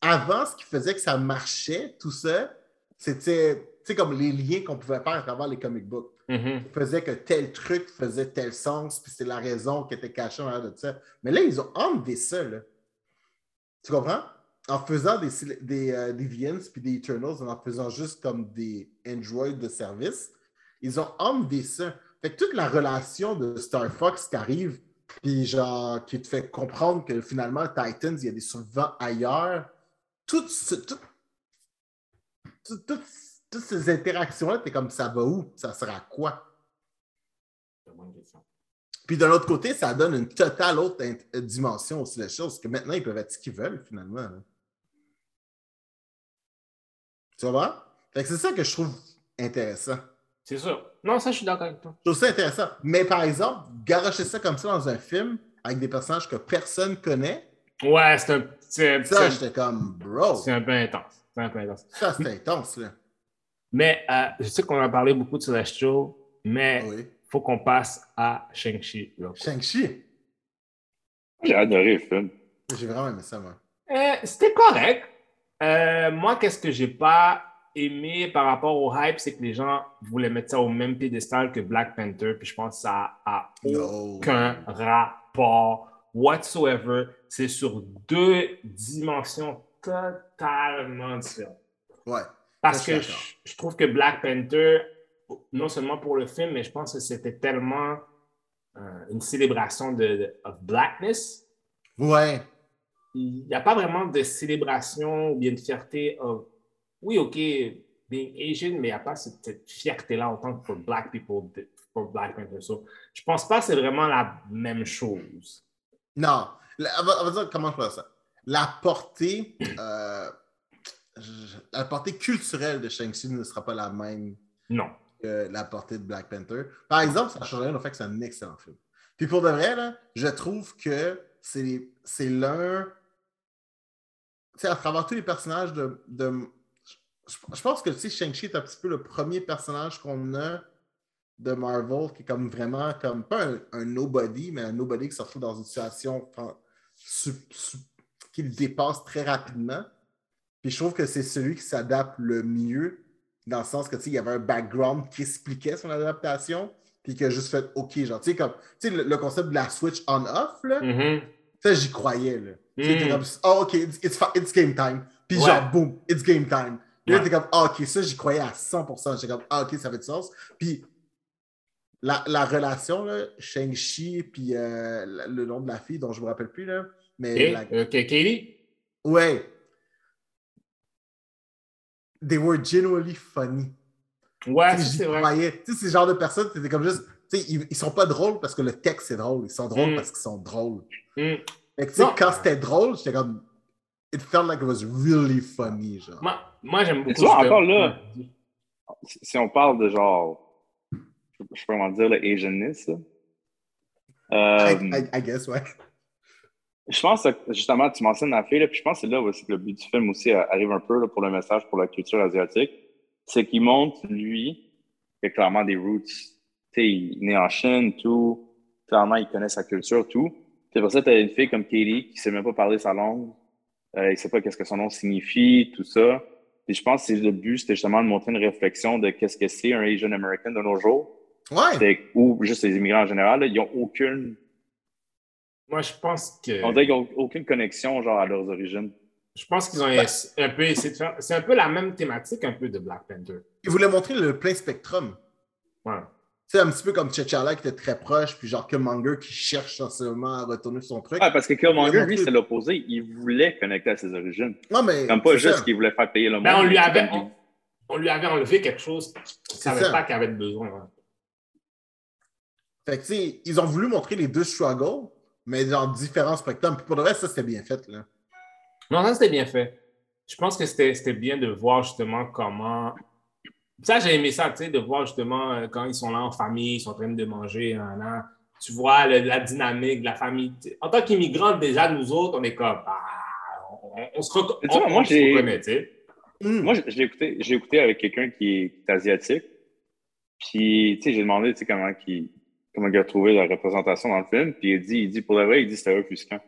avant, ce qui faisait que ça marchait, tout ça, c'était, sais, comme les liens qu'on pouvait faire à travers les comic books Mhm. faisait que tel truc faisait tel sens, puis c'est la raison qui était cachée en arrière de ça. Mais là, ils ont enlevé ça, là. Tu comprends? En faisant des, des, euh, des Deviants puis des Eternals, en en faisant juste comme des androids de service, ils ont enlevé ça. Fait que toute la relation de Star Fox qui arrive, puis genre, qui te fait comprendre que finalement, Titans, il y a des survivants ailleurs, tout ce- tout- tout- tout- toutes ces interactions-là, t'es comme ça va où? Ça sert à quoi? Puis de l'autre côté, ça donne une totale autre int- dimension aussi les choses, parce que maintenant, ils peuvent être ce qu'ils veulent, finalement. hein. Tu vois? Fait que c'est ça que je trouve intéressant. C'est sûr. Non, ça, je suis d'accord avec toi. Je trouve ça intéressant. Mais par exemple, garocher ça comme ça dans un film, avec des personnages que personne connaît, Ouais, c'est un, c'est, ça, c'est- j'étais comme, bro, c'est un peu intense. C'est un peu intense. ça, c'est intense, là. Mais euh, je sais qu'on a parlé beaucoup de Celestial, mais il Oui. faut qu'on passe à Shang-Chi. Shang-Chi, J'ai adoré le film. j'ai vraiment aimé ça, moi. Euh, C'était correct. Euh, moi, qu'est-ce que j'ai pas aimé par rapport au hype, c'est que les gens voulaient mettre ça au même piédestal que Black Panther, puis je pense que ça a No. aucun rapport whatsoever. C'est sur deux dimensions totalement différentes. Ouais. Parce que je, trouve que Black Panther, non seulement pour le film, mais je pense que c'était tellement euh, une célébration de, de of blackness. Ouais. Il n'y a pas vraiment de célébration ou bien de fierté of, oui, OK, being Asian, mais il n'y a pas cette, fierté-là en tant que pour Black people, pour Black Panther. So, je pense pas que c'est vraiment la même chose. Non. On, va, dire comment je vois ça. La portée, euh, la portée culturelle de Shang-Chi ne sera pas la même Non. que la portée de Black Panther. Par exemple, ça change rien au fait que c'est un excellent film. Puis pour de vrai, là, je trouve que c'est c'est l'un. Tu sais, à travers tous les personnages de. de- je, je pense que Shang-Chi est un petit peu le premier personnage qu'on a de Marvel qui est comme vraiment comme pas un, un nobody, mais un nobody qui se retrouve dans une situation enfin, su- su- qui le dépasse très rapidement. Puis je trouve que c'est celui qui s'adapte le mieux, dans le sens que tu sais, il y avait un background qui expliquait son adaptation, puis qui a juste fait OK, genre, tu sais, comme tu sais, le, le concept de la switch on-off, là, Mhm. ça, j'y croyais, là. Mm. t'es comme, oh, OK, it's, it's, game time. Puis Ouais. genre, boom, it's game time. Puis là, t'es comme, ah, OK, ça, j'y croyais à 100%. J'étais comme, ah, OK, ça fait du sens. Puis la, la relation, là, Shang-Chi, puis euh, le nom de la fille, dont je me rappelle plus, là, mais Et, la- euh, Katie? ouais. They were genuinely funny. Ouais, c'est vrai. croyais. Tu sais, c'est le genre de personnes, c'était comme juste, tu sais, ils, ils sont pas drôles parce que le texte est drôle. Ils sont drôles Mm. parce qu'ils sont drôles. Mm. Fait que, tu sais, Non. quand c'était drôle, j'étais comme, it felt like it was really funny, genre. Moi, moi, j'aime beaucoup. tu vois, encore là-. Si on parle de genre, je sais pas comment dire, le Asianness, là. Euh, I, I- I guess, ouais. Je pense que justement, tu mentionnes la fille, là, puis je pense que c'est là aussi que le but du film aussi euh, arrive un peu là, pour le message pour la culture asiatique. C'est qu'il montre, lui, qu'il a clairement des roots. Tu sais, il est né en Chine, tout. Clairement, il connaît sa culture, tout. C'est pour ça que tu as une fille comme Katie qui sait même pas parler sa langue. Euh, il sait pas qu'est-ce que son nom signifie, tout ça. Puis je pense que le but, c'était justement de montrer une réflexion de qu'est-ce que c'est un Asian American de nos jours. Ouais. C'est- Ou juste les immigrants en général, là, ils ont aucune, Moi, je pense que. on dirait qu'ils ont aucune connexion, genre, à leurs origines. Je pense qu'ils ont ess- un peu essayé de faire. C'est un peu la même thématique, un peu de Black Panther. Il voulait montrer le plein spectrum. Ouais. Tu sais, un petit peu comme T'Challa qui était très proche, puis genre Killmonger qui cherche sensiblement à retourner sur son truc. Ouais, parce que Killmonger, lui, c'est l'opposé. Il voulait connecter à ses origines. non, mais. Comme pas c'est juste qu'il voulait faire payer le monde. Ben, on lui mais avait, on, on lui avait enlevé quelque chose qu'il ne savait ça. pas qu'il avait besoin. ouais. Fait que, tu sais, ils ont voulu montrer les deux struggles, mais dans différents spectrums. Puis pour le reste, ça, c'était bien fait, là. Non, ça, c'était bien fait. je pense que c'était c'était bien de voir justement comment. Ça, j'ai aimé ça, tu sais, de voir justement euh, quand ils sont là en famille, ils sont en train de manger, nan. tu vois le- la dynamique de la famille. En tant qu'immigrants, déjà, nous autres, on est comme. ah, on, on se, reco- on- moi, j'ai- reconnaît, tu sais. Hmm. Moi, l'ai écouté, écouté avec quelqu'un qui est, qui est asiatique. Puis, tu sais, j'ai demandé, tu sais, comment, il- comment il a trouvé la représentation dans le film. Puis, il dit, il dit, pour le vrai, il dit, c'était offusquant.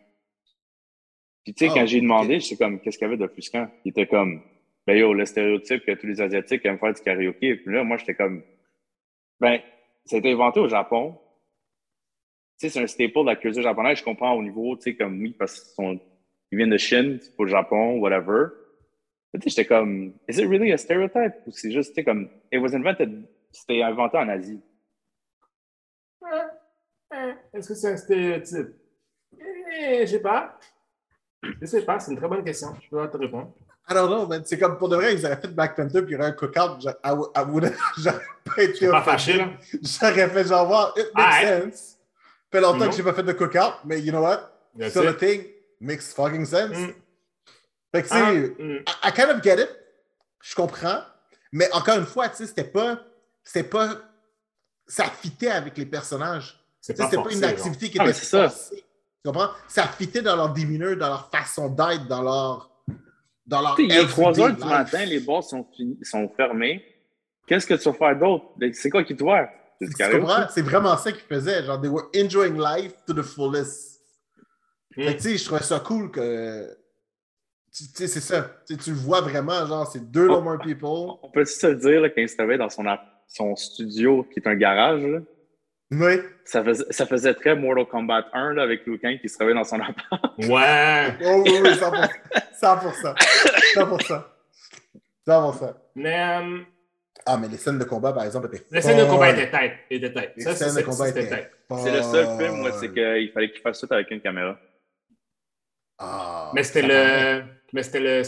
Puis, tu sais, Ah, quand j'ai demandé, j'étais comme, qu'est-ce qu'il y avait d'offusquant? Il était comme, ben yo, le stéréotype que tous les Asiatiques aiment faire du karaoké. Puis là, moi, j'étais comme, ben, ça a été inventé au Japon. Tu sais, c'est un staple de la culture japonaise. Je comprends au niveau, tu sais, comme, oui, parce qu'ils sont, ils viennent de Chine, c'est pas le Japon, whatever. Tu sais, j'étais comme, is it really a stereotype? Ou c'est juste, tu sais, comme, it was invented, c'était inventé en Asie. Est-ce que c'est un stéréotype? Eh, je sais pas. Je sais pas, c'est une très bonne question. Je peux pas te répondre. I don't know, man. C'est comme pour de vrai, ils auraient fait Black Panther puis il y aurait un cookout. J'aurais pas été pas fâché, là. J'aurais fait genre, voir, it makes Ah, hein? sense. fait longtemps Non. que j'ai pas fait de cookout, mais you know what? That's So the it. thing makes fucking sense. Mm. Fait que, tu Ah, sais, mm. I, I kind of get it. Je comprends. Mais encore une fois, tu sais, c'était pas. C'était pas. Ça fitait avec les personnages. Pas C'était pas une genre. activité qui Ah, était ça. forcée. Tu comprends? Ça fitait dans leur demeanor, dans leur façon d'être, dans leur. Dans leur. Il est everyday 3 heures du matin, les bars sont, finis, sont fermés. Qu'est-ce que tu vas faire d'autre? C'est quoi qui te voit? C'est du Tu karaoké? comprends? C'est vraiment ça qu'ils faisaient. Genre, they were enjoying life to the fullest. Mm. Fait que, tu sais, je trouvais ça cool que. Tu sais, c'est ça. Tu sais, tu le vois vraiment, genre, c'est deux Oh. normal people. On peut se le dire, travaillait dans son, app- son studio, qui est un garage, là, Oui. ça, faisait, ça faisait très Mortal Kombat 1 là, avec Liu Kang qui se travaillait dans son appart. Ouais. Oh, oui, oui, 100%. 100%. 100%. 100%. Mais euh, Ah, mais les scènes de combat, par exemple, étaient les scènes de combat étaient têtes. Étaient têtes. Les Ça, scènes c'est de combat étaient tête. C'est le seul film, moi, c'est qu'il fallait qu'il fasse tout avec une caméra. Ah, Mais c'était le, mais c'était le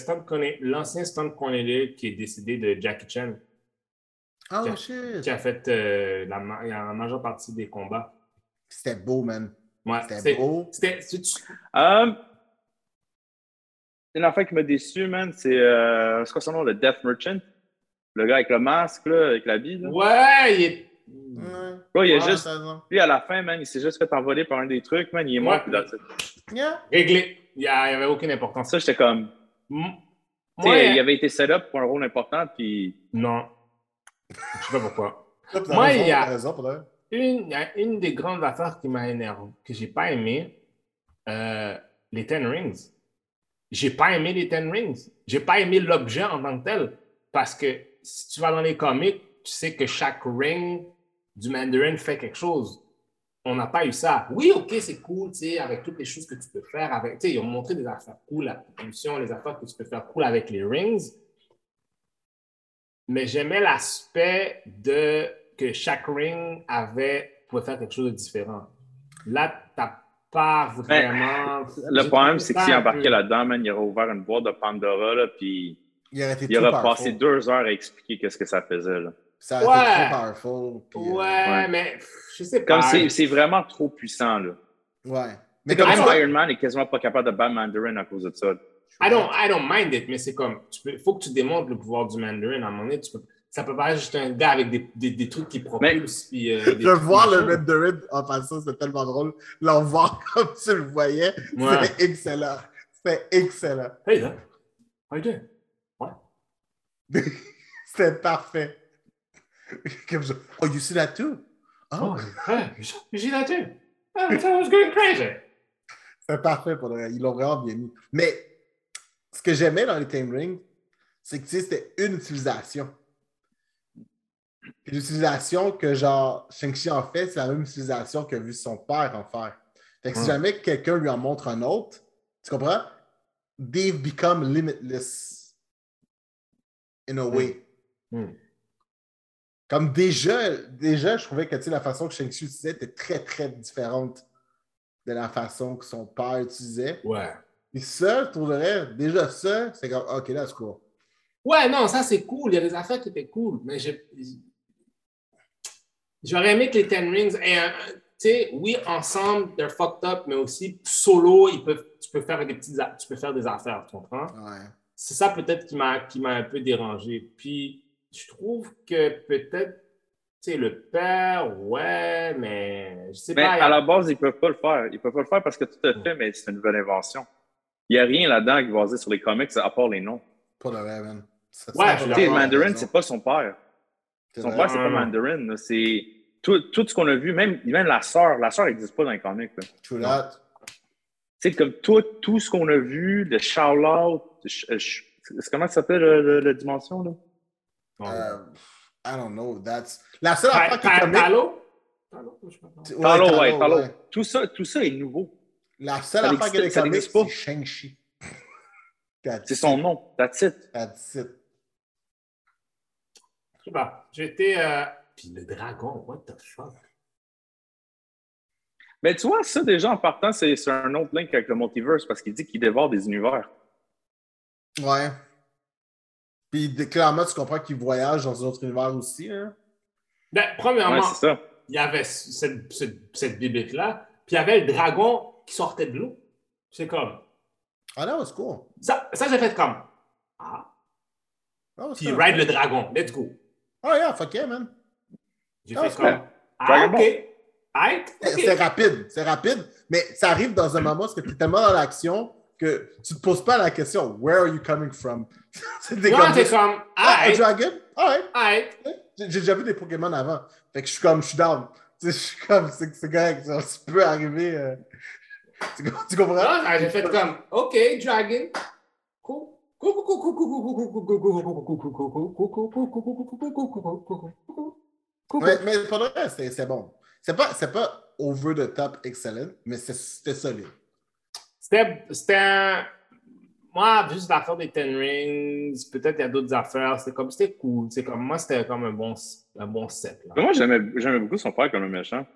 l'ancien stunt Cornelius qui est décédé de Jackie Chan, Oh, qui a- shit. qui a fait euh, la, ma- la majeure partie des combats. C'était beau, man. Ouais, C'était beau. C'était, Euh, une affaire qui m'a déçu, man, c'est euh, c'est quoi son nom, le Death Merchant? Le gars avec le masque, là, avec l'habit. Là. Ouais, il est. Bro, il Ouais, juste. Lui, à la fin, man, il s'est juste fait envoler par un des trucs, man. Il est mort, Ouais. puis that's it. Yeah. réglé. Il n'y avait aucune importance. Ça, j'étais comme. Moi, il avait été set up pour un rôle important, puis. Non. Je sais pas pourquoi. Moi, raison, il y a- raison. Une, il y a une des grandes affaires qui m'a énervé, que j'ai pas aimé, euh, les Ten Rings. J'ai pas aimé les Ten Rings. J'ai pas aimé l'objet en tant que tel. Parce que si tu vas dans les comics, tu sais que chaque ring du Mandarin fait quelque chose. On n'a pas eu ça. Oui, OK, c'est cool, tu sais, avec toutes les choses que tu peux faire. Avec, ils ont montré des affaires cool, la propulsion, les affaires que tu peux faire cool avec les rings. Mais j'aimais l'aspect de que chaque ring avait pouvait faire quelque chose de différent. Là, t'as pas vraiment. Le problème, c'est que s'il embarquait peu- là-dedans, man, il aurait ouvert une boîte de Pandora, là, puis Il aurait été il aurait passé deux heures à expliquer qu'est-ce que ça faisait, là. Ça été Ouais. trop powerful. puis, euh, Ouais, Ouais. mais je sais pas. Comme c'est c'est vraiment trop puissant, là. ouais. Mais comme Iron Man est quasiment pas capable de battre Mandarin à cause de ça. I don't, I don't mind it, mais c'est comme, il faut que tu démontres le pouvoir du Mandarin. À un moment donné, tu peux, ça peut pas être juste un gars avec des, des, des trucs qui propulsent. puis, euh, De voir le. Mandarin en passant, c'est tellement drôle. L'en voir comme tu le voyais, Ouais. c'est excellent. C'est excellent. Hey, là. How you doing? Ouais. C'était parfait. Oh, you see that too? Oh, Oh, you see- that too? Oh, was going crazy. c'est parfait pour le. Ils l'ont vraiment bien mis. Mais ce que j'aimais dans les Tame Rings, c'est que c'était une utilisation. Puis l'utilisation que genre Shang-Chi en fait, c'est la même utilisation qu'a vu son père en faire. Fait que si jamais quelqu'un lui en montre un autre, tu comprends? They've become limitless in a way. Hmm. Comme déjà, déjà, je trouvais que la façon que Shang-Chi utilisait était très, très différente de la façon que son père utilisait. Ouais. Et ça, je trouverais, déjà ça, c'est comme, OK, là, c'est cool. Ouais, non, ça c'est cool. Il y a des affaires qui étaient cool, mais j'ai- j'aurais aimé que les Ten Rings aient un. Tu sais, oui, ensemble, they're fucked up, mais aussi solo, ils peuvent, tu, peux faire des petites, tu peux faire des affaires, tu comprends? Ouais. c'est ça peut-être qui m'a qui m'a un peu dérangé. Puis je trouve que peut-être tu sais, le père, ouais, mais je sais Mais pas. à la base, ils ne peuvent pas le faire. Ils ne peuvent pas le faire parce que tout est fait, mais c'est une nouvelle invention. Il n'y a rien là-dedans qui est basé sur les comics à part les noms. Pas de. Ça- Ouais, Mandarin, c'est pas son père. C'est Son vrai. père, c'est pas non. Mandarin. C'est tout, tout ce qu'on a vu, même, même la sœur. La sœur n'existe pas dans les comics. là. True that. Tu sais, comme tout, tout ce qu'on a vu, le Charlotte, c'est comment ça s'appelle le, le- la dimension, là? Euh, I don't know. That's... La seule affaire qui est. Talo? Talo. Ouais, Talo, Talo, ouais, Talo. ouais. Tout, ça, tout ça est nouveau. La seule Ça affaire qui est c'est Shang-Chi. C'est son nom. That's it. That's it. Pas. J'étais. euh, Puis le dragon, what the fuck? Mais tu vois, ça, déjà, en partant, c'est un autre link avec le multiverse parce qu'il dit qu'il dévore des univers. Ouais. Puis clairement, tu comprends qu'il voyage dans un autre univers aussi. Hein? Ben, premièrement, Ouais, c'est ça. il y avait cette, cette, cette bébête-là, puis il y avait le dragon qui sortait de l'eau. C'est comme. Ah non, c'est cool. Ça, ça j'ai fait comme. Ah. Ah, Puis c'est ride le dragon, let's go. Oh yeah, fuck yeah, man. J'ai Ah, fait c'est comme. cool. Ah, Dragon ok. Aight, ok. C'est rapide, c'est rapide, mais ça arrive dans un moment où tu es tellement dans l'action que tu te poses pas la question Where are you coming from? C'était Non, comme c'est juste, comme. Ah, un dragon? Alright. J'ai déjà vu des Pokémon avant. Fait que je suis comme, je suis down. Tu sais, je suis comme, c'est c'est correct, ça, ça peut arriver. euh tu, comprends? Ah, j'ai fait comme, OK, Dragon. Cool. Mais, mais pour le reste, c'est bon. C'est pas, pas over the top excellent, mais c'était solide. C'était un. Moi, juste l'affaire des Ten Rings, peut-être il y a d'autres affaires, c'était comme c'était cool. C'est comme moi, c'était comme un bon, un bon set. Là. Moi, j'aimais beaucoup son père comme un méchant.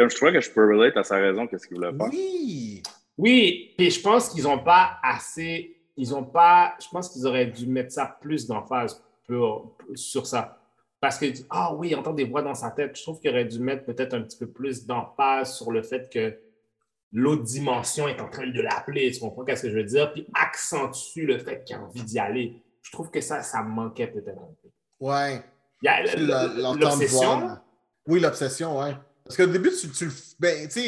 Comme je trouvais que je peux relate à sa raison, qu'est-ce qu'il voulait faire. Oui! Oui, puis je pense qu'ils n'ont pas assez. Ils ont pas. Je pense qu'ils auraient dû mettre ça plus d'emphase pour- sur ça. Parce que, ah oui, il entend des voix dans sa tête. Je trouve qu'il aurait dû mettre peut-être un petit peu plus d'emphase sur le fait que l'autre dimension est en train de l'appeler. Tu comprends ce que je veux dire? Puis accentue le fait qu'il a envie d'y aller. Je trouve que ça, ça manquait peut-être un peu. Ouais. Il y a l'obsession? Oui, l'obsession, ouais. Parce qu'au début, tu, tu le. Ben, tu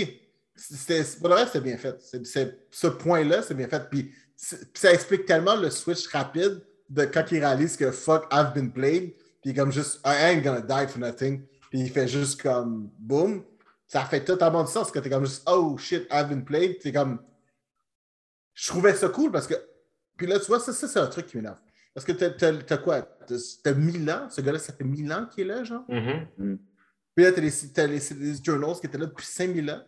sais, pour le reste, c'est bien fait. C'est- c'est- ce point-là, c'est bien fait. Puis, ça explique tellement le switch rapide de quand il réalise que fuck, I've been played. Puis, comme juste, I ain't gonna die for nothing. Puis, il fait juste comme, boom. Ça fait totalement du sens que t'es comme juste, oh shit, I've been played. T'es comme. Je trouvais ça cool parce que. Puis là, tu vois, ça, ça c'est un truc qui m'énerve. Parce que t'as- quoi? T'as t'as 1000 ans? Ce gars-là, ça fait 1000 ans qu'il est là, genre? Mhm. Puis là, t'as les, t'as les, journals qui étaient là depuis 5000 ans.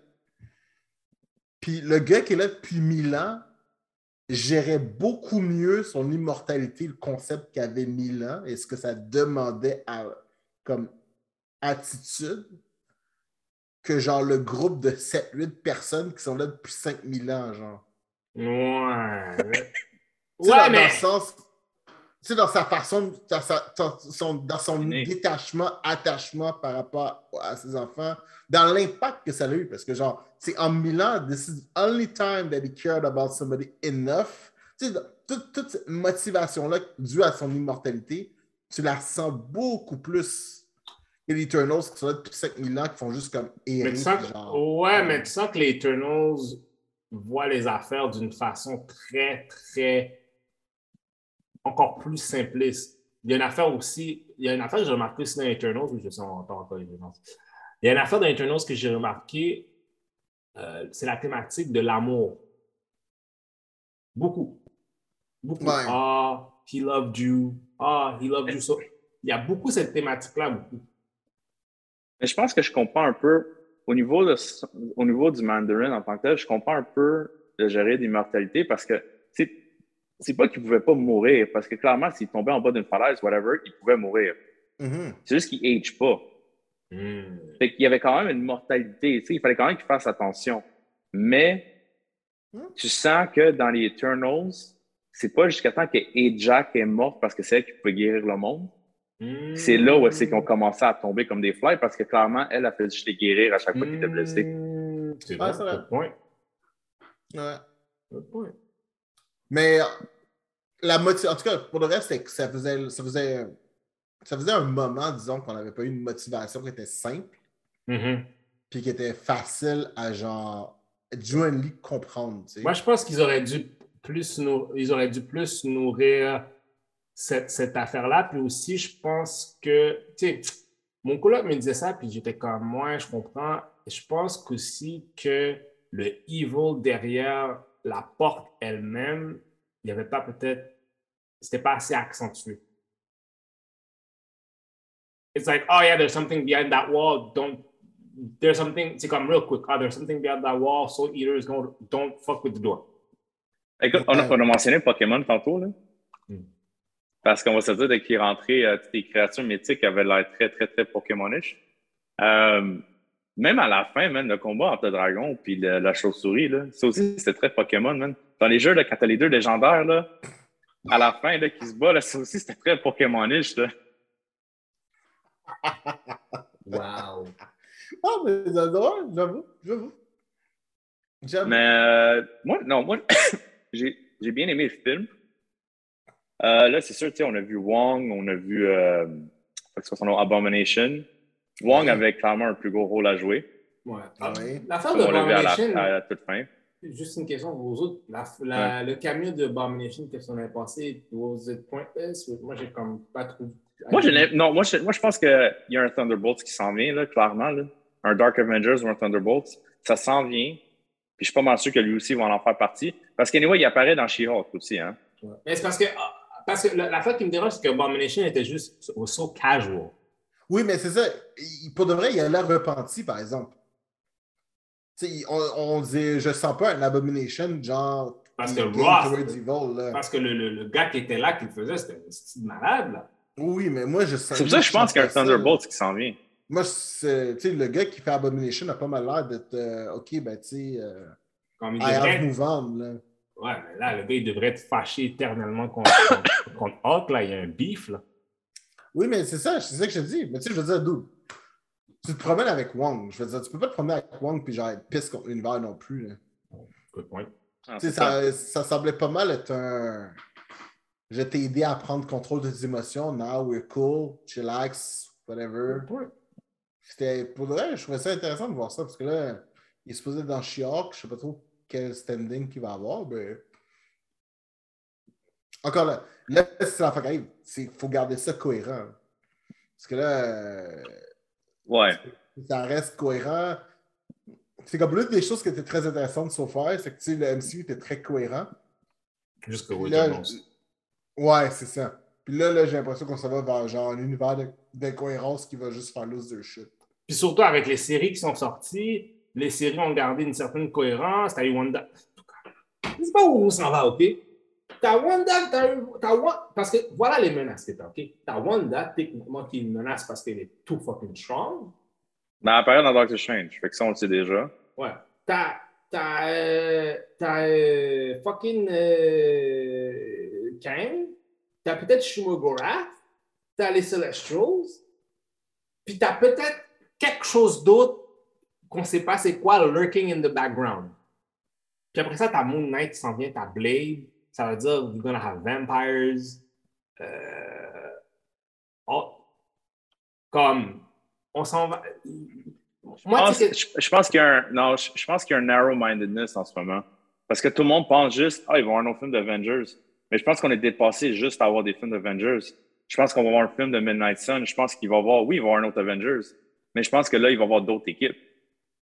Puis le gars qui est là depuis 1000 ans gérait beaucoup mieux son immortalité, le concept qu'il avait 1000 ans et ce que ça demandait à, comme attitude que genre le groupe de 7-8 personnes qui sont là depuis 5000 ans, genre. Ouais. Tu ouais, dans, mais. le sens, tu sais, dans sa façon, dans, sa- dans son, dans son Unique. détachement, attachement par rapport à ses enfants, dans l'impact que ça a eu, parce que genre, c'est en Milan, this is the only time that he cared about somebody enough. Tu sais, toute, toute cette motivation-là due à son immortalité, tu la sens beaucoup plus que les Eternals qui sont là depuis 5000 ans, qui font juste comme Mais errer, tu sens que- genre. ouais, mais tu sens que les Eternals voient les affaires d'une façon très, très. Encore plus simpliste. Il y a une affaire aussi. Il y a une affaire que j'ai remarqué aussi dans les Eternals, mais je sais encore encore les. Il y a une affaire dans Eternals que j'ai remarqué, euh, c'est la thématique de l'amour. Beaucoup. Beaucoup. Ouais. Ah, he loved you. Ah, he loved you so. Il y a beaucoup cette thématique-là, beaucoup. Mais je pense que je comprends un peu, au niveau, de, au niveau du Mandarin en tant que tel, je comprends un peu le gérer d'immortalité parce que c'est c'est pas qu'il pouvait pas mourir, parce que clairement, s'il tombait en bas d'une falaise, whatever, il pouvait mourir. Mhm. C'est juste qu'il age pas. Hmm. Fait qu'il y avait quand même une mortalité. Tu sais, il fallait quand même qu'il fasse attention. Mais Hmm. tu sens que dans les Eternals, c'est pas jusqu'à temps que Ajax est morte parce que c'est elle qui peut guérir le monde. Hmm. C'est là où c'est qu'ils ont commencé à tomber comme des flies parce que clairement, elle a fait juste les guérir à chaque fois qu'il était blessé. Hmm. C'est vrai, c'est vrai. good point. Ouais. Good point. Mais la motivation. En tout cas, pour le reste, c'est que ça faisait, ça faisait, ça faisait un moment, disons, qu'on n'avait pas eu une motivation qui était simple, Mhm. puis qui était facile à genre genuinely comprendre. tu sais. Moi, je pense qu'ils auraient dû plus ils auraient dû plus nourrir cette, cette affaire-là. Puis aussi, je pense que, tu sais, mon coloc me disait ça, puis j'étais comme, moi, je comprends. Je pense qu'aussi que le evil derrière la porte elle-même, il n'y avait pas peut-être, c'était pas assez accentué. It's like, oh yeah, there's something behind that wall. Don't, there's something, c'est comme real quick. Oh, there's something behind that wall. Soul eaters, don't, don't fuck with the door. Écoute, on a, on a mentionné Pokémon tantôt, là. Mm. Parce qu'on va se dire, dès qu'il est rentré, euh, toutes les créatures mythiques avaient l'air très, très, très Pokémonish. Euh, même à la fin, man, le combat entre le dragon et la chauve-souris, là, ça aussi, c'était très Pokémon, man. Dans les jeux, là, quand t'as les deux légendaires, là, à la fin, là, qui se bat, là, ça aussi, c'était très Pokémonish, là. Wow. Ah, mais j'adore, j'avoue, j'avoue. J'avoue. Mais euh, moi, non, moi, j'ai j'ai bien aimé le film. Euh, là, c'est sûr, tu sais, on a vu Wong, on a vu euh, son nom, Abomination. Wong Ouais. avait clairement un plus gros rôle à jouer. Ouais. Ouais. L'affaire de On l'a vu à la, Abomination, à la toute fin. juste une question pour vous autres. La, la- Le camion de Abomination, qu'est-ce qu'on avait passé? Was it pointless? Moi, j'ai comme pas trouvé. Moi, je, n'ai- non, moi, je, moi, je pense qu'il y a un Thunderbolt qui s'en vient, là, clairement. Là. Un Dark Avengers ou un Thunderbolt. Ça s'en vient. Puis je suis pas mal sûr que lui aussi va en faire partie. Parce qu'anyway, il apparaît dans She-Hulk aussi. Hein. Ouais. Mais c'est parce que, ah, parce que la, la fois qui me dérange, c'est que Abomination était juste so, so casual. Oui, mais c'est ça. Il- Pour de vrai, il a l'air repenti, par exemple. Tu sais, on, on dit, je sens pas un abomination, genre. Parce que Ross- Towards Evil, là. Parce que le, le, le gars qui était là, qui le faisait, c'était un style malade. Là. Oui, mais moi, je sens. C'est pour ça que je pense qu'il y a un Thunderbolt qui s'en vient. Moi, c'est- tu sais, le gars qui fait Abomination a pas mal l'air d'être. euh, ok, ben, tu sais. Euh, Comme il devrait on, là. Ouais, mais là, le gars, il devrait être fâché éternellement contre, contre, Hulk. Là. Il y a un beef. Là. Oui, mais c'est ça, c'est ça que je te dis. Mais tu sais, je veux dire, dude, tu te promènes avec Wong. Je veux dire, tu peux pas te promener avec Wong puis genre être pisse contre l'univers non plus. Là. Good point. Ah, Tu sais, c'est ça. ça, semblait pas mal être un. Je t'ai aidé à prendre contrôle de tes émotions. Now we're cool, chillax, whatever. C'était pour le vrai, je trouvais ça intéressant de voir ça parce que là, il est supposé être dans She-Hulk. Je sais pas trop quel standing qu'il va avoir, mais. Encore là, là, c'est la fin qui arrive. Il faut garder ça cohérent. Parce que là, euh, Ouais. ça reste cohérent. C'est comme l'une des choses qui était très intéressante so far, c'est que tu sais, le MCU était très cohérent. Là, bon. Ouais, c'est ça. Puis là, là j'ai l'impression qu'on s'en va vers genre un univers de- d'incohérence qui va juste faire loser shit. Puis surtout avec les séries qui sont sorties, les séries ont gardé une certaine cohérence. T'as eu Wanda. Je sais pas où on s'en va, OK? T'as Wanda, t'as eu- t'as Wa- Parce que voilà les menaces que t'as, OK? T'as Wanda, techniquement, qui est une menace parce qu'elle est too fucking strong. Mais elle apparaît dans Doctor Strange. Fait que ça, on le sait déjà. Ouais. T'as. T'as. euh, T'as. euh, fucking. Euh, Kang. T'as peut-être Shumogorath. T'as les Celestials. Puis t'as peut-être quelque chose d'autre qu'on sait pas c'est quoi, lurking in the background. Puis après ça, t'as Moon Knight qui s'en vient, t'as Blade. Ça veut dire we're gonna have vampires. Euh, oh, comme. On s'en va. Je Moi, pense, tu sais que- je, je pense qu'il y a un, non, je, je pense qu'il y a un narrow-mindedness en ce moment. Parce que tout le monde pense juste, ah, ils vont avoir un autre film d'Avengers. Mais je pense qu'on est dépassé juste à avoir des films d'Avengers. Je pense qu'on va avoir un film de Midnight Sun. Je pense qu'il va y avoir, oui, il va y avoir un autre Avengers. Mais je pense que là, il va y avoir d'autres équipes.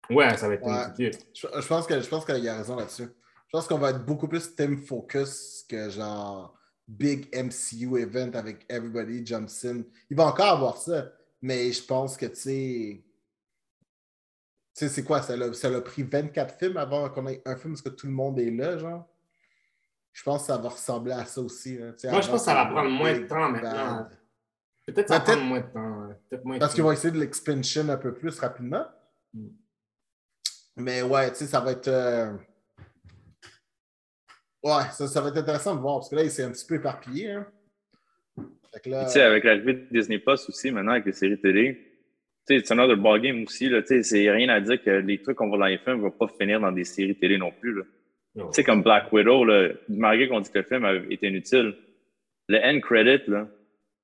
Ouais, ça va être Ouais. une équipe. Je, je pense je pense qu'il a raison là-dessus. Je pense qu'on va être beaucoup plus theme focus que genre big MCU event avec everybody jumps in. Il va encore avoir ça, mais je pense que tu sais. Tu sais, c'est quoi? Ça l'a, pris 24 films avant qu'on ait un film parce que tout le monde est là, genre. Je pense que ça va ressembler à ça aussi. sais, Moi, je pense que ça va prendre moins de temps maintenant. Peut-être ça va Peut-être- prendre moins de temps. Peut-être moins de Parce qu'ils vont essayer de l'expansion un peu plus rapidement. Mm. Mais ouais, tu sais, ça va être. euh, Ouais, ça, ça va être intéressant de voir parce que là, il s'est un petit peu éparpillé. Hein. Là, Tu sais, avec l'arrivée de Disney Plus aussi, maintenant, avec les séries télé, tu sais, c'est un autre ballgame aussi, là. Tu sais, c'est rien à dire que les trucs qu'on voit dans les films ne vont pas finir dans des séries télé non plus, là. Tu sais, comme Black Widow, là, malgré qu'on dit que le film été inutile, le end credit, là,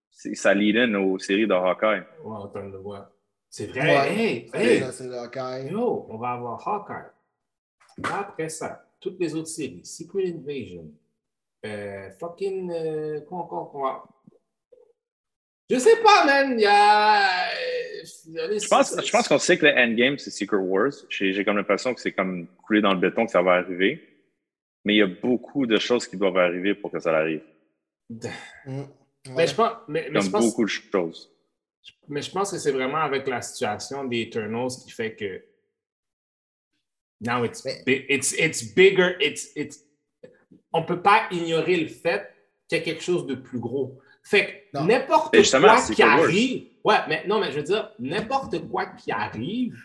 c'est- ça lead in aux séries de Hawkeye. Ouais, on peut le voir. C'est vrai. Ouais. Hey, C'est hey, là, c'est le Hawkeye. yo, on va avoir Hawkeye. Après ça, toutes les autres séries, Secret Invasion, euh, fucking, euh, quoi encore, quoi. Je sais pas, man, il y a... Je pense, je pense qu'on sait que le endgame, c'est Secret Wars. J'ai comme l'impression que c'est comme coulé dans le béton que ça va arriver. Mais il y a beaucoup de choses qui doivent arriver pour que ça arrive. Mm. Mais je pense, mais, mais je pense, beaucoup de choses. mais je pense que c'est vraiment avec la situation des Eternals qui fait que now it's, it's, it's bigger, it's, it's, on peut pas ignorer le fait qu'il y a quelque chose de plus gros. Fait que n'importe quoi qui arrive, ouais, mais non, mais je veux dire, n'importe quoi qui arrive,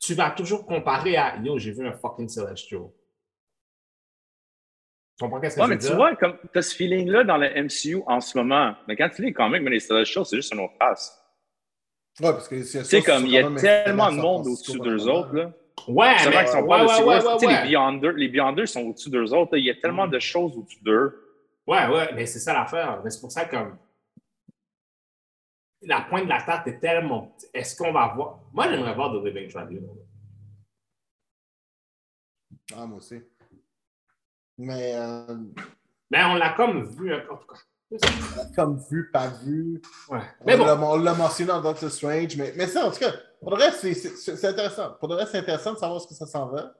tu vas toujours comparer à yo, j'ai vu un fucking Celestial. Tu comprends qu'est-ce que Ouais, je mais tu vois, comme tu as ce feeling-là dans le MCU en ce moment. Mais quand tu lis quand même, mais les Celestials, c'est juste une autre face. Ouais, parce que c'est Tu sais, comme il y a tellement de monde au au-dessus d'eux autres, là. Ouais, C'est mais, vrai qu'ils sont ouais, pas ouais, ouais, Tu sais, les Beyonders, les Beyonders sont au-dessus d'eux autres. Il y a tellement Mm. de choses au-dessus d'eux. Ouais, ouais, mais c'est ça l'affaire. Mais c'est pour ça que comme, la pointe de la tarte est tellement. petite. Est-ce qu'on va voir? Moi, j'aimerais voir The Living Tribune. Ah, moi aussi. Mais euh, Mais on l'a comme vu, hein, en tout cas. comme vu, pas vu. Ouais. On Mais bon, l'a- on l'a mentionné dans Doctor Strange, mais, mais ça, en tout cas, pour le reste, c'est- intéressant. Pour le reste, c'est intéressant de savoir ce que ça s'en va.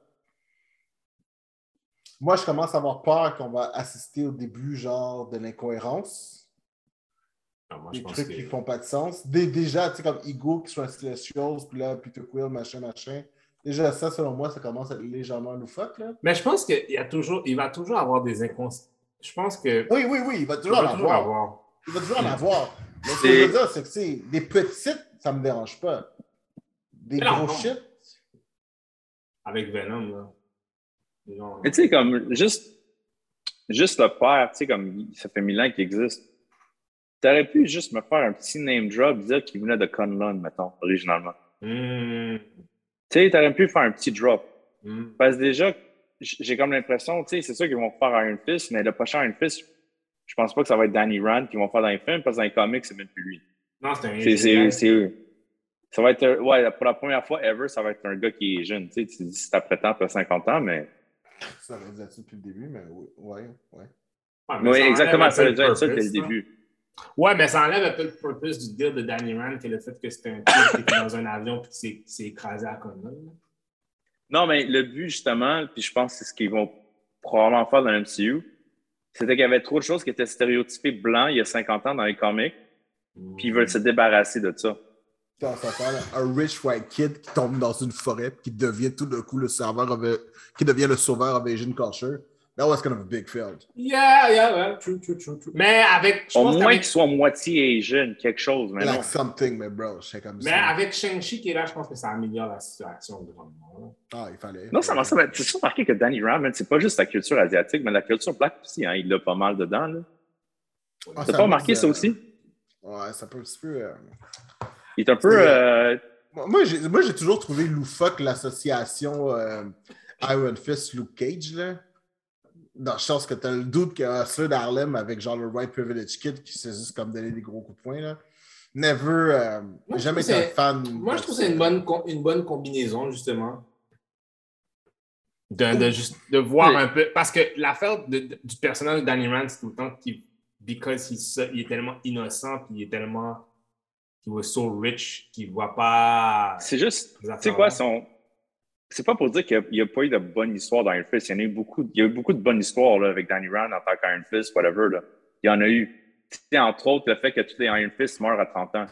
Moi, je commence à avoir peur qu'on va assister au début, genre, de l'incohérence. je Des pense trucs que. qui font pas de sens. Dé- déjà, tu sais, comme Ego qui soit Celestials, puis là, Peter Quill, machin, machin. Déjà, ça, selon moi, ça commence à être légèrement loufoque, là. Mais je pense qu'il y a toujours, il va toujours avoir des incons. Je pense que. Oui, oui, oui, il va Il toujours en va toujours avoir. avoir. Il va toujours en avoir. Mais ce que je veux dire, c'est que, tu sais, des petites, ça me dérange pas. Des gros shit, Avec Venom, là. Mais tu sais, comme juste, juste le faire, tu sais, comme ça fait mille ans qu'il existe. Tu aurais pu juste me faire un petit name drop, dire qu'il venait de Conlon, mettons, originalement. hmm, Tu sais, tu aurais pu faire un petit drop. hmm. Parce que déjà, j'ai comme l'impression, tu sais, c'est sûr qu'ils vont faire Iron Fist, mais le prochain Iron Fist, je pense pas que ça va être Danny Rand qui vont faire dans les films, parce que dans les comics, c'est même plus lui. Non, c'est un. C'est eux. Ça va être, un- ouais, pour la première fois ever, ça va être un gars qui est jeune. Tu sais, tu dis si t'as tant, t'as 50 ans, mais. ça aurait dû être ça depuis le début, mais oui, ouais, ouais. Ouais, mais Oui, ça exactement, ça aurait dû être ça purpose, le début. Ouais, mais ça enlève un peu le purpose du deal de Danny Rand, qui est le fait que c'était un type qui était dans un avion et qui s'est- écrasé à Conlon. Non, mais le but, justement, puis je pense que c'est ce qu'ils vont probablement faire dans le MCU, c'était qu'il y avait trop de choses qui étaient stéréotypées blancs il y a 50 ans dans les comics, puis ils veulent se débarrasser de ça. Quand ça parle, un rich white kid qui tombe dans une forêt, qui devient tout d'un coup le serveur, of a- qui devient le sauveur of Asian culture. That was kind of a big field. Yeah, yeah, ouais, true, true, true, true. Mais avec. Au pense moins qu'ils soient moitié Asian, quelque chose, mais non. Like something, mais bro, c'est comme Mais ça. avec Shang-Chi qui est là, je pense que ça améliore la situation grandement. Ah, il fallait. Non, ça m'a ça. Tu as remarqué que Danny Rand, c'est pas juste la culture asiatique, mais la culture black aussi, hein, il l'a pas mal dedans. Là. Ah, T'as pas remarqué ça euh, aussi? Ouais, ça peut un petit peu. Il est un peu. Euh, Moi, j'ai moi, j'ai toujours trouvé loufoque l'association euh, Iron Fist Luke Cage, là. Dans le sens que t'as le doute qu'il y a un Hustler d'Harlem avec genre le White Privilege Kid qui sait juste comme donner des gros coups de poing, là. Never, euh, Moi, je jamais trouve été un fan. Moi, je trouve que c'est une bonne, une bonne combinaison, justement. De, de, juste, de voir Oui. un peu. Parce que l'affaire de- de- du personnage de Danny Rand, c'est tout le temps qu'il. Because il est tellement innocent, puis il est tellement. He was so rich qu'il ne voit pas. c'est juste. Tu sais quoi, son. C'est pas pour dire qu'il n'y a, pas eu de bonne histoire dans Iron Fist. Il y en a eu beaucoup, il y a eu beaucoup de bonnes histoires là, avec Danny Rand en tant qu'Iron Fist, whatever. Là. Il y en a eu. Tu sais, entre autres, le fait que tous les Iron Fist meurent à 30 ans.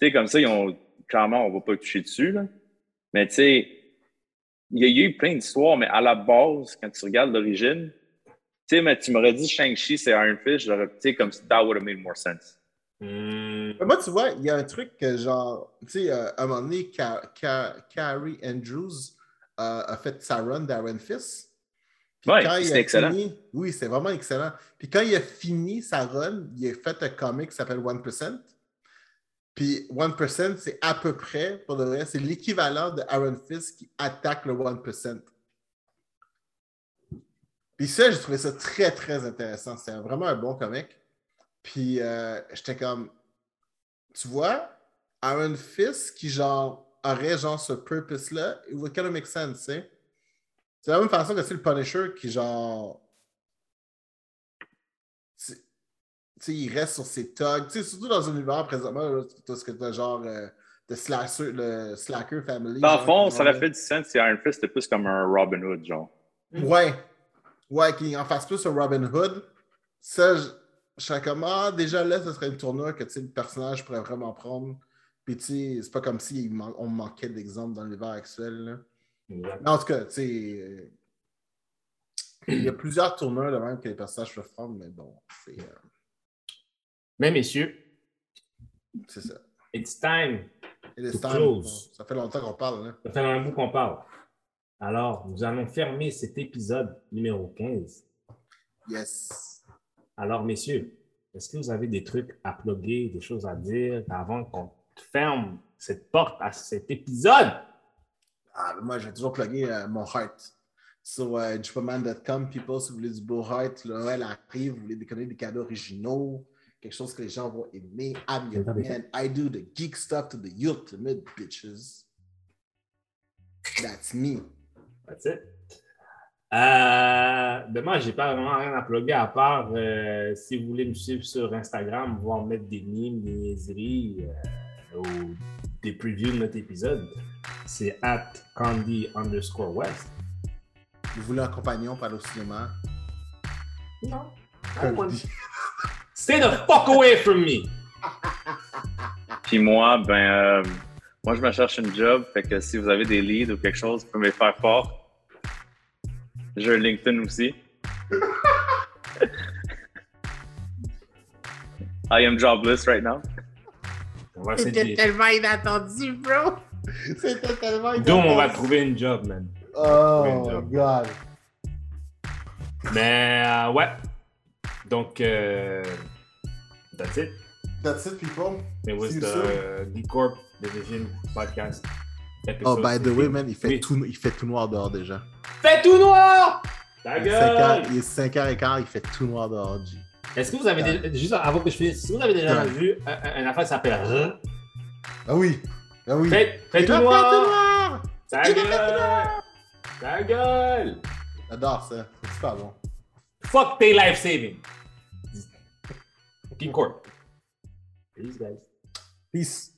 Tu sais, comme ça, ils ont, clairement, on ne va pas toucher dessus. Là. Mais tu sais, il y a eu plein d'histoires, mais à la base, quand tu regardes l'origine, tu sais, mais tu m'aurais dit Shang-Chi, c'est Iron Fist, j'aurais, tu sais, comme si that would have made more sense. Hmm. Moi, tu vois, il y a un truc que genre, tu sais, euh, à un moment donné, Ca- Ca- Carrie Andrews euh, a fait sa run d'Iron Fist. Il c'était excellent. fini- oui, c'est vraiment excellent. Puis quand il a fini sa run, il a fait un comic qui s'appelle 1%. Puis 1%, c'est à peu près, pour le vrai, c'est l'équivalent de Iron Fist qui attaque le 1%. Puis ça, j'ai trouvé ça très, très intéressant. C'était vraiment un bon comic. Puis euh, j'étais comme, tu vois, Iron Fist qui, genre, aurait, genre, ce purpose-là, it would kind of make sense, tu sais. C'est la même façon que c'est le Punisher qui, genre, tu sais, il reste sur ses thugs. Tu sais, surtout dans un univers présentement, là, parce que t'as genre euh, le, slacker, le Slacker Family. Dans le fond, ça aurait fait du sens si Iron Fist était plus comme un Robin Hood, genre. Ouais. Ouais, qu'il en fasse plus un Robin Hood. Ça, je, comme, ah, déjà là, ce serait une tournure que tu sais, le personnage pourrait vraiment prendre. Puis, tu sais, c'est pas comme si man- on manquait d'exemples dans l'univers actuel. là. Exact. Mais en tout cas, tu sais, il y a plusieurs tourneurs de même que les personnages peuvent prendre, mais bon, c'est euh, Mais messieurs, c'est ça. it's time. Et les To stands, close. ça fait longtemps qu'on parle. Là. Ça fait un bout qu'on parle. Alors, nous allons fermer cet épisode numéro 15. Yes. Alors, messieurs, est-ce que vous avez des trucs à plugger, des choses à dire avant qu'on ferme cette porte à cet épisode? Ah, moi, j'ai toujours plugué euh, mon heart. Sur euh, jupaman.com, people, si vous voulez du beau heart, elle arrive, vous voulez déconner des cadeaux originaux, quelque chose que les gens vont aimer. I'm your man. I do the geek stuff to the ultimate bitches. That's me. That's it. Euh, demain, je n'ai pas vraiment rien à plugger à part euh, si vous voulez me suivre sur Instagram, voir mettre des mimes, des niaiseries euh, ou des previews de notre épisode. C'est at Candy underscore West. Vous voulez un compagnon aller au cinéma? Non. Stay the fuck away from me! Puis moi, ben, euh, moi, je me cherche une job. Fait que si vous avez des leads ou quelque chose, vous pouvez me faire fort. J'ai un LinkedIn aussi. I am jobless right now. De... tellement inattendu, bro! C'était tellement inattendu. Donc, on va trouver une job, man. Oh, job. God. Mais euh, ouais. Donc, euh, that's it. That's it, people. It was See the D Corp Division podcast. Oh, by the 15. way, man, il fait, Oui. tout, il fait tout noir dehors déjà. Fait tout noir! Ta Il est 5 heures- gueule! il est 5h15, il fait tout noir dehors, G. Est-ce que vous avez déjà, juste avant que je finisse, si vous avez déjà Ouais. vu un, un- une affaire qui s'appelle R? Ah oui, ah oui. Fait, fait tout tout noir! noir! Ta tout gueule! Ta gueule! J'adore ça, c'est super bon. Fuck tes life saving! D Corp. Peace, guys. Peace.